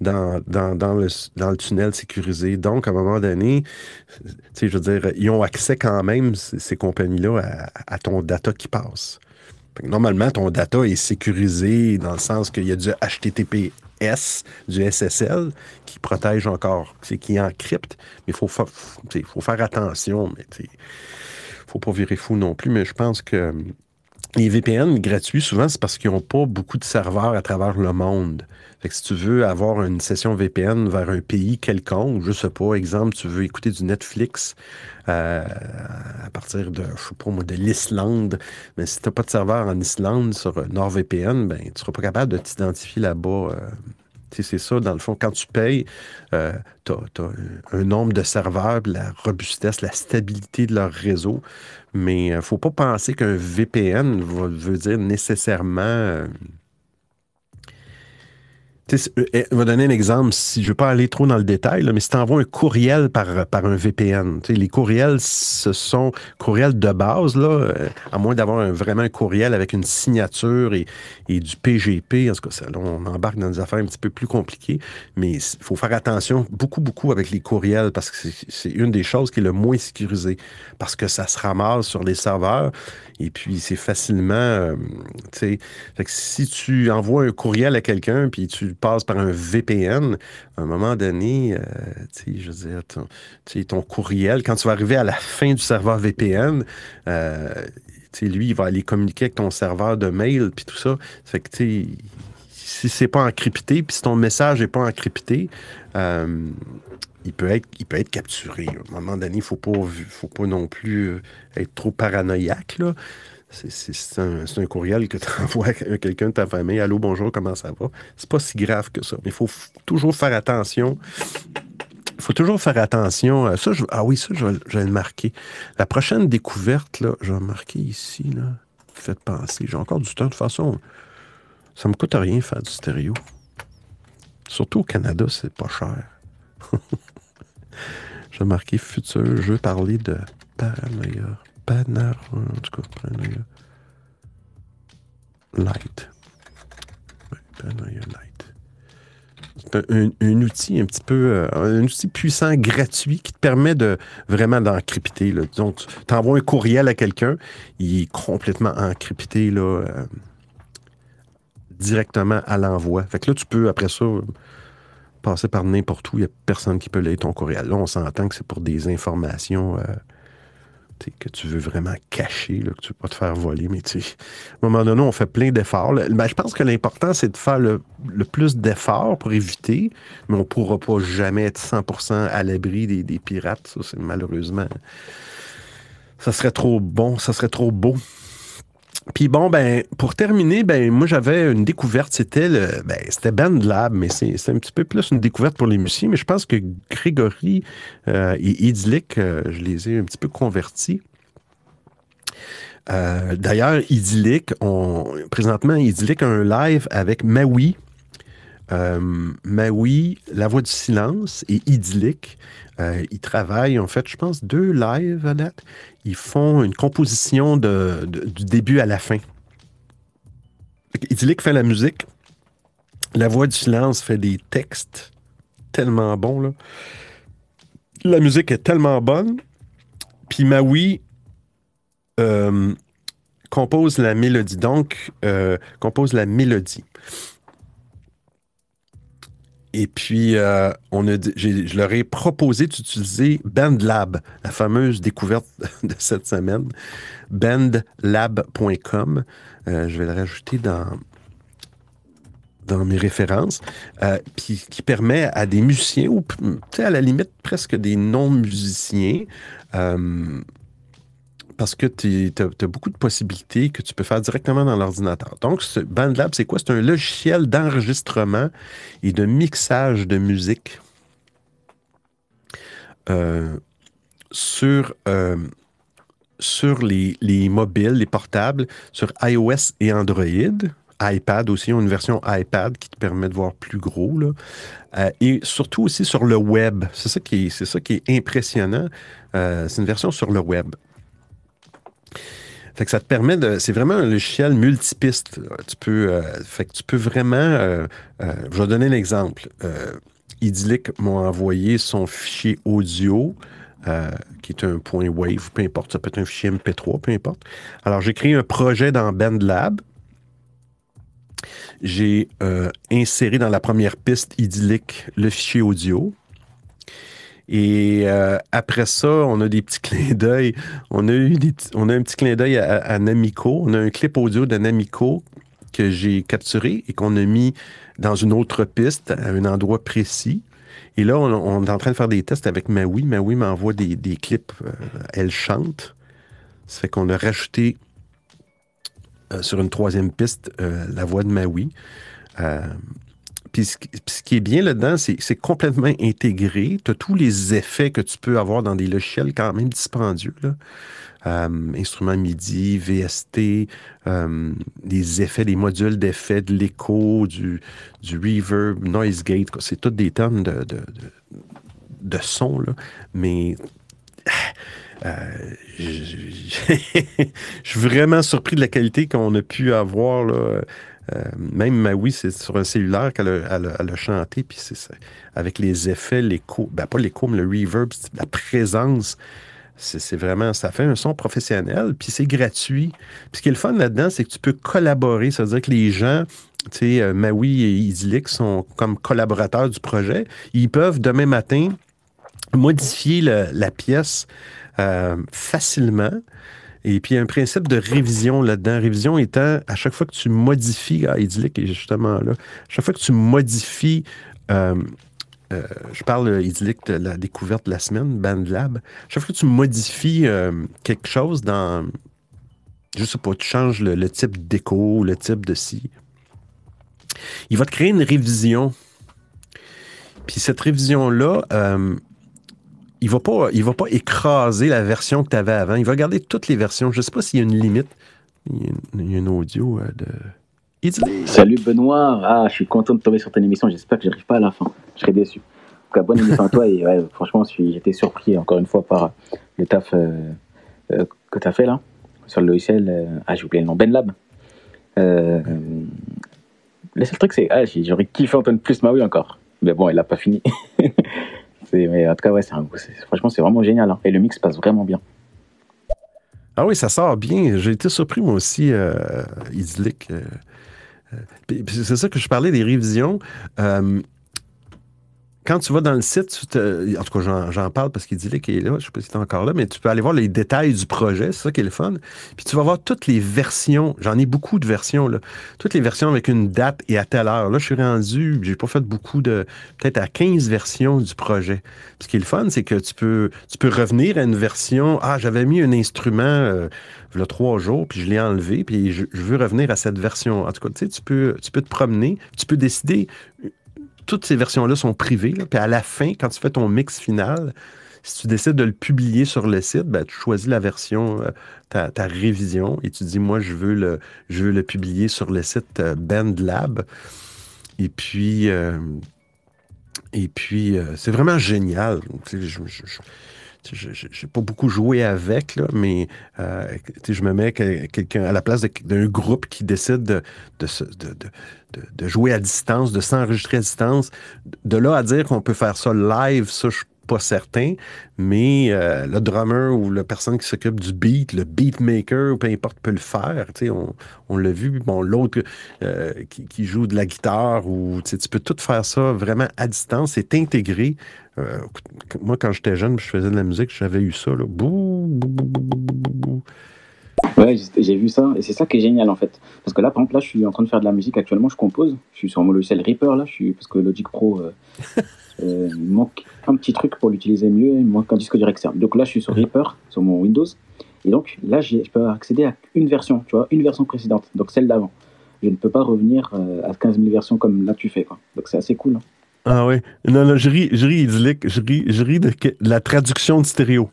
S1: dans, le, tunnel sécurisé. Donc, à un moment donné, je veux dire, ils ont accès quand même, ces, compagnies-là, à, à, ton data qui passe. Normalement, ton data est sécurisé dans le sens qu'il y a du HTTP S, du SSL, qui protège encore, qui encrypte. Mais il faut, faut faire attention. Il faut pas virer fou non plus. Mais je pense que les VPN gratuits, souvent, c'est parce qu'ils n'ont pas beaucoup de serveurs à travers le monde. Si tu veux avoir une session VPN vers un pays quelconque, je sais pas, exemple, tu veux écouter du Netflix euh, à partir de, je sais pas moi, de l'Islande, mais si tu n'as pas de serveur en Islande sur NordVPN, ben, tu seras pas capable de t'identifier là-bas. Euh, c'est ça, dans le fond, quand tu payes, euh, tu as, un nombre de serveurs, la robustesse, la stabilité de leur réseau. Mais il ne faut pas penser qu'un VPN veut dire nécessairement je vais donner un exemple. Si je ne veux pas aller trop dans le détail, mais si tu envoies un courriel par, par un VPN, les courriels, ce sont courriels de base, euh, à moins d'avoir vraiment un courriel avec une signature et, du PGP. En tout cas, on embarque dans des affaires un petit peu plus compliquées, mais il faut faire attention beaucoup, beaucoup avec les courriels parce que c'est une des choses qui est le moins sécurisée parce que ça se ramasse sur les serveurs et puis c'est facilement, euh, tu sais, si tu envoies un courriel à quelqu'un puis tu passe par un VPN, à un moment donné, euh, je veux dire, ton, ton, courriel, quand tu vas arriver à la fin du serveur VPN, euh, lui, il va aller communiquer avec ton serveur de mail, puis tout ça. Fait que, si c'est pas encrypté, puis si ton message n'est pas encrypté, il, peut être, il peut être capturé. À un moment donné, il ne faut pas, faut pas non plus être trop paranoïaque. Là c'est un, courriel que [laughs] tu envoies à quelqu'un de ta famille. Allô, bonjour, comment ça va? C'est pas si grave que ça. Mais il faut toujours faire attention. Il faut toujours faire attention. Ça, ah oui, ça, je vais, le marquer. La prochaine découverte, là, je vais marquer ici. Là. Faites penser. J'ai encore du temps. De toute façon, ça me coûte rien faire du stéréo. Surtout au Canada, c'est pas cher. [laughs] je vais marquer futur. Je veux parler de paranoïa. Banner, en tout cas, Light. Light. C'est un, outil un petit peu, euh, un outil puissant, gratuit, qui te permet de vraiment d'encrypter. Donc, tu envoies un courriel à quelqu'un, il est complètement encrypté là, euh, directement à l'envoi. Fait que là, tu peux, après ça, passer par n'importe où, il n'y a personne qui peut lire ton courriel. Là, on s'entend que c'est pour des informations euh, que tu veux vraiment cacher, là, que tu veux pas te faire voler. Mais à un moment donné, on fait plein d'efforts. Ben, je pense que l'important, c'est de faire le, plus d'efforts pour éviter, mais on pourra pas jamais être 100% à l'abri des, des, pirates. Ça, c'est malheureusement... Ça serait trop bon, ça serait trop beau. Puis bon, ben, pour terminer, ben, moi, j'avais une découverte. C'était le, ben, c'était BandLab, mais c'est, un petit peu plus une découverte pour les musiciens. Mais je pense que Grégory euh, et Idyllic, euh, je les ai un petit peu convertis. Euh, d'ailleurs, Idyllic, on, présentement, Idyllic a un live avec Maui, euh, Maui, La Voix du Silence et Idyllic. Euh, ils travaillent, en fait, je pense, deux lives à. Ils font une composition de, du début à la fin. Idyllic fait la musique. La Voix du Silence fait des textes tellement bons. Là. La musique est tellement bonne. Puis Maui euh, compose la mélodie. Donc, euh, compose la mélodie. Et puis, euh, on a, je leur ai proposé d'utiliser BandLab, la fameuse découverte [laughs] de cette semaine, bandlab.com. Euh, je vais le rajouter dans, dans mes références, euh, puis qui permet à des musiciens, ou à la limite presque des non-musiciens, parce que tu as, beaucoup de possibilités que tu peux faire directement dans l'ordinateur. Donc, ce BandLab, c'est quoi? C'est un logiciel d'enregistrement et de mixage de musique euh, sur, euh, sur les, mobiles, les portables, sur iOS et Android. iPad aussi, une version iPad qui te permet de voir plus gros. Là. Euh, et surtout aussi sur le web. C'est ça qui est, c'est ça qui est impressionnant. c'est une version sur le web. Fait que ça te permet de. C'est vraiment un logiciel multipiste. Tu peux, euh, fait que tu peux vraiment. Euh, euh, je vais donner l'exemple. Idyllic m'a envoyé son fichier audio, qui est un point wave, peu importe, ça peut être un fichier MP3, peu importe. Alors, j'ai créé un projet dans BandLab. j'ai inséré dans la première piste idyllique le fichier audio. Et euh, après ça, on a des petits clins d'œil. On a eu des, on a un petit clin d'œil à, Namico. On a un clip audio de Namico que j'ai capturé et qu'on a mis dans une autre piste à un endroit précis. Et là, on, est en train de faire des tests avec Maui. Maui m'envoie des, clips. Euh, elle chante. Ça fait qu'on a rajouté euh, sur une troisième piste la voix de Maui. Puis ce, qui est bien là-dedans, c'est c'est complètement intégré. Tu as tous les effets que tu peux avoir dans des logiciels quand même dispendieux. Euh, instruments MIDI, VST, euh, des effets, des modules d'effets, de l'écho, du, du reverb, noise gate. C'est tous des termes de, de, de. Mais [sighs] euh, [laughs] je suis vraiment surpris de la qualité qu'on a pu avoir là, euh, même Maui, c'est sur un cellulaire qu'elle a, chanté, puis c'est avec les effets, l'écho, ben pas l'écho, mais le reverb, la présence. C'est vraiment, ça fait un son professionnel, puis c'est gratuit. Puis ce qui est le fun là-dedans, c'est que tu peux collaborer. Ça veut dire que les gens, tu sais, euh, Maui et Idyllic sont comme collaborateurs du projet. Ils peuvent demain matin modifier la pièce euh, facilement. Et puis, il y a un principe de révision là-dedans. Révision étant, à chaque fois que tu modifies, ah, Idyllic est justement là, à chaque fois que tu modifies, euh, euh, je parle Idyllic de la découverte de la semaine, BandLab, chaque fois que tu modifies euh, quelque chose dans, je sais pas, tu changes le, type d'écho, le type de si, il va te créer une révision. Puis cette révision-là, il va pas, il va pas écraser la version que tu avais avant. Il va garder toutes les versions. Je sais pas s'il y a une limite. Il y a, audio euh, de.
S8: Salut Benoît. Ah, je suis content de tomber sur ton émission. J'espère que j'arrive pas à la fin. Je serai déçu. En tout cas, bonne émission à toi. Et franchement, j'étais surpris encore une fois par le taf euh, euh, que tu as fait là sur le logiciel. ah, j'ai oublié le nom. BenLab. le seul truc, c'est ah, j'aurais kiffé entendre plus Maui encore. Mais bon, il a pas fini. [laughs] Mais en tout cas, ouais, franchement, c'est vraiment génial. Hein. Et le mix passe vraiment bien.
S1: Ah oui, ça sort bien. J'ai été surpris, moi aussi, euh. Euh, euh, c'est ça que je parlais des révisions. Euh, quand tu vas dans le site, en tout cas, j'en parle parce qu'il dit qu'il est là, je ne sais pas si tu encore là, mais tu peux aller voir les détails du projet, c'est ça qui est le fun. Puis tu vas voir toutes les versions, j'en ai beaucoup de versions, là, toutes les versions avec une date et à telle heure. Là, je suis rendu, j'ai pas fait beaucoup de, peut-être à 15 versions du projet. Ce qui est le fun, c'est que tu peux, tu peux revenir à une version, ah, j'avais mis un instrument, euh, il trois jours, puis je l'ai enlevé, puis je, veux revenir à cette version. En tout cas, tu sais, tu peux, tu peux te promener, tu peux décider toutes ces versions-là sont privées. Puis à la fin, quand tu fais ton mix final, si tu décides de le publier sur le site, ben, tu choisis la version, euh, ta, révision, et tu dis, moi, je veux le, publier sur le site euh, BandLab. Et puis, euh, c'est vraiment génial. N'ai pas beaucoup joué avec, là, mais euh, je me mets quelqu'un à la place d'un groupe qui décide de, de, jouer à distance, de s'enregistrer à distance. De là à dire qu'on peut faire ça live, ça, je pas certain, mais euh, le drummer ou la personne qui s'occupe du beat, le beatmaker, peu importe, peut le faire. On, on l'a vu. Bon, l'autre euh, qui, joue de la guitare, ou tu peux tout faire ça vraiment à distance. C'est intégré. Euh, moi, quand j'étais jeune, je faisais de la musique, j'avais eu ça. Là. Bouh,
S8: Ouais, j'ai vu ça, et c'est ça qui est génial en fait. Parce que là, par exemple, là, je suis en train de faire de la musique actuellement, je compose. Je suis sur mon logiciel Reaper, là, je suis, parce que Logic Pro, Euh, il [laughs] manque un petit truc pour l'utiliser mieux, il manque un disque dur externe. Donc là, je suis sur Reaper, sur mon Windows. Et donc là, je peux accéder à une version, tu vois, une version précédente, donc celle d'avant. Je ne peux pas revenir euh, à 15 000 versions comme là tu fais. Quoi. Donc c'est assez cool. Hein.
S1: Ah oui. Non, non, je ris, je ris, je ris, je ris de, la traduction de stéréo.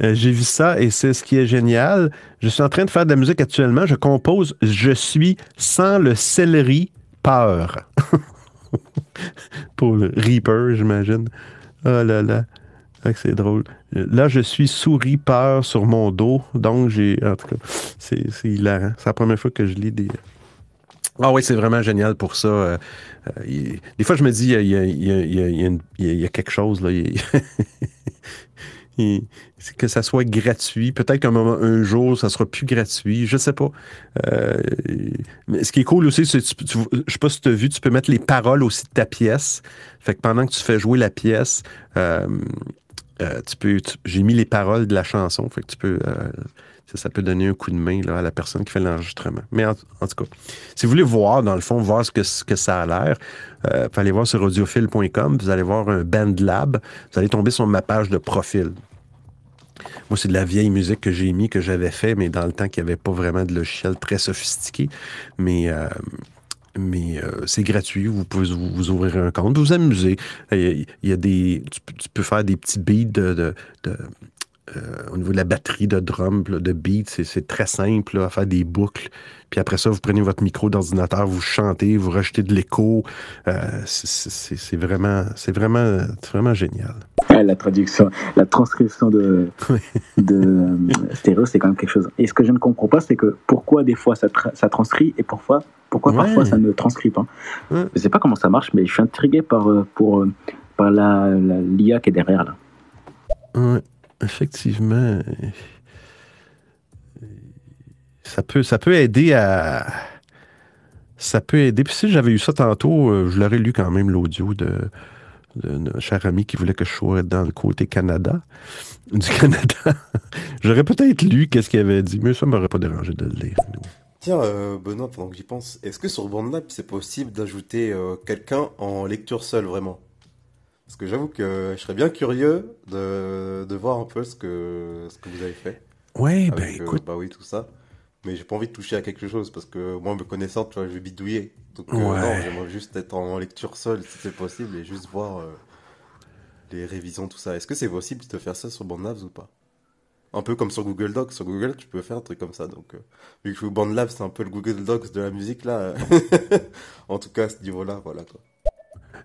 S1: Euh, j'ai vu ça et c'est ce qui est génial. Je suis en train de faire de la musique actuellement. Je compose Je suis sans le céleri peur. [laughs] pour le Reaper, j'imagine. Oh là là. C'est drôle. Là, je suis souris peur sur mon dos. Donc, j'ai. En tout cas, c'est hilarant. C'est la première fois que je lis des. Ah oui, c'est vraiment génial pour ça. Euh, euh, des fois, je me dis, il y a, quelque chose. Là. [laughs] que ça soit gratuit. Peut-être qu'un un jour, ça sera plus gratuit. Je sais pas. Euh, mais ce qui est cool aussi, c'est que je sais pas si tu as vu, tu peux mettre les paroles aussi de ta pièce. Fait que pendant que tu fais jouer la pièce, tu peux. J'ai mis les paroles de la chanson. Fait que tu peux. Ça, peut donner un coup de main à la personne qui fait l'enregistrement. Mais en, tout cas, si vous voulez voir, dans le fond, voir ce que, ce que ça a l'air, euh, vous allez voir sur audiophile.com, vous allez voir un Band Lab, vous allez tomber sur ma page de profil. Moi, c'est de la vieille musique que j'ai mis, que j'avais fait, mais dans le temps qu'il n'y avait pas vraiment de logiciel très sophistiqué. Mais, euh, mais euh, c'est gratuit. Vous pouvez vous, ouvrir un compte, vous amuser. Il y a, des, tu, peux faire des petits beats de euh, au niveau de la batterie de drum, de beat, c'est très simple à faire des boucles. Puis après ça, vous prenez votre micro d'ordinateur, vous chantez, vous rejetez de l'écho. Euh, c'est vraiment, c'est vraiment, vraiment génial.
S8: la traduction, la transcription de, [laughs] de euh, stéréo, c'est quand même quelque chose. Et ce que je ne comprends pas, c'est que pourquoi des fois ça, ça transcrit et pourquoi, pourquoi parfois ça ne transcrit pas. Je ne sais pas comment ça marche, mais je suis intrigué par, pour, par la l'IA qui est derrière là.
S1: Ouais effectivement, ça peut, ça peut aider à. Ça peut aider. Puis si j'avais eu ça tantôt, euh, je l'aurais lu quand même l'audio de, de, cher ami qui voulait que je sois dans le côté Canada, [laughs] du Canada. J'aurais peut-être lu qu'est-ce qu'il avait dit, mais ça m'aurait pas dérangé de le lire.
S5: Tiens, euh, Benoît, pendant que j'y pense, est-ce que sur BandLab, c'est possible d'ajouter euh, quelqu'un en lecture seule, vraiment? Parce que j'avoue que je serais bien curieux de, de voir un peu ce que, ce que vous avez fait.
S1: Ouais, ben
S5: euh,
S1: écoute.
S5: bah oui, tout ça. Mais j'ai pas envie de toucher à quelque chose parce que moi, me connaissant, tu vois, je vais bidouiller. Donc, euh, non, j'aimerais juste être en lecture seule si c'est possible et juste voir euh, les révisions, tout ça. Est-ce que c'est possible de faire ça sur BandLabs ou pas? Un peu comme sur Google Docs. Sur Google, tu peux faire un truc comme ça. Donc, vu que BandLabs, c'est un peu le Google Docs de la musique, là. [laughs] en tout cas, à ce niveau-là, voilà quoi.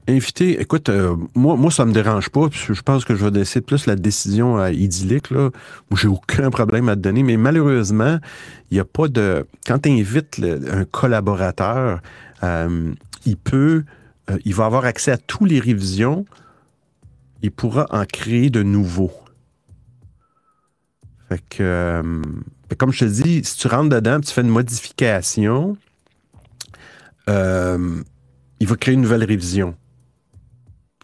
S1: Invité, écoute, euh, moi, moi, ça me dérange pas. Je pense que je vais laisser plus la décision à idyllique. Là, où j'ai aucun problème à te donner. Mais malheureusement, il n'y a pas de. Quand tu invites un collaborateur, euh, il peut. Euh, il va avoir accès à tous les révisions. Il pourra en créer de nouveaux. Fait que, comme je te dis, si tu rentres dedans, tu fais une modification, il va créer une nouvelle révision.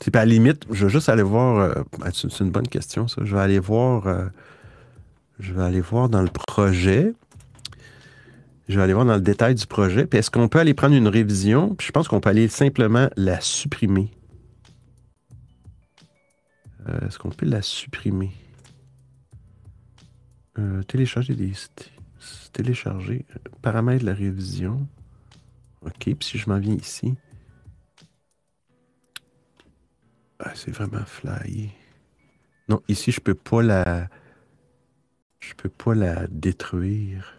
S1: C'est à la limite, je vais juste aller voir. Euh, c'est une bonne question, ça. Je vais aller voir. Euh, je vais aller voir dans le projet. Je vais aller voir dans le détail du projet. Puis est-ce qu'on peut aller prendre une révision? Puis je pense qu'on peut aller simplement la supprimer. Euh, est-ce qu'on peut la supprimer? télécharger des. Télécharger. Paramètres de la révision. OK. Puis si je m'en viens ici. Ah, c'est vraiment flyé. Non, ici, je peux pas la. Je peux pas la détruire.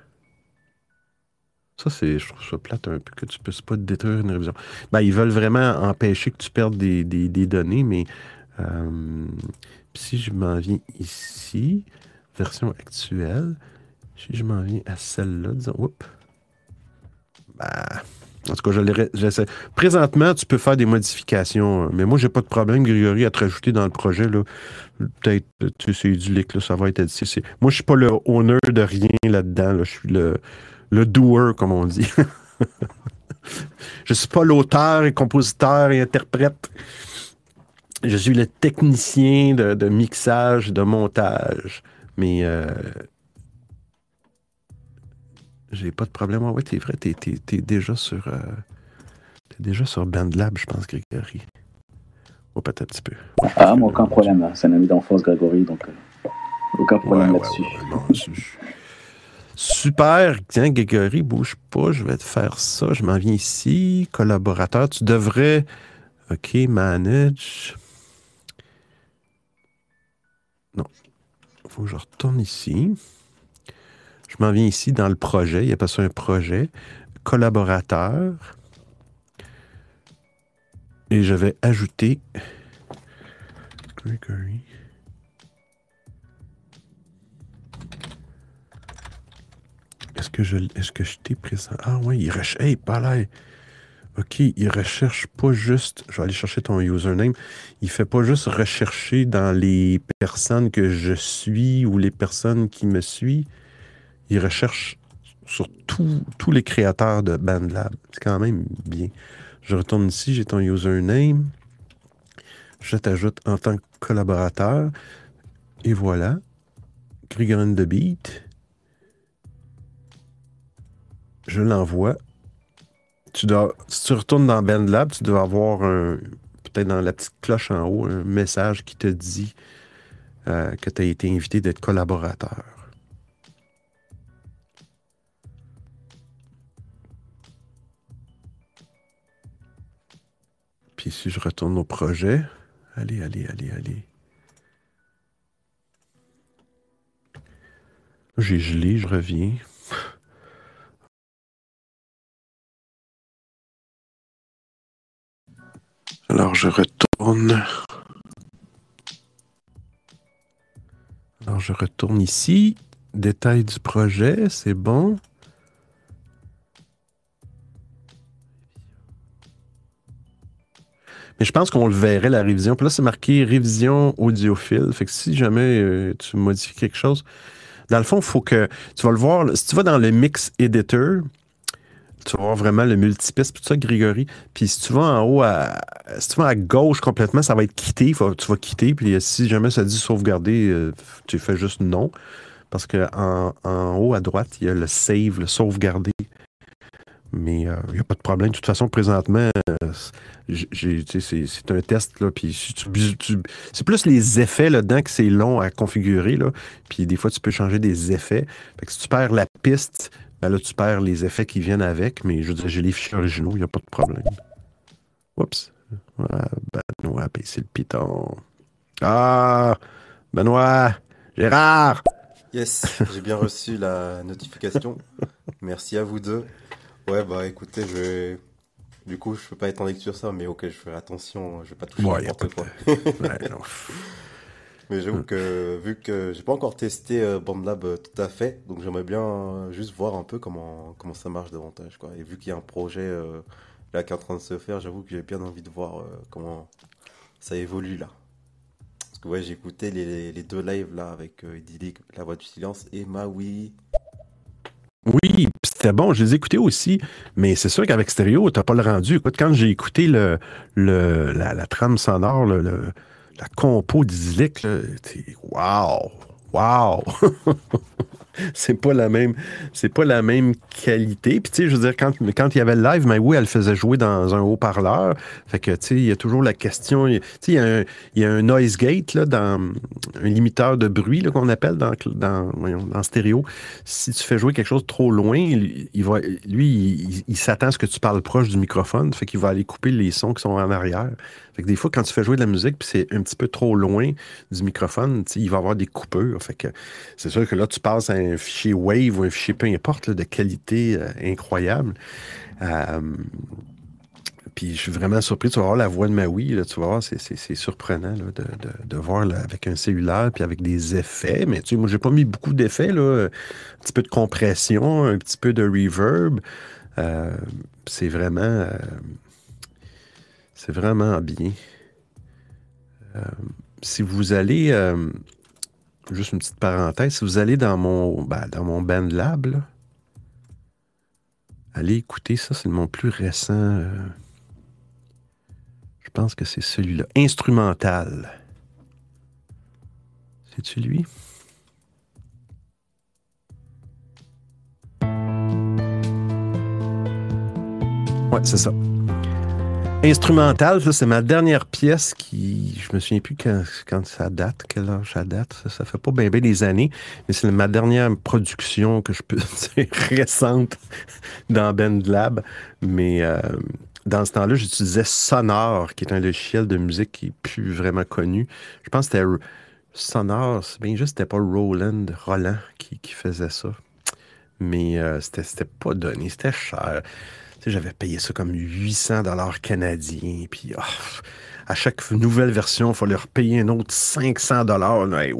S1: Ça, c'est. Je trouve ça plate un peu que tu puisses pas détruire une révision. Ben, ils veulent vraiment empêcher que tu perdes des, données, mais euh, si je m'en viens ici, version actuelle, si je m'en viens à celle-là, disons, oups, bah, en tout cas, je Présentement, tu peux faire des modifications, mais moi, j'ai pas de problème, Grégory, à te rajouter dans le projet. Peut-être, tu sais, c'est là, ça va être additif. Moi, je suis pas le owner de rien là-dedans. Je suis le, le doer, comme on dit. [laughs] je suis pas l'auteur et compositeur et interprète. Je suis le technicien de, de mixage, de montage. Mais euh, j'ai pas de problème. Ah ouais, t'es vrai, t'es, déjà sur. Euh, t'es déjà sur BandLab, je pense, Grégory. Ou peut-être un petit peu.
S8: Ah, moi, aucun problème. C'est un ami d'enfance, Grégory, donc euh, aucun problème là-dessus.
S1: Super. Tiens, Grégory, bouge pas. Je vais te faire ça. Je m'en viens ici. Collaborateur, tu devrais. OK, manage. Non. Il faut que je retourne ici. Je m'en viens ici dans le projet. Il y a pas ça un projet. Collaborateur. Et je vais ajouter Gregory. Est-ce que je est-ce que t'ai présent? Ah oui, il recherche. Hey, pas là. OK, il recherche pas juste, je vais aller chercher ton username, il fait pas juste rechercher dans les personnes que je suis ou les personnes qui me suivent, il recherche sur tous les créateurs de BandLab. C'est quand même bien. Je retourne ici, j'ai ton username. Je t'ajoute en tant que collaborateur. Et voilà. Grigory de Beat. Je l'envoie tu dois, si tu retournes dans BandLab, tu dois avoir peut-être dans la petite cloche en haut un message qui te dit euh, que tu as été invité d'être collaborateur. Puis si je retourne au projet, allez, allez, allez, allez. J'ai gelé, je reviens. Alors je retourne. Alors je retourne ici. Détail du projet, c'est bon. Mais je pense qu'on le verrait, la révision. Puis là, c'est marqué révision audiophile. Fait que si jamais euh, tu modifies quelque chose, dans le fond, il faut que. Tu vas le voir. Si tu vas dans le mix editor, tu vas voir vraiment le multipiste, tout ça, Grégory. Puis si tu vas en haut, à, si tu vas à gauche complètement, ça va être quitté. tu vas quitter. Puis si jamais ça dit sauvegarder, euh, tu fais juste non. Parce qu'en en, haut à droite, il y a le save, le sauvegarder. Mais euh, il n'y a pas de problème. De toute façon, présentement, euh, c'est un test. Là, puis c'est plus les effets là-dedans que c'est long à configurer. Là, puis des fois, tu peux changer des effets. Fait que si tu perds la piste, ben là, tu perds les effets qui viennent avec, mais je veux dire, j'ai les fichiers originaux, il n'y a pas de problème. Oups. Benoît, ben, c'est le piton. Ah! Benoît! Gérard!
S5: Yes, j'ai bien reçu la notification. Merci à vous deux. Ouais, bah écoutez, je vais... Du coup, je peux pas être en lecture ça, mais ok, je ferai attention, je vais pas toucher n'importe quoi. [laughs] Mais j'avoue mm. que vu que j'ai pas encore testé euh, BandLab euh, tout à fait, donc j'aimerais bien euh, juste voir un peu comment, comment ça marche davantage. Quoi. Et vu qu'il y a un projet là qui est en train de se faire, j'avoue que j'ai bien envie de voir comment ça évolue là. Parce que ouais, j'ai écouté les, les, deux lives là avec Idyllic, La Voix du Silence et Maui.
S1: Oui, c'était bon, je les ai écoutés aussi, mais c'est sûr qu'avec stéréo, t'as pas le rendu. Écoute, quand j'ai écouté le, le, la, trame sonore, le la compo d'Isilic, wow! Wow! [laughs] [laughs] c'est pas la même c'est pas la même qualité. Puis tu sais je veux dire quand quand il y avait le live mais oui elle faisait jouer dans un haut-parleur. Fait que tu sais il y a toujours la question tu sais il y a un il y a un noise gate là dans un limiteur de bruit qu'on appelle dans dans, dans stéréo. Si tu fais jouer quelque chose trop loin il, va lui il, s'attend à ce que tu parles proche du microphone. Fait qu'il va aller couper les sons qui sont en arrière fait que des fois quand tu fais jouer de la musique puis c'est un petit peu trop loin du microphone il va avoir des coupures fait que c'est sûr que là tu passes à un fichier Wave ou un fichier peu importe de qualité euh, incroyable. Euh, puis je suis vraiment surpris. Tu vas voir la voix de Maui, là, tu vas voir, c'est surprenant de, voir avec un cellulaire puis avec des effets. Mais tu sais, moi, j'ai pas mis beaucoup d'effets, là. Un petit peu de compression, un petit peu de reverb. Euh, c'est vraiment. C'est vraiment bien. si vous allez juste une petite parenthèse, si vous allez dans mon, ben, dans mon BandLab, allez écouter ça, c'est mon plus récent. Euh, je pense que c'est celui-là. Instrumental. C'est-tu lui? Ouais, c'est ça. Instrumental, ça, c'est ma dernière pièce qui. Je me souviens plus quand, ça date, quelle âge ça date. Ça, fait pas bien des années, mais c'est ma dernière production que je peux [laughs] dire récente dans BandLab. Mais euh, dans ce temps-là, j'utilisais Sonor, qui est un logiciel de musique qui est plus vraiment connu. Je pense que c'était Sonor, c'est bien juste, c'était pas Roland, Roland qui, faisait ça. Mais euh, c'était pas donné, c'était cher j'avais payé ça comme 800 dollars canadiens. Puis ah, à chaque nouvelle version, il fallait repayer un autre 500 dollars. À un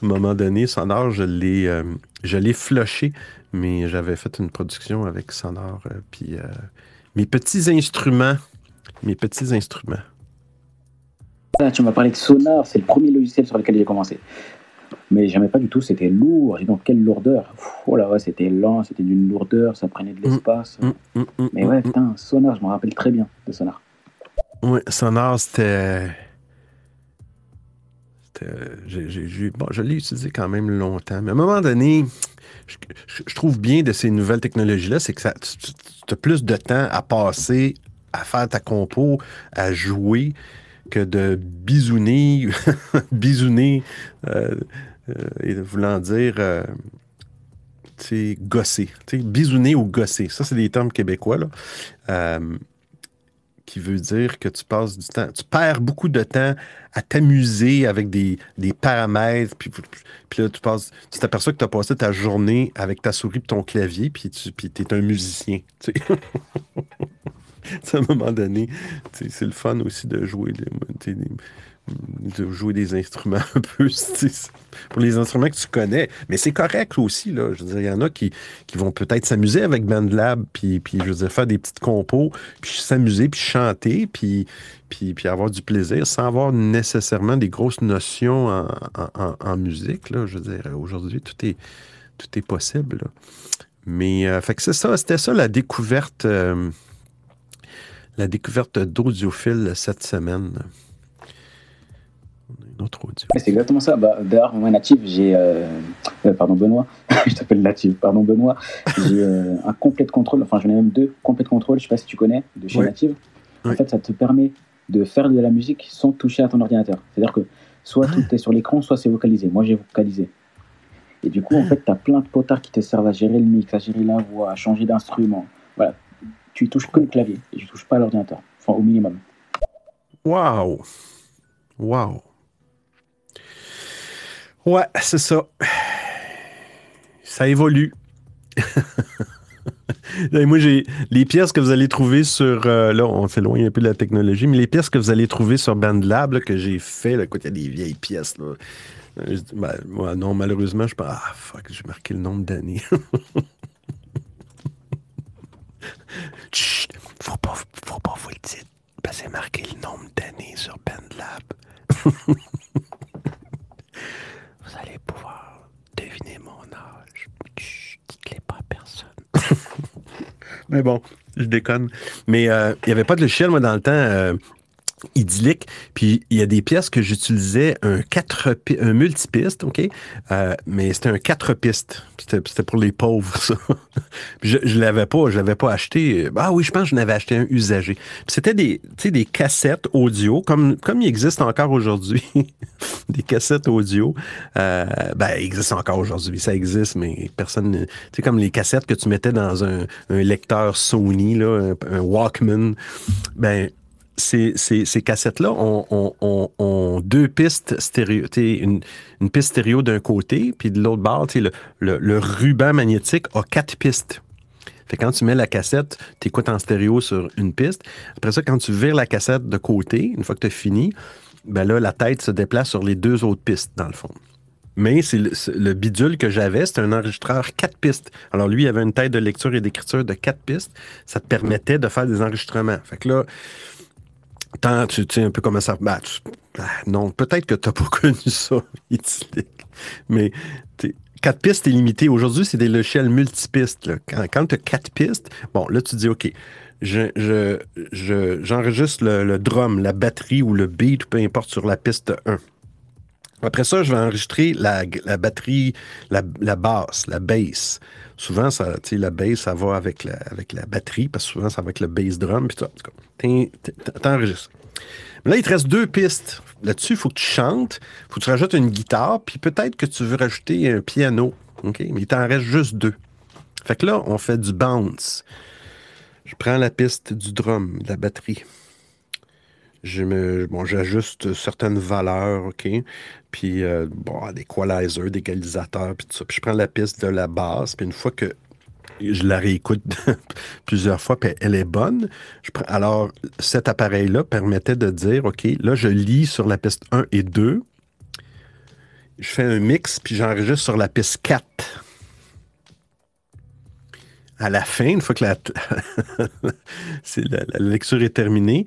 S1: moment donné, Sonore, je l'ai, euh, je l'ai flushé, mais j'avais fait une production avec Sonore. Euh, euh, mes petits instruments. Mes petits instruments.
S8: tu m'as parlé de Sonar, c'est le premier logiciel sur lequel j'ai commencé. Mais j'aimais pas du tout, c'était lourd. Et donc, quelle lourdeur. Oh là, ouais, c'était lent, c'était d'une lourdeur, ça prenait de mm, l'espace. Mm, mm, Mais ouais, putain, Sonar, je me rappelle très bien de Sonar.
S1: Oui, Sonar, c'était. Bon, je l'ai utilisé quand même longtemps. Mais à un moment donné, je, trouve bien de ces nouvelles technologies-là, c'est que ça, tu, as plus de temps à passer à faire ta compo, à jouer, que de bisouner, [laughs] bisouner, euh, et voulant dire, euh, sais, gosser. bisouner ou gosser. Ça, c'est des termes québécois, là. Euh, qui veut dire que tu passes du temps, tu perds beaucoup de temps à t'amuser avec des, paramètres, puis, puis là, tu passes, tu t'aperçois que tu as passé ta journée avec ta souris et ton clavier, puis tu puis es un musicien. Tu [laughs] à un moment donné, c'est le fun aussi de jouer, de jouer des instruments un peu, [laughs] pour les instruments que tu connais. Mais c'est correct aussi, là. Je veux dire, il y en a qui, qui vont peut-être s'amuser avec BandLab, puis, puis, je veux dire, faire des petites compos, puis s'amuser, puis chanter, puis, puis, puis avoir du plaisir sans avoir nécessairement des grosses notions en, musique, là. Je veux dire, aujourd'hui, tout est, tout est possible, Mais, euh, fait que c'est ça, c'était ça la découverte, euh, la découverte d'audiophile cette semaine
S8: c'est exactement ça. Bah, D'ailleurs, moi, Native, j'ai. Euh, euh, pardon, Benoît. [laughs] je t'appelle Native. Pardon, Benoît. J'ai euh, un complet de contrôle. Enfin, j'en ai même deux complets de contrôle. Je sais pas si tu connais, de chez Native. En fait, ça te permet de faire de la musique sans toucher à ton ordinateur. C'est-à-dire que soit tout est sur l'écran, soit c'est vocalisé. Moi, j'ai vocalisé. Et du coup, en fait, tu as plein de potards qui te servent à gérer le mix, à gérer la voix, à changer d'instrument. Voilà. Tu touches que le clavier et tu touches pas l'ordinateur. Enfin, au minimum.
S1: Waouh! Waouh! Ouais, c'est ça. Ça évolue. [laughs] moi, j'ai les pièces que vous allez trouver sur. Euh, là, on s'éloigne un peu de la technologie, mais les pièces que vous allez trouver sur BandLab que j'ai fait, là, il y a des vieilles pièces. Là. Euh, ben, non, malheureusement, je pense. Ah, fuck, j'ai marqué le nombre d'années. [laughs] Chut, faut pas, faut pas vous le dire. Que c'est marqué le nombre d'années sur BandLab. [laughs] vous allez pouvoir deviner mon âge. Dites-les pas à personne. Mais bon, je déconne. Mais euh, il n'y avait pas de logiciel, moi, dans le temps. Euh, idyllique. Puis il y a des pièces que j'utilisais un quatre un multipiste, OK? Euh, mais c'était un quatre pistes. C'était pour les pauvres, [laughs] ça. je ne l'avais pas, je l'avais pas acheté. Ah oui, je pense que je n'avais acheté un usagé. C'était des, des cassettes audio, comme, comme il existe encore aujourd'hui. [laughs] des cassettes audio. Euh, ben, il existe encore aujourd'hui. Ça existe, mais personne. Tu sais, comme les cassettes que tu mettais dans un, un lecteur Sony, là, un, un Walkman. Ben, ces, cassettes-là ont, deux pistes stéréo, une, piste stéréo d'un côté, puis de l'autre bord, le, le, ruban magnétique a quatre pistes. Fait quand tu mets la cassette, tu écoutes en stéréo sur une piste. Après ça, quand tu vires la cassette de côté, une fois que tu as fini, ben là, la tête se déplace sur les deux autres pistes, dans le fond. Mais c'est le, bidule que j'avais, c'était un enregistreur quatre pistes. Alors lui, il avait une tête de lecture et d'écriture de quatre pistes. Ça te permettait de faire des enregistrements. Fait que là, Tant, tu sais un peu comment ça. Ben, ah, non, peut-être que tu n'as pas [laughs] connu ça, mais quatre pistes est limité. Aujourd'hui, c'est des logiciels multipistes. Quand, tu as quatre pistes, bon, là, tu dis, OK, je, j'enregistre le, drum, la batterie ou le beat, peu importe, sur la piste 1. Après ça, je vais enregistrer la, batterie, la, basse, la bass. Souvent, ça, la bass, ça va avec la, avec la batterie, parce que souvent, ça va avec le bass drum. Puis t'enregistres. Mais là, il te reste deux pistes. Là-dessus, il faut que tu chantes, il faut que tu rajoutes une guitare, puis peut-être que tu veux rajouter un piano. Mais il t'en reste juste deux. Fait que là, on fait du bounce. Je prends la piste du drum, de la batterie je me, bon, j'ajuste certaines valeurs, OK? Puis, euh, bon, des equalizers, des égalisateurs, puis tout ça. Puis je prends la piste de la basse, puis une fois que je la réécoute [laughs] plusieurs fois, puis elle est bonne. Je alors, cet appareil-là permettait de dire, OK, là, je lis sur la piste 1 et 2. Je fais un mix, puis j'enregistre sur la piste 4. à la fin, une fois que la, [laughs] la, lecture est terminée,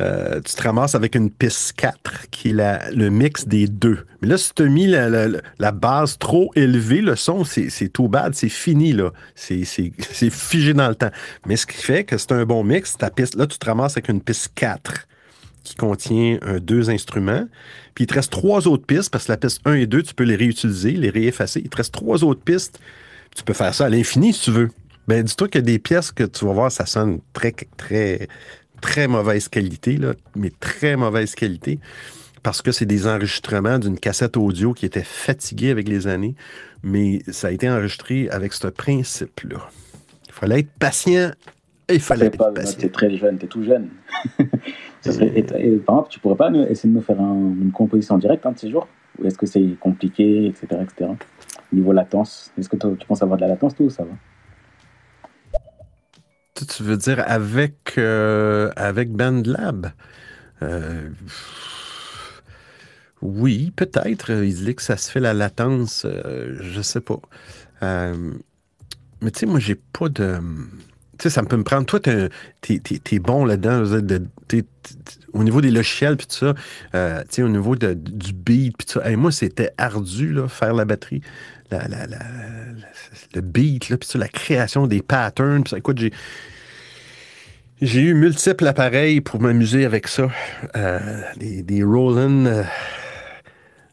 S1: euh, tu te ramasses avec une piste 4 qui est le mix des deux. Mais là, si tu as mis la, base trop élevée, le son, c'est tout bad, c'est fini, là. [laughs] C'est figé dans le temps. Mais ce qui fait que c'est un bon mix, ta piste, là, tu te ramasses avec une piste 4 qui contient deux instruments. Puis il te reste trois autres pistes, parce que la piste 1 et 2, tu peux les réutiliser, les réeffacer. Il te reste trois autres pistes. Tu peux faire ça à l'infini si tu veux. Ben, dis-toi qu'il y a des pièces que tu vas voir, ça sonne très, très, très mauvaise qualité, là, mais très mauvaise qualité, parce que c'est des enregistrements d'une cassette audio qui était fatiguée avec les années, mais ça a été enregistré avec ce principe-là. Il fallait être patient il fallait être
S8: pas, patient. T'es très jeune, t'es tout jeune. [laughs] par exemple, tu pourrais pas essayer de nous faire une composition en direct un de ces jours? Ou est-ce que c'est compliqué, etc., etc. Niveau latence, est-ce que tu penses avoir de la latence, tout, ou ça va?
S1: Tu veux dire avec, euh, avec BandLab? Euh, oui, peut-être. Il dit que ça se fait la latence. Euh, je sais pas. mais tu sais, moi, j'ai pas de. Sais, ça peut me prendre. Toi, tu es, bon là-dedans. au niveau des logiciels, puis tout ça. tu sais, au niveau du beat, puis tout ça. moi, c'était ardu, là, faire la batterie. le beat, là, puis la création des patterns. Puis ça, écoute, j'ai j'ai eu multiples appareils pour m'amuser avec ça. Euh, des, Roland euh,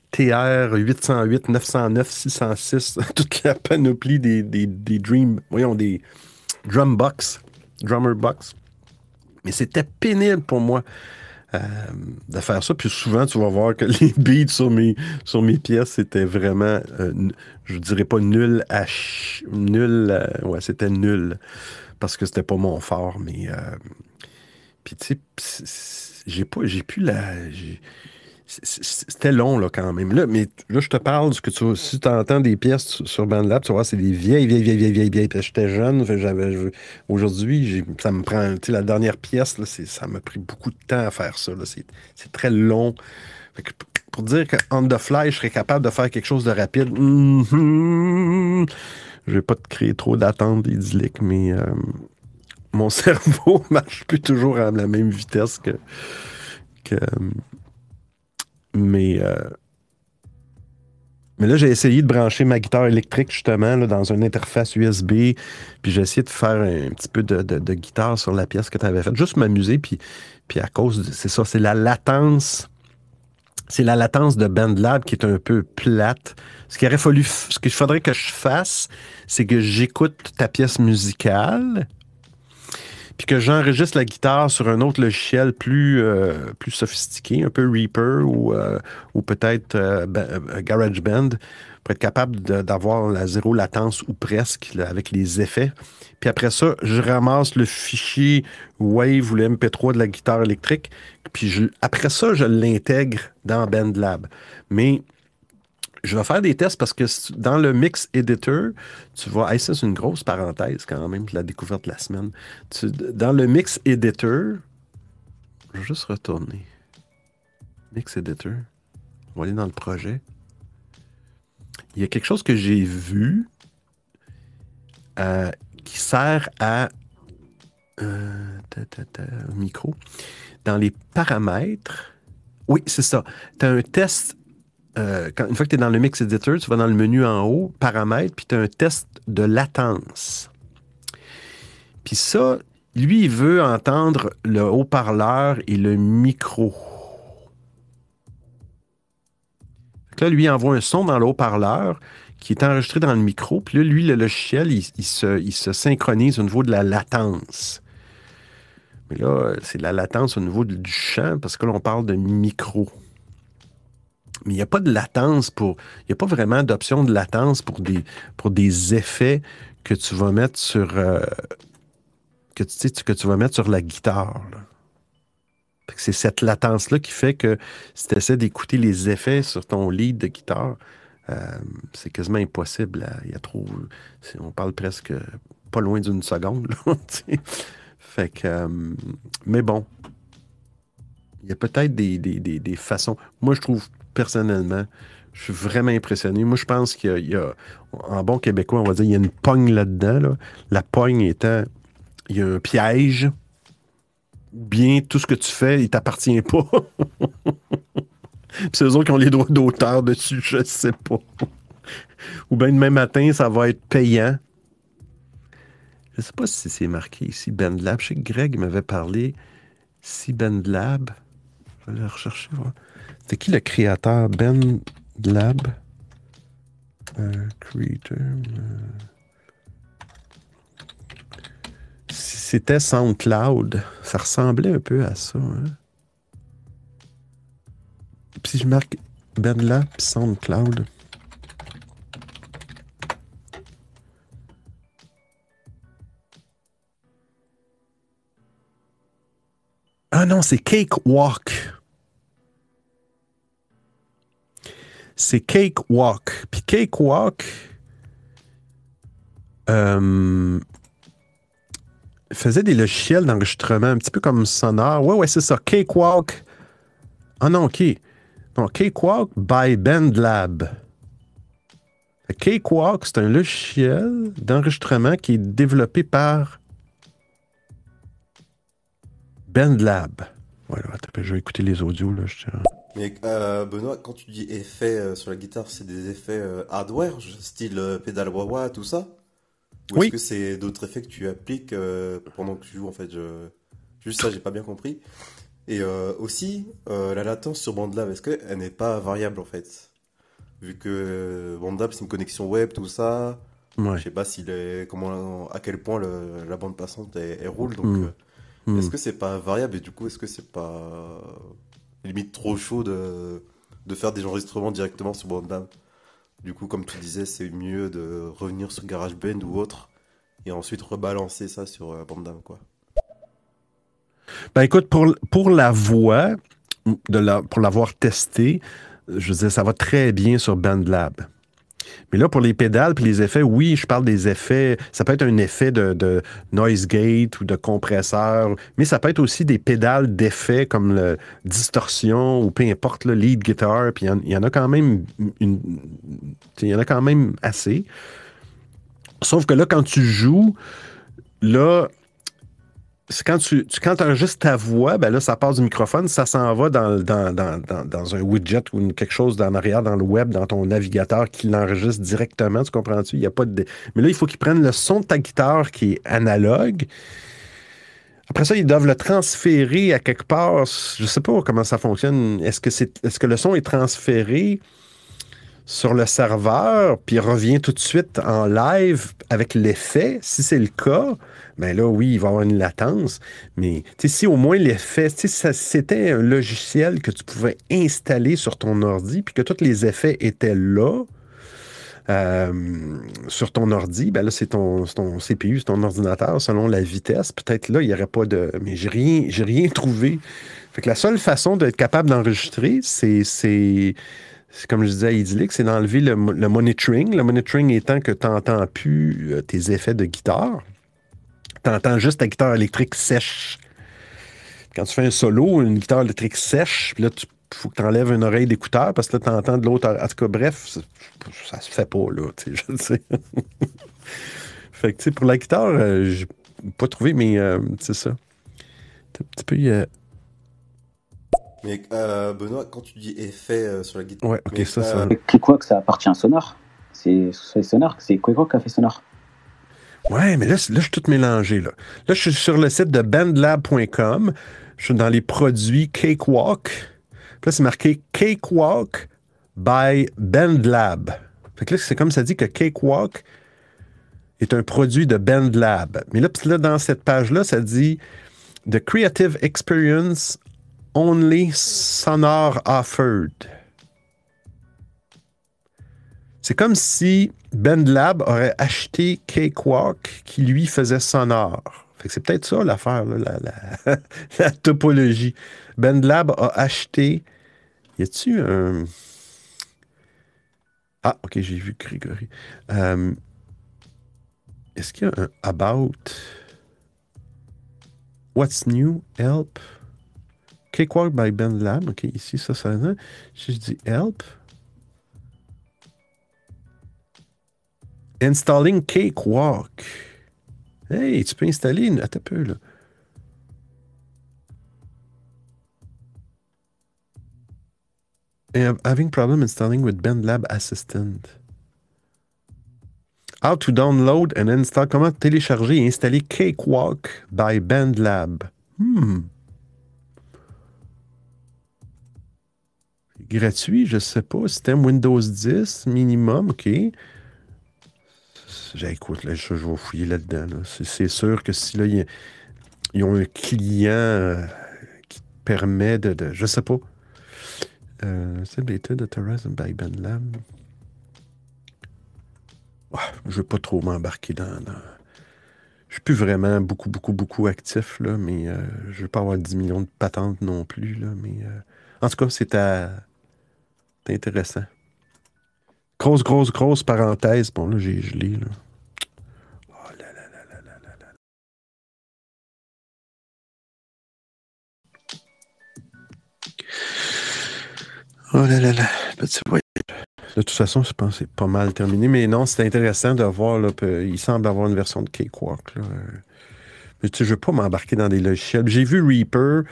S1: TR 808, 909, 606, toute la panoplie des, des, des Dream, voyons, des Drum Box, Drummer Box. Mais c'était pénible pour moi euh, de faire ça. Puis souvent, tu vas voir que [laughs] les beats sur mes, pièces, c'était vraiment, je dirais pas nul à nul, ouais, c'était nul parce que c'était pas mon fort, mais. Euh, puis, tu sais, j'ai pas. J'ai plus la. C'était long, là, quand même. Là, mais là, je te parle ce que tu. Si tu entends des pièces sur BandLab, tu vois, c'est des vieilles, vieilles, vieilles, vieilles, vieilles, Puis j'étais jeune, j'avais. Aujourd'hui, ça me prend. Tu sais, la dernière pièce, là, ça m'a pris beaucoup de temps à faire ça. C'est très long. pour dire qu'en the fly, je serais capable de faire quelque chose de rapide. Mm-hmm, je vais pas te créer trop d'attentes idylliques, mais euh, mon [laughs] cerveau marche plus toujours à la même vitesse que. que mais. Euh, mais là, j'ai essayé de brancher ma guitare électrique justement là, dans une interface USB. Puis j'ai essayé de faire un petit peu de, de, guitare sur la pièce que tu avais faite. Juste m'amuser. Puis, puis à cause, c'est ça, c'est la latence c'est la latence de BandLab qui est un peu plate. Ce aurait fallu, ce qu'il faudrait que je fasse, c'est que j'écoute ta pièce musicale, puis que j'enregistre la guitare sur un autre logiciel plus, euh, plus sophistiqué, un peu Reaper ou, euh, ou peut-être euh, GarageBand, pour être capable d'avoir la zéro latence ou presque avec les effets. Puis après ça, je ramasse le fichier Wave ou le MP3 de la guitare électrique. Puis après ça, je l'intègre dans BandLab. Mais je vais faire des tests parce que dans le Mix Editor, tu vois, ça c'est une grosse parenthèse quand même, la découverte de la semaine. dans le Mix Editor, je vais juste retourner. Mix Editor. On va aller dans le projet. Il y a quelque chose que j'ai vu. Euh, qui sert à euh, micro. Dans les paramètres, oui, c'est ça. Tu as un test. Euh, une fois que tu es dans le Mix Editor, tu vas dans le menu en haut, paramètres, puis tu as un test de latence. Puis ça, lui, il veut entendre le haut-parleur et le micro. Là, lui, il envoie un son dans le haut-parleur qui est enregistré dans le micro. Puis là, lui, le logiciel, il, se, synchronise au niveau de la latence. Mais là, c'est la latence au niveau du champ, parce que là, on parle de micro. Mais il n'y a pas de latence pour. Il n'y a pas vraiment d'option de latence pour des, pour des effets que tu vas mettre sur. Euh, que, tu, que tu vas mettre sur la guitare. C'est cette latence-là qui fait que si tu essaies d'écouter les effets sur ton lead de guitare, euh, c'est quasiment impossible. Il y a trop. On parle presque pas loin d'une seconde. [laughs] fait que. Euh, mais bon. Il y a peut-être des, façons. Moi, je trouve personnellement, Je suis vraiment impressionné. Moi, je pense qu'il y, a, en bon québécois, on va dire, il y a une pogne là-dedans. La pogne étant, il y a un piège. Bien, tout ce que tu fais, il t'appartient pas. [laughs] c'est eux autres qui ont les droits d'auteur dessus, je sais pas. Ou bien demain matin, ça va être payant. Je sais pas si c'est marqué ici, BendLab. Je sais que Greg m'avait parlé. Si BendLab. Je vais aller rechercher. C'était qui le créateur? BendLab? Euh, creator. Euh. C'était SoundCloud, ça ressemblait un peu à ça. Hein? Si je marque BendLab SoundCloud. Ah non, c'est Cakewalk. C'est Cakewalk. Puis Cakewalk euh, faisait des logiciels d'enregistrement un petit peu comme sonore. Ouais, ouais, c'est ça. Cakewalk. Ah non, OK. Non, Cakewalk by BandLab. Cakewalk, c'est un logiciel d'enregistrement qui est développé par BandLab. Voilà, je vais écouter les audios. Là,
S5: Mais euh, Benoît, quand tu dis effets euh, sur la guitare, c'est des effets euh, hardware, style pédale wah tout ça? Ou est-ce que c'est d'autres effets que tu appliques pendant que tu joues? En fait je... Juste ça, j'ai pas bien compris. Et aussi, la latence sur BandLab, est-ce qu'elle n'est pas variable en fait? Vu que BandLab, c'est une connexion web, tout ça. Ouais. Je sais pas est, comment, à quel point la bande passante elle, roule. Donc, hmm. Hmm. Est-ce que c'est pas variable? Et du coup, est-ce que c'est pas limite trop chaud de, de faire des enregistrements directement sur Bandam Du coup, comme tu disais, c'est mieux de revenir sur GarageBand ou autre et ensuite rebalancer ça sur euh, Bandam, quoi.
S1: Ben écoute, pour, pour la voix, de la, pour l'avoir testé, je veux dire, ça va très bien sur BandLab. Mais là, pour les pédales puis les effets, oui, je parle des effets. Ça peut être un effet de, noise gate ou de compresseur, mais ça peut être aussi des pédales d'effets comme le distorsion ou peu importe, le lead guitar. Puis il y, en a quand même il y en a quand même assez. Sauf que là, quand tu joues, là, quand tu, quand enregistres ta voix, ben là, ça passe du microphone, ça s'en va dans, dans, un widget ou quelque chose en arrière dans le web, dans ton navigateur qui l'enregistre directement. Tu comprends-tu? Il y a pas de. Mais là, il faut qu'ils prennent le son de ta guitare qui est analogue. Après ça, ils doivent le transférer à quelque part. Je sais pas comment ça fonctionne. Est-ce que, c'est, est-ce que le son est transféré sur le serveur, puis revient tout de suite en live avec l'effet? Si c'est le cas, ben là, oui, il va y avoir une latence. Mais si au moins l'effet, c'était un logiciel que tu pouvais installer sur ton ordi, puis que tous les effets étaient là, euh, sur ton ordi, ben là, c'est ton, ton, CPU, c'est ton ordinateur, selon la vitesse. Peut-être là, il n'y aurait pas de. Mais j'ai rien, j'ai rien trouvé. Fait que la seule façon d'être capable d'enregistrer, c'est. c'est comme je disais à Idyllic, c'est d'enlever le, le, monitoring. Le monitoring étant que tu n'entends plus euh, tes effets de guitare t'entends juste ta guitare électrique sèche. Quand tu fais un solo, une guitare électrique sèche, puis là, il faut que tu enlèves une oreille d'écouteur parce que là, tu entends de l'autre. En tout cas, bref, ça, se fait pas, là, [laughs] tu sais, je sais. fait que, tu sais, pour la guitare, euh, j'ai pas trouvé, mais euh, c'est ça. un petit peu. Euh,
S5: mais Benoît, quand tu dis effet sur la guitare.
S1: Ouais, ok, ça, ça.
S8: Quoi que ça appartient à Sonar? C'est Sonar, c'est quoi qui a fait Sonar
S1: Ouais, mais là, là, je suis tout mélangé. Là. là, je suis sur le site de bandlab.com. Je suis dans les produits Cakewalk. Puis là, c'est marqué Cakewalk by Bandlab. Fait que là, c'est comme ça dit que Cakewalk est un produit de Bandlab. Mais là, là dans cette page-là, ça dit The Creative Experience Only Sonor Offered. C'est comme si BendLab aurait acheté Cakewalk qui lui faisait sonore. Fait que c'est peut-être ça l'affaire, [laughs] la, topologie. BendLab a acheté. Y a-tu un. Ah, ok, j'ai vu Grégory. Euh, est-ce qu'il y a un About? What's new? Help? Cakewalk by BendLab. Ok, ici, ça, ça. Si je dis Help. Installing Cakewalk. Hey, tu peux installer une. Attends un peu, là. Having problem installing with BandLab Assistant. How to download and install. Comment télécharger et installer Cakewalk by BandLab. Hmm. Gratuit, je sais pas. Système Windows 10 minimum, OK. J'écoute, là, je, vais fouiller là-dedans. C'est sûr que si là, ils, ont un client euh, qui permet de, de, Je sais pas. Euh, c'est bêta de Terrace by BandLab. je ne veux pas trop m'embarquer dans, Je Je suis plus vraiment beaucoup, beaucoup, beaucoup actif, là, mais euh, je ne veux pas avoir 10 millions de patentes non plus. Là, mais, en tout cas, c'est intéressant. Grosse, grosse, grosse parenthèse. Bon, là, j'ai gelé. Là. Oh là là là, petit voyage. De toute façon, je pense que c'est pas mal terminé. Mais non, c'est intéressant de voir. Là, il semble avoir une version de Cakewalk. Là. Mais tu sais, je veux pas m'embarquer dans des logiciels. J'ai vu Reaper,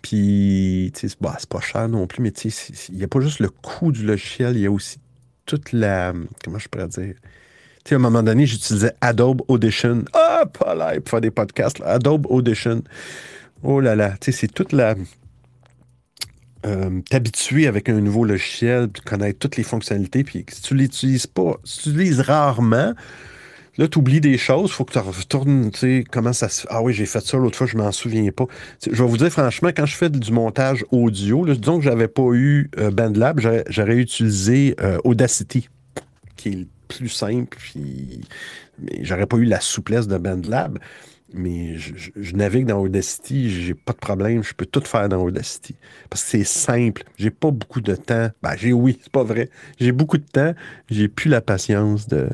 S1: puis bah, c'est pas cher non plus, mais il n'y a pas juste le coût du logiciel, il y a aussi toute la. Comment je pourrais dire? Tu sais, à un moment donné, j'utilisais Adobe Audition. Ah, pas là, pour faire des podcasts. Adobe Audition. Oh là là, tu sais, c'est toute la euh, t'habituer avec un nouveau logiciel, puis connaître toutes les fonctionnalités, puis si tu l'utilises pas, si tu l'utilises rarement, là, tu oublies des choses, faut que tu retournes, tu sais, comment ça se. Ah oui, j'ai fait ça l'autre fois, je m'en souviens pas. je vais vous dire franchement, quand je fais du montage audio, là, disons que j'avais pas eu euh, BandLab, j'aurais utilisé euh, Audacity, qui est le plus simple, puis j'aurais pas eu la souplesse de BandLab. Mais je, navigue dans Audacity, j'ai pas de problème, je peux tout faire dans Audacity. Parce que c'est simple, j'ai pas beaucoup de temps. Ben, j'ai oui, c'est pas vrai. J'ai beaucoup de temps, j'ai plus la patience de,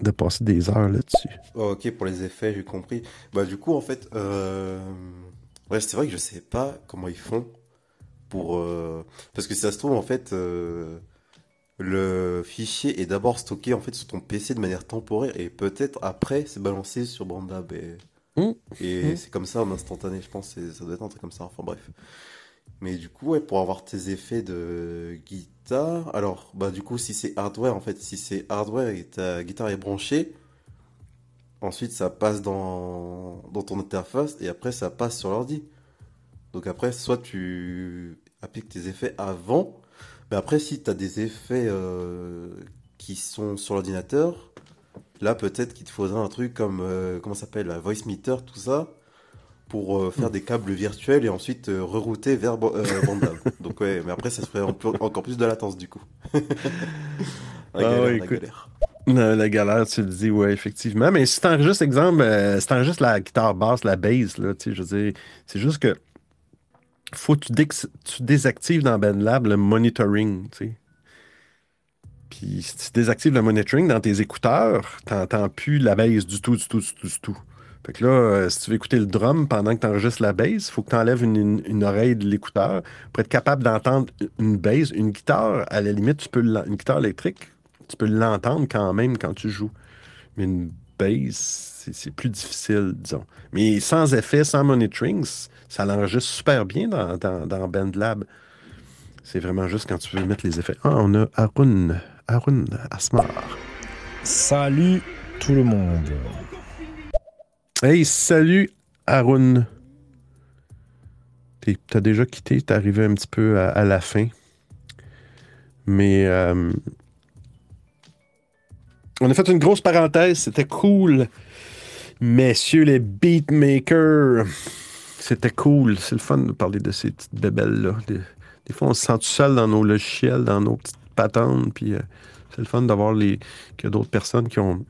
S1: de passer des heures là-dessus.
S5: ok, pour les effets, j'ai compris. Bah, du coup, en fait, euh... ouais, c'est vrai que je sais pas comment ils font pour. Euh, parce que si ça se trouve, en fait. Euh le fichier est d'abord stocké en fait sur ton PC de manière temporaire et peut-être après c'est balancé sur Bandab et, mmh. et mmh. c'est comme ça en instantané je pense ça doit être un truc comme ça enfin bref mais du coup ouais, pour avoir tes effets de guitare alors bah du coup si c'est hardware en fait si c'est hardware et ta guitare est branchée ensuite ça passe dans, dans ton interface et après ça passe sur l'ordi donc après soit tu appliques tes effets avant mais après, si tu as des effets euh, qui sont sur l'ordinateur, là, peut-être qu'il te faudrait un truc comme, euh, comment ça s'appelle, la voice meter, tout ça, pour euh, faire des câbles virtuels et ensuite rerouter vers Bandab. [laughs] Donc, ouais, mais après, ça ferait encore plus de latence, du coup. [laughs]
S1: la, galère, ah la galère. La, galère, tu le dis, ouais, effectivement. Mais si t'enregistres, exemple, si t'enregistres la guitare basse, la bass, là, tu sais, je veux dire, c'est juste que faut que tu, désactives dans BandLab le monitoring. Puis si tu désactives le monitoring dans tes écouteurs, tu n'entends plus la baisse du tout, du tout, du tout, du tout. Fait que là, euh, si tu veux écouter le drum pendant que tu enregistres la basse, il faut que tu enlèves une, oreille de l'écouteur pour être capable d'entendre une basse. Une guitare, à la limite, tu peux une guitare électrique, tu peux l'entendre quand même quand tu joues. Mais une c'est plus difficile, disons. Mais sans effet, sans monitoring, ça l'enregistre super bien dans, dans, BandLab. C'est vraiment juste quand tu veux mettre les effets. Ah, on a Arun, Arun Asmar.
S9: Salut tout le monde.
S1: Hey, salut Arun. T'as déjà quitté, t'es arrivé un petit peu à, la fin. Mais euh, on a fait une grosse parenthèse, c'était cool. Messieurs les beatmakers. C'était cool. C'est le fun de parler de ces petites bébelles-là. Des, fois, on se sent tout seul dans nos logiciels, dans nos petites patentes. Puis euh, c'est le fun d'avoir les, qu'il y a d'autres personnes qui ont.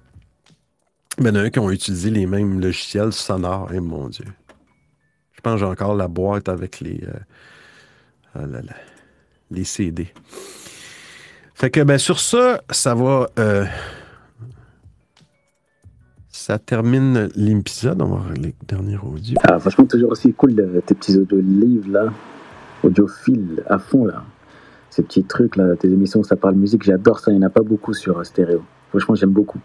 S1: Ben, un qui ont utilisé les mêmes logiciels sonores. Eh mon Dieu. Je pense que j'ai encore la boîte avec les. Euh, ah les CD. Fait que, ben, sur ça, ça va. Euh, ça termine l'épisode. On va voir les derniers audios.
S8: Ah, franchement, toujours aussi cool tes petits audio livres là, audiophile à fond là. Ces petits trucs là, tes émissions ça parle musique, j'adore ça. Il n'y en a pas beaucoup sur euh, stéréo. Franchement, j'aime beaucoup.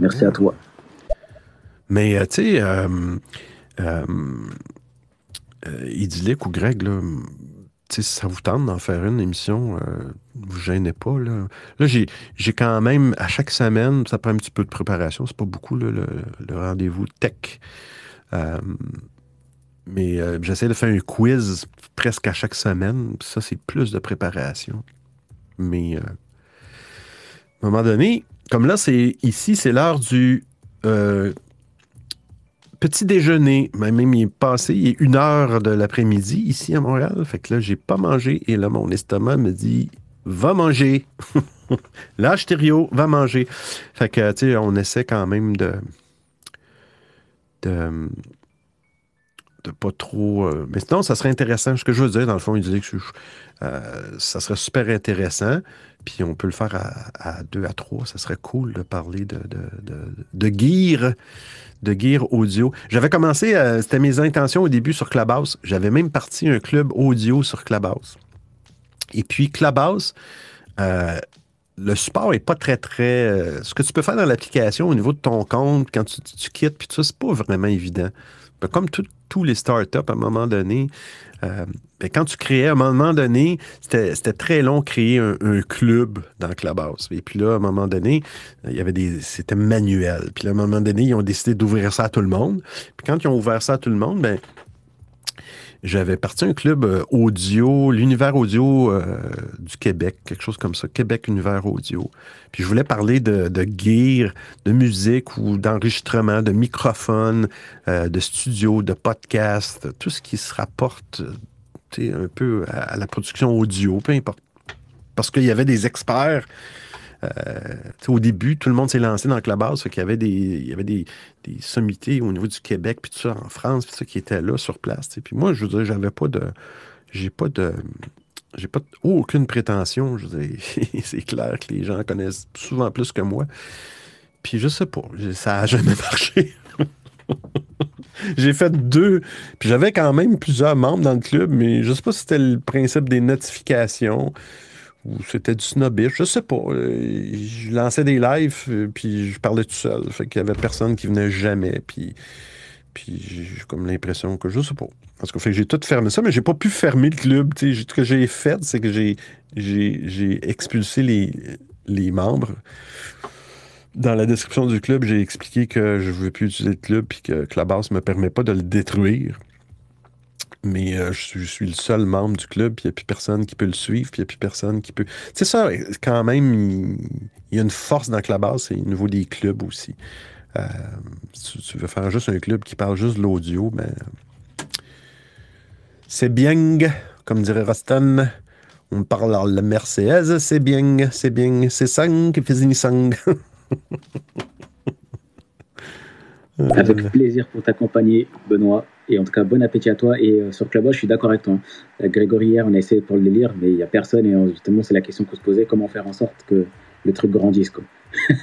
S8: Merci à toi.
S1: Mais, tu sais, euh, Idyllique ou Greg, là, si ça vous tente d'en faire une émission, euh, vous gênez pas. Là, là j'ai, quand même, à chaque semaine, ça prend un petit peu de préparation. C'est pas beaucoup le, rendez-vous tech. Euh, mais euh, j'essaie de faire un quiz presque à chaque semaine. Ça, c'est plus de préparation. Mais à un moment donné, comme là, c'est ici, c'est l'heure du petit déjeuner. Même il est passé, il est une heure de l'après-midi ici à Montréal. Fait que là, j'ai pas mangé. Et là, mon estomac me dit Va manger. [laughs] Lâche Thériault, va manger. Fait que, tu sais, on essaie quand même de. de. de pas trop. Euh, mais sinon, ça serait intéressant. Ce que je veux dire, dans le fond, il disait que euh, ça serait super intéressant. Puis on peut le faire à, deux, à trois. Ça serait cool de parler de, de, gear de gear audio. J'avais commencé, euh, c'était mes intentions au début sur Clubhouse. J'avais même parti un club audio sur Clubhouse. Et puis Clubhouse, euh, le support n'est pas très, très. Euh, ce que tu peux faire dans l'application au niveau de ton compte, quand tu, quittes, puis tout ça, c'est pas vraiment évident. Comme tous les startups, à un moment donné, euh, ben, quand tu créais, à un moment donné, c'était très long créer un, club dans Clubhouse. Et puis là, à un moment donné, il y avait des. C'était manuel. Puis là, à un moment donné, ils ont décidé d'ouvrir ça à tout le monde. Puis quand ils ont ouvert ça à tout le monde, ben j'avais parti un club euh, audio, l'univers audio euh, du Québec, quelque chose comme ça, Québec Univers Audio. Puis je voulais parler de, de gear, de musique ou d'enregistrement, de microphone, euh, de studio, de podcast, tout ce qui se rapporte un peu à, la production audio, peu importe. Parce qu'il y avait des experts au début, tout le monde s'est lancé dans la base. qu'il y avait des, il y avait des, des, sommités au niveau du Québec, puis tout ça, en France, puis ça, qui étaient là sur place. Puis moi, je veux dire, j'avais pas de. J'ai pas de. J'ai pas aucune prétention. [laughs] C'est clair que les gens connaissent souvent plus que moi. Puis je sais pas, ça a jamais [laughs] marché. J'ai fait deux. Puis j'avais quand même plusieurs membres dans le club, mais je sais pas si c'était le principe des notifications ou c'était du snobbish, je sais pas. Euh, je lançais des lives, euh, puis je parlais tout seul. Fait qu'il y avait personne qui venait jamais, puis, puis j'ai comme l'impression que je sais pas. Parce que, j'ai tout fermé ça, mais j'ai pas pu fermer le club. Ce que j'ai fait, c'est que j'ai, j'ai, expulsé les, les membres. Dans la description du club, j'ai expliqué que je ne veux plus utiliser le club puis que, que la base ne me permet pas de le détruire mais euh, je, suis, le seul membre du club, puis il n'y a plus personne qui peut le suivre, puis il n'y a plus personne qui peut. C'est ça, quand même, il, y a une force dans la base, c'est au niveau des clubs aussi. Euh, tu veux faire juste un club qui parle juste de l'audio, ben. C'est bien, comme dirait Roston. On parle à la Mercedes, c'est bien, c'est bien, c'est sang fait sang. [laughs]
S8: Avec plaisir pour t'accompagner, Benoît. Et en tout cas, bon appétit à toi. Et euh, sur Clubhouse, je suis d'accord avec toi. Euh, Grégory, hier, on a essayé pour le lire, mais il n'y a personne. Et euh, justement, c'est la question qu'on se posait comment faire en sorte que le truc grandisse, quoi. [laughs]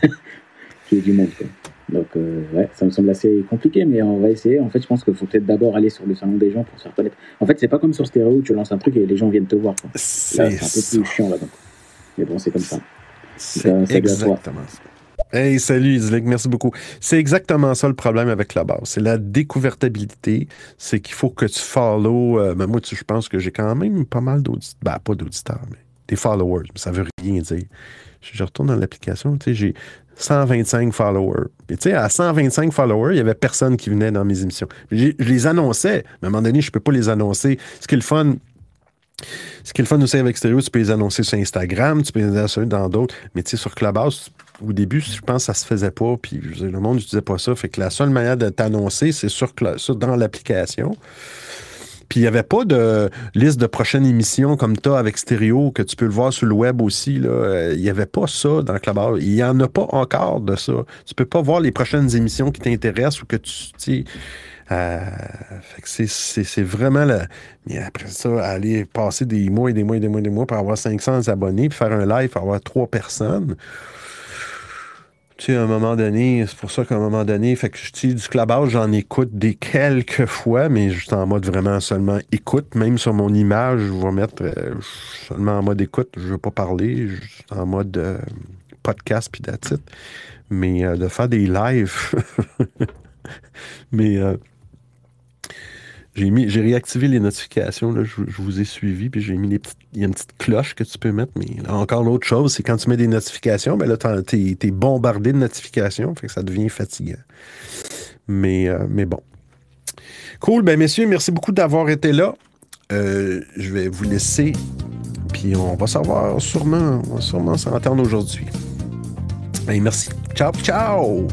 S8: Qu'il y ait du monde, quoi. Donc, ouais, ça me semble assez compliqué, mais on va essayer. En fait, je pense qu'il faut peut-être d'abord aller sur le salon des gens pour se faire connaître. En fait, c'est pas comme sur Stéréo où tu lances un truc et les gens viennent te voir. C'est un peu plus chiant là-dedans. Mais bon, c'est comme ça.
S1: C'est exactement ça. Hey, salut Isaac, merci beaucoup. C'est exactement ça le problème avec la base. C'est la découvertabilité. C'est qu'il faut que tu follow. Euh, ben moi, je pense que j'ai quand même pas mal d'auditeurs. Ben, pas d'auditeurs, mais des followers. Mais ça veut rien dire. Je, retourne dans l'application, j'ai 125 followers. Et tu sais, à 125 followers, il n'y avait personne qui venait dans mes émissions. Je les annonçais, mais à un moment donné, je ne peux pas les annoncer. Ce qui est le fun, ce qui est le fun aussi avec Stereo, tu peux les annoncer sur Instagram, tu peux les annoncer dans d'autres. Mais tu sais, sur Clubhouse, au début, je pense que ça se faisait pas, puis le monde n'utilisait pas ça. Fait que la seule manière de t'annoncer, c'est sur, dans l'application. Puis il n'y avait pas de liste de prochaines émissions comme as avec Stereo, que tu peux le voir sur le web aussi. Là. Il n'y avait pas ça dans Clubhouse. Il n'y en a pas encore de ça. Tu peux pas voir les prochaines émissions qui t'intéressent ou que tu. Euh, c'est vraiment là. Mais après ça, aller passer des mois et des mois et des mois et des mois pour avoir 500 abonnés, puis faire un live pour avoir trois personnes tu sais, à un moment donné, c'est pour ça qu'à un moment donné, fait que je dis du clubhouse, j'en écoute des quelques fois, mais juste en mode vraiment seulement écoute. Même sur mon image, je vais mettre euh, seulement en mode écoute, je veux pas parler, juste en mode euh, podcast, puis that's Mais de faire des lives. [laughs] mais j'ai réactivé les notifications. Là, je, vous ai suivi, puis j'ai mis. Il y a une petite cloche que tu peux mettre, mais encore une autre chose, c'est quand tu mets des notifications, ben là, t'es, es bombardé de notifications, fait que ça devient fatigant. Mais, euh, mais bon. Cool, ben messieurs, merci beaucoup d'avoir été là. Euh, je vais vous laisser, puis on va savoir sûrement, on va sûrement s'entendre aujourd'hui. Ben, merci. Ciao, ciao!